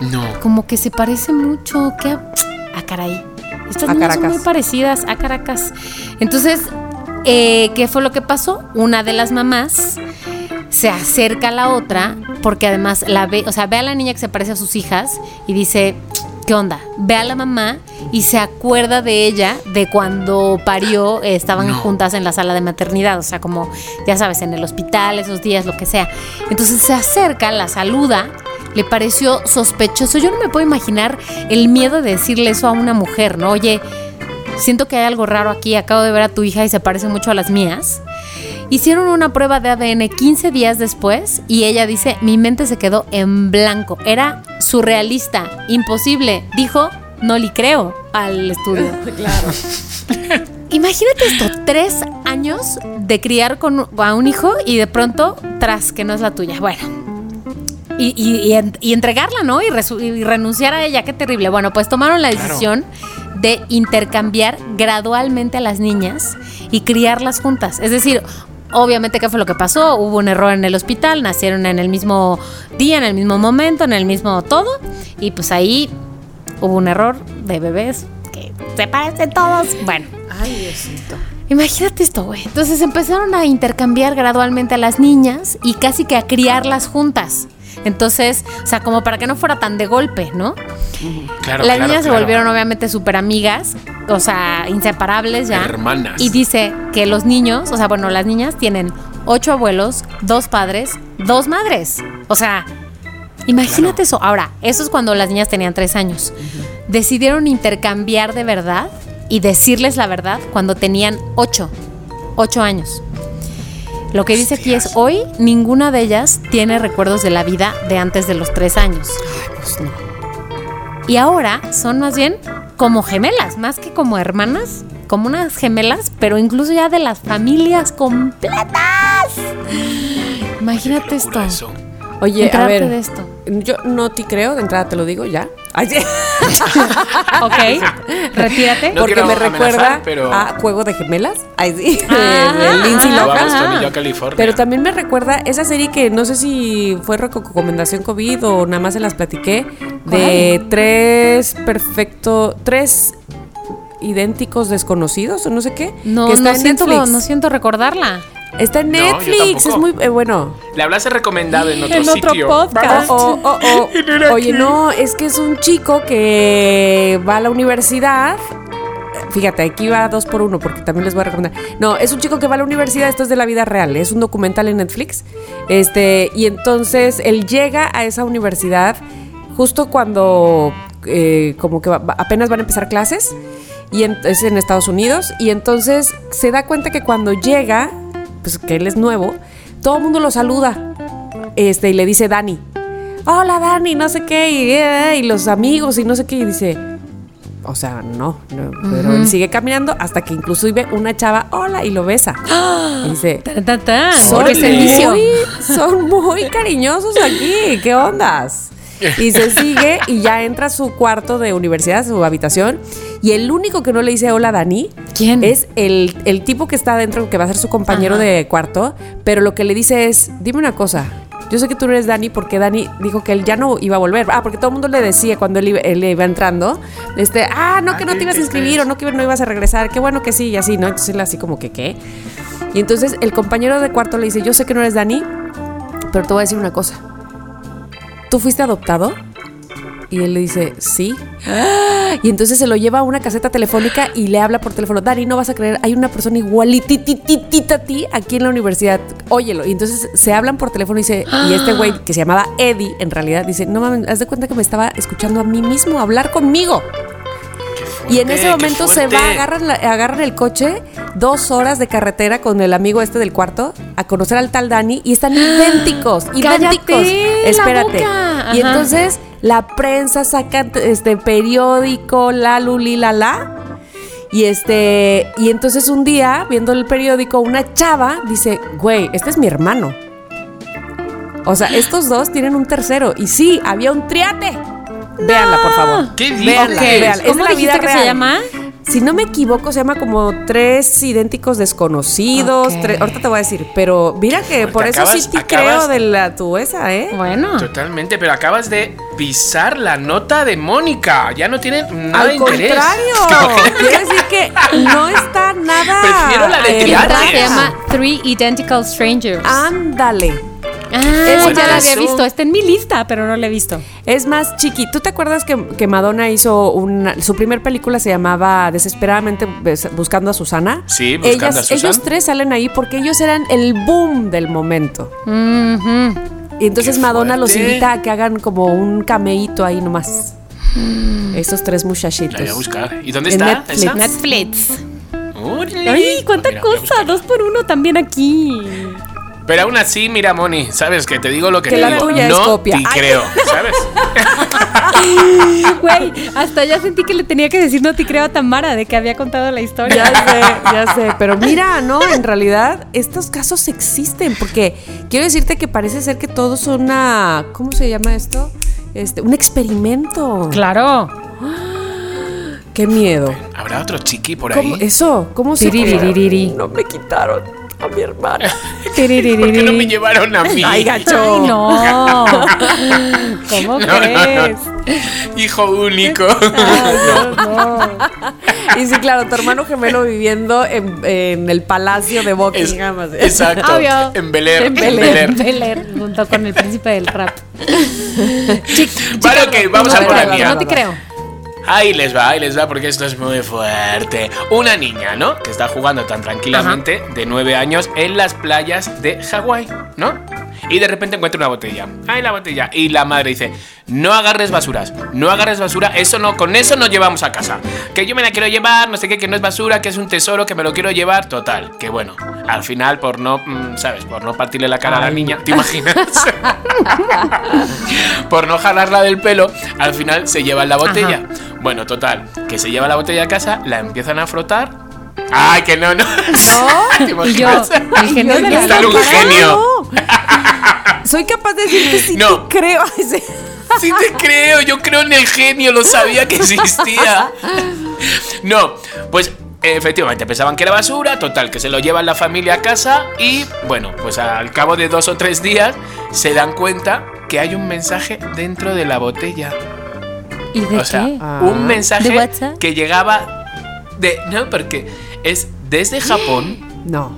No. Como que se parece mucho. ¿Qué? Ah, caray. Estas niñas son muy parecidas a Caracas. Entonces, eh, ¿qué fue lo que pasó? Una de las mamás se acerca a la otra porque además la ve, o sea, ve a la niña que se parece a sus hijas y dice, ¿qué onda? Ve a la mamá y se acuerda de ella de cuando parió, eh, estaban No. juntas en la sala de maternidad, o sea, como, ya sabes, en el hospital, esos días, lo que sea. Entonces se acerca, la saluda, le pareció sospechoso. Yo no me puedo imaginar el miedo de decirle eso a una mujer, ¿no? Oye, siento que hay algo raro aquí, acabo de ver a tu hija y se parece mucho a las mías. Hicieron una prueba de ADN 15 días después y ella dice, mi mente se quedó en blanco. Era surrealista, imposible. Dijo, no le creo al estudio. Claro. Imagínate esto, tres años de criar con, a un hijo y de pronto, tras que no es la tuya. Bueno. Y, y- y en- y entregarla, ¿no? Y, resu- y renunciar a ella, qué terrible. Bueno, pues tomaron la Claro. decisión de intercambiar gradualmente a las niñas y criarlas juntas. Es decir, obviamente, ¿qué fue lo que pasó? Hubo un error en el hospital, nacieron en el mismo día, en el mismo momento, en el mismo todo. Y pues ahí hubo un error de bebés que se parecen todos. Bueno. Ay, Diosito. Imagínate esto, güey. Entonces empezaron a intercambiar gradualmente a las niñas y casi que a criarlas juntas. Entonces, o sea, como para que no fuera tan de golpe, ¿no? Claro, las claro, niñas se volvieron obviamente súper amigas, o sea, inseparables ya. Hermanas. Y dice que los niños, o sea, bueno, las niñas tienen ocho abuelos, dos padres, dos madres. O sea, imagínate eso. Ahora, eso es cuando las niñas tenían tres años. Decidieron intercambiar de verdad y decirles la verdad cuando tenían ocho, ocho años. Lo que dice aquí es, hoy ninguna de ellas tiene recuerdos de la vida de antes de los tres años. Y ahora son más bien como gemelas, más que como hermanas, como unas gemelas, pero incluso ya de las familias completas. Imagínate esto. Oye, a ver. de esto. Yo no te creo, de entrada te lo digo ya. Ay, sí. Ok, retírate. No Porque me recuerda pero- a Juego de Gemelas. Ay, sí. De Lindsay Lohan. Pero también me recuerda esa serie que no sé si fue recomendación COVID o nada más se las platiqué. De tres perfecto. Tres idénticos desconocidos o no sé qué. No, que está no en siento, Netflix. no siento recordarla. Está en No, Netflix, es muy eh, bueno. Le hablas recomendado en otro En otro sitio. podcast. Oh, oh, oh. Oye, no, es que es un chico que va a la universidad. Fíjate, aquí va dos por uno porque también les voy a recomendar. No, es un chico que va a la universidad, esto es de la vida real, es un documental en Netflix. Este, y entonces él llega a esa universidad justo cuando eh, como que va- apenas van a empezar clases y en- es en Estados Unidos y entonces se da cuenta que cuando llega, pues que él es nuevo, todo el mundo lo saluda. Este, y le dice Dani. Hola Dani, no sé qué, y, eh, y los amigos y no sé qué, y dice, o sea, no, no, pero él sigue caminando hasta que incluso ve una chava, hola, y lo besa. Y dice, Tan, tan, tan. son muy, son muy cariñosos aquí, ¿qué ondas? Y se sigue y ya entra a su cuarto de universidad, su habitación, y el único que no le dice hola Dani ¿Quién? es el, el tipo que está adentro, que va a ser su compañero Ajá. de cuarto, pero lo que le dice es, dime una cosa. Yo sé que tú no eres Dani porque Dani dijo que él ya no iba a volver. Ah, porque todo el mundo le decía cuando él iba, él iba entrando, este, ah, no, que no ¿qué- te ibas a inscribir o no que no ibas a regresar. Qué bueno que sí, y así, ¿no? Entonces él así como que, ¿qué? Y entonces el compañero de cuarto le dice, yo sé que no eres Dani, pero te voy a decir una cosa. ¿Tú fuiste adoptado? Y él le dice, sí. Y entonces se lo lleva a una caseta telefónica y le habla por teléfono. Dani, no vas a creer, hay una persona igualitititita a ti aquí en la universidad. Óyelo. Y entonces se hablan por teléfono y dice, y este güey que se llamaba Eddie, en realidad, dice, no mames, haz de cuenta que me estaba escuchando a mí mismo hablar conmigo. Y en ese momento se va, agarran, la- agarran el coche, dos horas de carretera con el amigo este del cuarto, a conocer al tal Dani, y están idénticos, idénticos. ¡Cállate la Espérate. boca! Y entonces la prensa saca este periódico, la luli, la la. Y este, y entonces un día, viendo el periódico, una chava dice, güey, este es mi hermano. O sea, estos dos tienen un tercero. Y sí, había un triate. Véanla, por favor. ¿Qué? Véanla, Ok. véanla. Es de ¿Cómo la vida dijiste que se llama? Si no me equivoco, se llama como tres idénticos desconocidos. Ok. tres- ahorita te voy a decir, pero mira que Porque por eso acabas- sí te acabas- creo de la tu esa, ¿eh? Bueno. Totalmente, pero acabas de pisar la nota de Mónica. Ya no tiene nada de Al interés. contrario, quiere decir que no está nada. Prefiero la de eh, se llama Three Identical Strangers. Ándale. Ah, ya la había visto. Está en mi lista, pero no la he visto. Es más chiqui. ¿Tú te acuerdas que, que Madonna hizo una. Su primer película se llamaba Desesperadamente Buscando a Susana? Sí, Buscando Ellas- a Susan. Ellos tres salen ahí porque ellos eran el boom del momento. Y entonces Qué Madonna los invita a que hagan como un cameíto ahí nomás. Esos tres muchachitos. La voy a buscar. ¿Y dónde En está Netflix. esa? Netflix. Ay, cuánta Mira, cosa. Dos por uno también aquí. Pero aún así, mira, Moni, sabes que te digo lo que, Que te la digo. tuya es no copia. te creo, ¿sabes? Güey, hasta ya sentí que le tenía que decir no te creo a Tamara de que había contado la historia. Ya sé, ya sé. Pero mira, no, en realidad estos casos existen porque quiero decirte que parece ser que todo es una. ¿Cómo se llama esto? Este, un experimento. Claro. Qué miedo. ¿Habrá otro chiqui por ¿Cómo, ahí? eso, ¿cómo se. No me quitaron a mi hermana. ¿Por qué no me llevaron a mí? Ay, gacho. Ay, no. ¿Cómo No, no, crees? Hijo único. Ay, no. Y sí, claro, tu hermano gemelo viviendo en, en el palacio de Buckingham. exacto. Obvio. En Bel Air. En En Bel Air. Air. Bel Air, junto con el príncipe del rap. Chic- Vale, chica, ok, vamos no a por la mía. No te creo. Ahí les va, ahí les va, porque esto es muy fuerte. Una niña, ¿no? Que está jugando tan tranquilamente, de nueve años, en las playas de Hawái, ¿no? Y de repente encuentra una botella. ¡Ay, la botella! Y la madre dice: No agarres basuras, no agarres basura, eso no, con eso nos llevamos a casa. Que yo me la quiero llevar, no sé qué, que no es basura, que es un tesoro, que me lo quiero llevar. Total, que bueno, al final, por no, mm, ¿sabes? Por no partirle la cara a la Ay. niña, ¿te imaginas? por no jalarla del pelo, al final se llevan la botella. Bueno, total, que se lleva la botella a casa, la empiezan a frotar. ¡Ay, que no, no! ¿Te Y yo, imaginas? genio de la Sale un genio. Soy capaz de decirte si No. te creo. Ese- Sí te creo, yo creo en el genio, lo sabía que existía. No, pues efectivamente pensaban que era basura, total, que se lo llevan la familia a casa y bueno, pues al cabo de dos o tres días se dan cuenta que hay un mensaje dentro de la botella. ¿Y de o sea, qué? Ah. un mensaje ¿De WhatsApp? que llegaba De, no, porque es desde Japón No.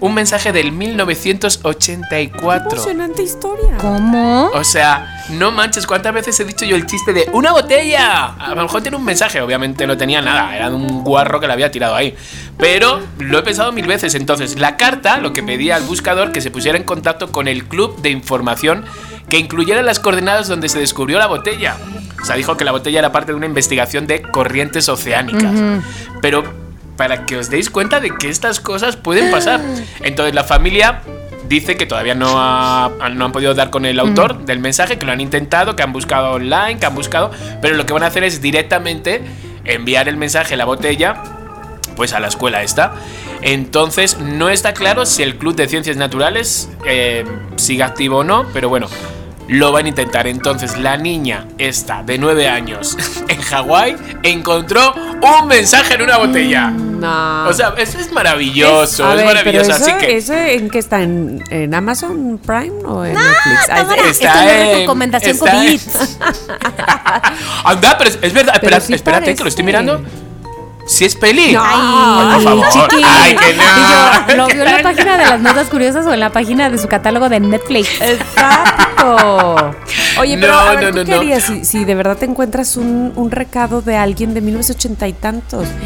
Un mensaje del 1984. Emocionante historia. ¿Cómo? O sea, no manches, ¿cuántas veces he dicho yo el chiste de ¡Una botella! A lo mejor tiene un mensaje, obviamente no tenía nada, era un guarro que le había tirado ahí. Pero lo he pensado mil veces. Entonces, la carta lo que pedía al buscador que se pusiera en contacto con el club de información que incluyera las coordenadas donde se descubrió la botella. O sea, dijo que la botella era parte de una investigación de corrientes oceánicas. Pero para que os deis cuenta de que estas cosas pueden pasar. Entonces, la familia dice que todavía no, ha- no han podido dar con el autor del mensaje, que lo han intentado, que han buscado online, que han buscado, pero lo que van a hacer es directamente enviar el mensaje, la botella, pues a la escuela esta. Entonces no está claro si el Club de Ciencias Naturales eh, sigue activo o no, pero bueno, lo van a intentar. Entonces la niña esta de 9 años en Hawái encontró un mensaje en una botella. No. O sea, eso es maravilloso, es, ver, maravilloso. pero eso, Así que... ¿eso en qué está? ¿En, en Amazon Prime o en Netflix? Ah, Tamara, es- esto no es en- recomendación está COVID. Anda, pero es, es verdad, Pero espera, sí espérate, que lo estoy mirando. Si es peli. No. Ay, por favor. chiqui. Ay, que no. Y yo, ¿Lo vio en la página de las notas curiosas o en la página de su catálogo de Netflix? Exacto. Oye, pero No, a ver, no, ¿tú no, qué harías si, si de verdad te encuentras un, un recado de alguien de 1980 y tantos?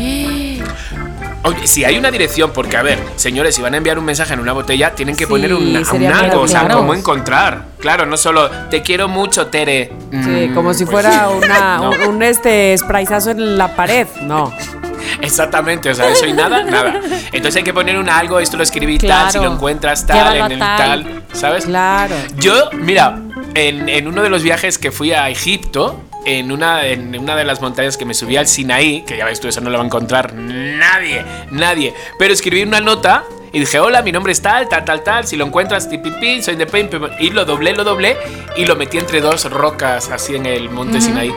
Oye, si hay una dirección, porque a ver, señores, si van a enviar un mensaje en una botella, tienen que Sí, poner una- un, sería algo, o sea, maravilloso. cómo encontrar. Claro, no solo te quiero mucho, Tere. Sí, Mm, como si pues fuera una, No, un, un, este sprayzazo en la pared. No. Exactamente, o sea, eso y nada, nada. Entonces hay que poner un algo, esto lo escribí tal, Claro. si lo encuentras tal, Llévalo en el tal. tal, ¿sabes? Claro. Yo, mira, en, en uno de los viajes que fui a Egipto, en una, en una de las montañas que me subí al Sinaí, que ya ves tú, eso no lo va a encontrar nadie, nadie, pero escribí una nota y dije, hola, mi nombre es tal, tal, tal, tal, si lo encuentras, tipipi, soy de Pain, y lo doblé, lo doblé y lo metí entre dos rocas así en el monte Sinaí.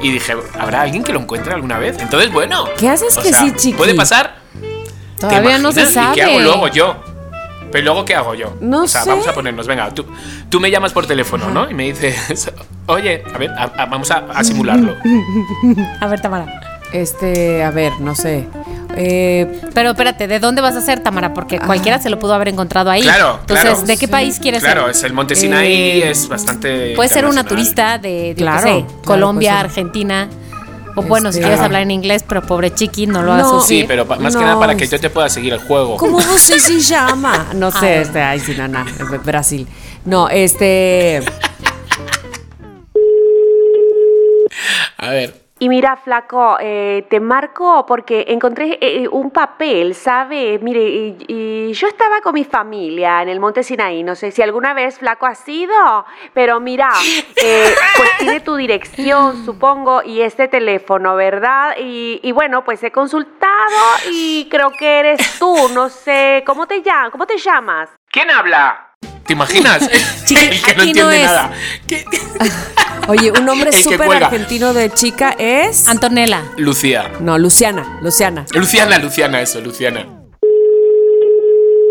Y dije, ¿habrá alguien que lo encuentre alguna vez? Entonces, bueno. ¿Qué haces que sea, sí, chiqui? Puede pasar. ¿Te Todavía no se sabe. ¿Y qué hago luego yo? Pero luego, ¿qué hago yo? No o sea, sé. vamos a ponernos, venga, tú, tú me llamas por teléfono, ¿no? Y me dices, oye, a ver, a- a- vamos a, a simularlo. A ver, Tamara. Este, a ver, no sé. Eh, Pero espérate, ¿de dónde vas a ser, Tamara? Porque cualquiera se lo pudo haber encontrado ahí. Claro, Entonces, claro. ¿de qué país quieres Claro, ser? es el monte Sinaí, Eh, es bastante. Puede ser una internacional. turista de, yo Claro, qué sé, claro, Colombia, puede ser. Argentina. O bueno, si Este- quieres hablar en inglés, pero pobre chiqui, no lo No. asocies. Sí, pero más que nada para que yo te pueda seguir el juego. ¿Cómo você se llama? No Ah, sé, este, ay, sí, no, Brasil. No, este. A ver. Y mira, flaco, eh, te marco porque encontré eh, un papel, ¿sabes? Mire, y, y yo estaba con mi familia en el Monte Sinaí, no sé si alguna vez flaco ha sido, pero mira, eh, pues tiene tu dirección, supongo, y este teléfono, ¿verdad? Y, y bueno, pues he consultado y creo que eres tú, no sé, ¿cómo te llamas? ¿Cómo te llamas? ¿Quién habla? ¿Te imaginas? El que no entiende nada. ¿Qué? Oye, un nombre súper argentino de chica es. Antonella. Lucía. No, Luciana, Luciana. Luciana, Luciana, eso, Luciana.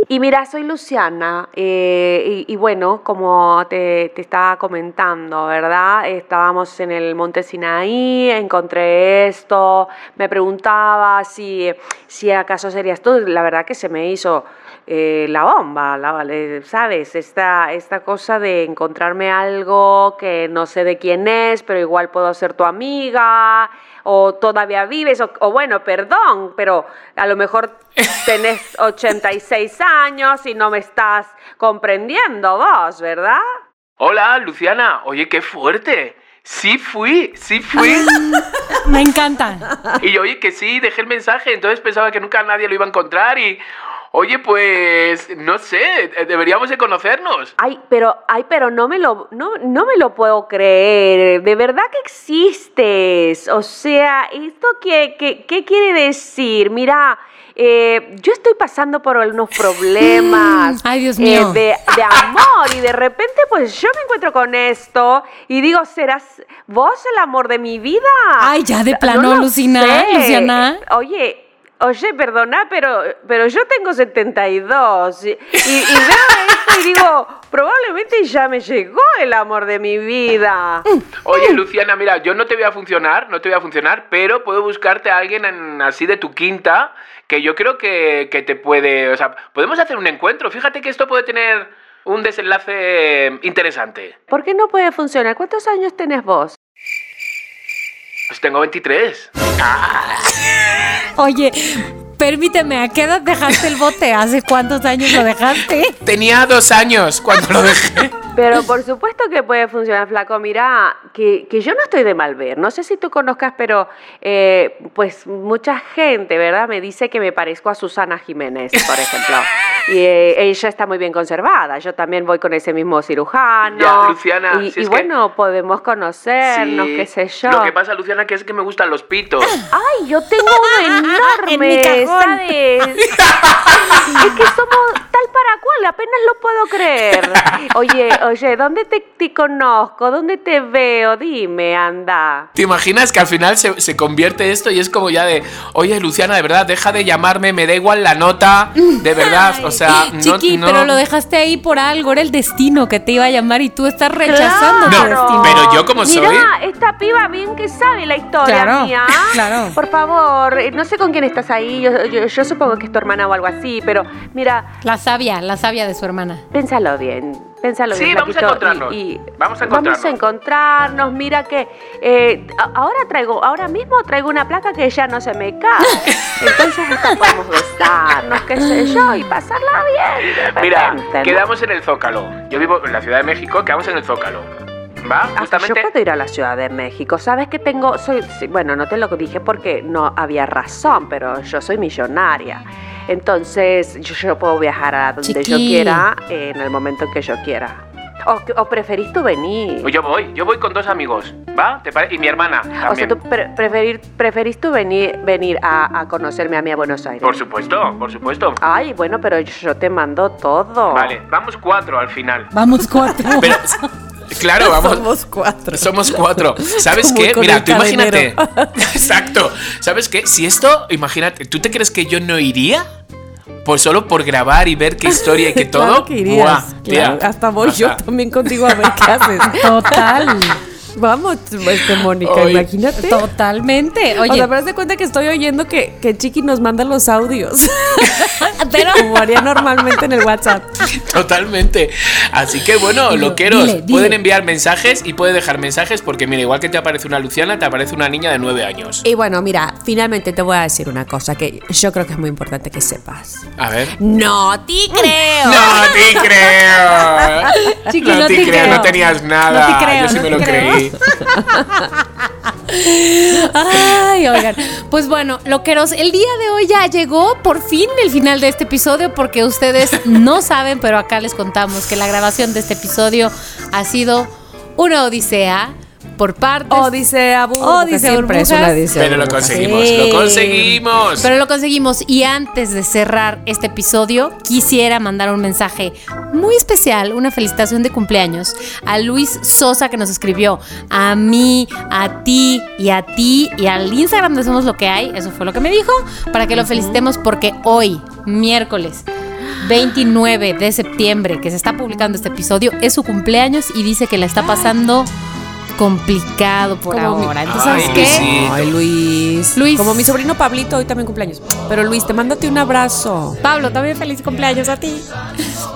Y mira, soy Luciana eh, y, y bueno, como te, te estaba comentando, ¿verdad? Estábamos en el Monte Sinaí, encontré esto, me preguntaba si, si acaso serías tú, la verdad que se me hizo eh, la bomba, la, ¿sabes? Esta, esta cosa de encontrarme algo que no sé de quién es, pero igual puedo ser tu amiga, o todavía vives, o, o bueno, perdón, pero a lo mejor tenés 86 años y no me estás comprendiendo vos, ¿verdad? Hola, Luciana. Oye, qué fuerte. Sí fui, sí fui. Me encanta. Y yo, oye, que sí, dejé el mensaje, entonces pensaba que nunca nadie lo iba a encontrar y... Oye, pues, no sé, eh, deberíamos de conocernos. Ay, pero, ay, pero no me lo, no, no me lo puedo creer. De verdad que existes. O sea, ¿esto qué, qué, qué quiere decir? Mira, eh, yo estoy pasando por unos problemas. Ay, Dios eh, mío. de, de amor. Y de repente, pues yo me encuentro con esto y digo, ¿serás vos el amor de mi vida? Ay, ya de plano, lo Lucina. Luciana. Oye. Oye, perdona, pero, pero yo tengo 72 y, y, y veo esto y digo, probablemente ya me llegó el amor de mi vida. Oye, Luciana, mira, yo no te voy a funcionar, no te voy a funcionar, pero puedo buscarte a alguien en- así de tu quinta que yo creo que, que te puede. O sea, podemos hacer un encuentro. Fíjate que esto puede tener un desenlace interesante. ¿Por qué no puede funcionar? ¿Cuántos años tenés vos? Pues tengo 23. Oye, permíteme, ¿a qué edad dejaste el bote? ¿Hace cuántos años lo dejaste? Tenía dos años cuando lo dejé. Pero por supuesto que puede funcionar, flaco. Mira, que, que yo no estoy de mal ver. No sé si tú conozcas, pero eh, pues mucha gente, ¿verdad? Me dice que me parezco a Susana Jiménez, por ejemplo. Y eh, ella está muy bien conservada. Yo también voy con ese mismo cirujano. Ya, Luciana, Y, si y es que- bueno, podemos conocernos, Sí. qué sé yo. Lo que pasa, Luciana, que es que me gustan los pitos. Ay, yo tengo uno enorme, En. ¿sabes? es que somos tal para cual, apenas lo puedo creer. Oye, oye, ¿dónde te, te conozco? ¿Dónde te veo? Dime, anda. ¿Te imaginas que al final se, se convierte esto y es como ya de, oye, Luciana, de verdad, deja de llamarme, me da igual la nota, de verdad, o sea, no, Chiqui, no- pero lo dejaste ahí por algo, era el destino que te iba a llamar y tú estás rechazando No, tu destino. pero yo como soy- Mira, esta piba bien que sabe la historia Claro, mía. claro. Por favor, eh, no sé con quién estás ahí. Yo, yo- yo supongo que es tu hermana o algo así, pero mira, La sabia, la sabia de su hermana. Pénsalo bien, pénsalo Sí, bien. vamos a encontrarnos. y- y Vamos a Vamos a encontrarnos. encontrarnos. Mira que eh, ahora traigo, ahora mismo traigo una placa que ya no se me cae. Entonces hasta podemos besarnos, qué sé yo, y pasarla bien. Mira, quedamos en el Zócalo. Yo vivo en la Ciudad de México, quedamos en el Zócalo. ¿Va? Hasta Justamente. yo puedo ir a la Ciudad de México. Sabes que tengo, soy, bueno, no te lo dije porque no había razón, pero yo soy millonaria. Entonces yo, yo puedo viajar a donde yo Chiqui. quiera eh, en el momento en que yo quiera. O, o preferís tú venir. Yo voy, yo voy con dos amigos, ¿va? ¿Te pare- Y mi hermana O sea, también. tú pre- preferir, preferís tú venir, venir a, a conocerme a mí a Buenos Aires. Por supuesto, por supuesto. Ay, bueno, pero yo te mando todo. Vale, vamos cuatro al final. Vamos cuatro. Pero, claro, vamos. Somos cuatro. Somos cuatro. ¿Sabes Como qué? Mira, tú imagínate. Exacto. ¿Sabes qué? Si esto, imagínate, ¿tú te crees que yo no iría? Pues solo por grabar y ver qué historia y qué todo. Claro que irías. Buah, claro. tía. Hasta voy yo también contigo a ver qué haces. Total. Vamos, este, Mónica, imagínate. Totalmente. Oye, o sea, pero de cuenta que estoy oyendo que, que Chiqui nos manda los audios. pero Como haría normalmente en el WhatsApp. Totalmente. Así que bueno, Dilo, loqueros, dile, dile. pueden enviar mensajes y pueden dejar mensajes porque mira, igual que te aparece una Luciana, te aparece una niña de nueve años. Y bueno, mira, finalmente te voy a decir una cosa que yo creo que es muy importante que sepas. A ver. No te creo. No te creo. Chiqui, no, no te te creo, creo. no tenías nada. No te creo, Yo sí no me te lo creo. creí. Ay, oigan. Pues bueno, loqueros, el día de hoy ya llegó por fin el final de este episodio porque ustedes no saben, pero acá les contamos que la grabación de este episodio ha sido una odisea por partes. Odisea, burbuja, Odisea, siempre es una burbujas. odisea. Pero lo conseguimos, Sí. lo conseguimos. Pero lo conseguimos y antes de cerrar este episodio quisiera mandar un mensaje muy especial, una felicitación de cumpleaños a Luis Sosa que nos escribió a mí, a ti y a ti y al Instagram de Somos Lo que hay, eso fue lo que me dijo, para que lo felicitemos porque hoy, miércoles 29 de septiembre, que se está publicando este episodio, es su cumpleaños y dice que la está pasando complicado por Como mi- ahora. Entonces, Ay, ¿sabes qué? Luisito. Ay, Luis. Luis. Como mi sobrino Pablito, hoy también cumpleaños. Pero Luis, te mándate un abrazo. Pablo, también feliz cumpleaños a ti.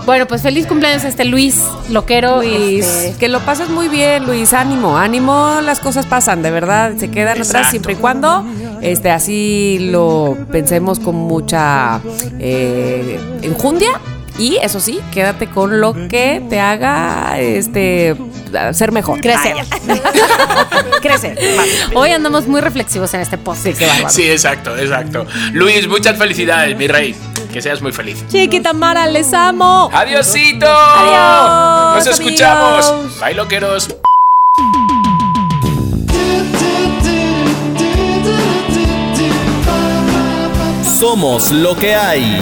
Bueno, pues feliz cumpleaños a este Luis Loquero. Luis, este, que lo pases muy bien, Luis. Ánimo, ánimo, las cosas pasan, de verdad. Se quedan atrás siempre y cuando este, así lo pensemos con mucha eh, enjundia. Y eso sí, quédate con lo que te haga este ser mejor. crecer. Crecer. Hoy andamos muy reflexivos en este post. Sí. Sí, exacto, exacto. Luis, muchas felicidades, mi rey. Que seas muy feliz. Chiquita Mara, les amo. ¡Adiosito! Adiós, ¡Nos escuchamos! Bye, loqueros. Somos lo que hay.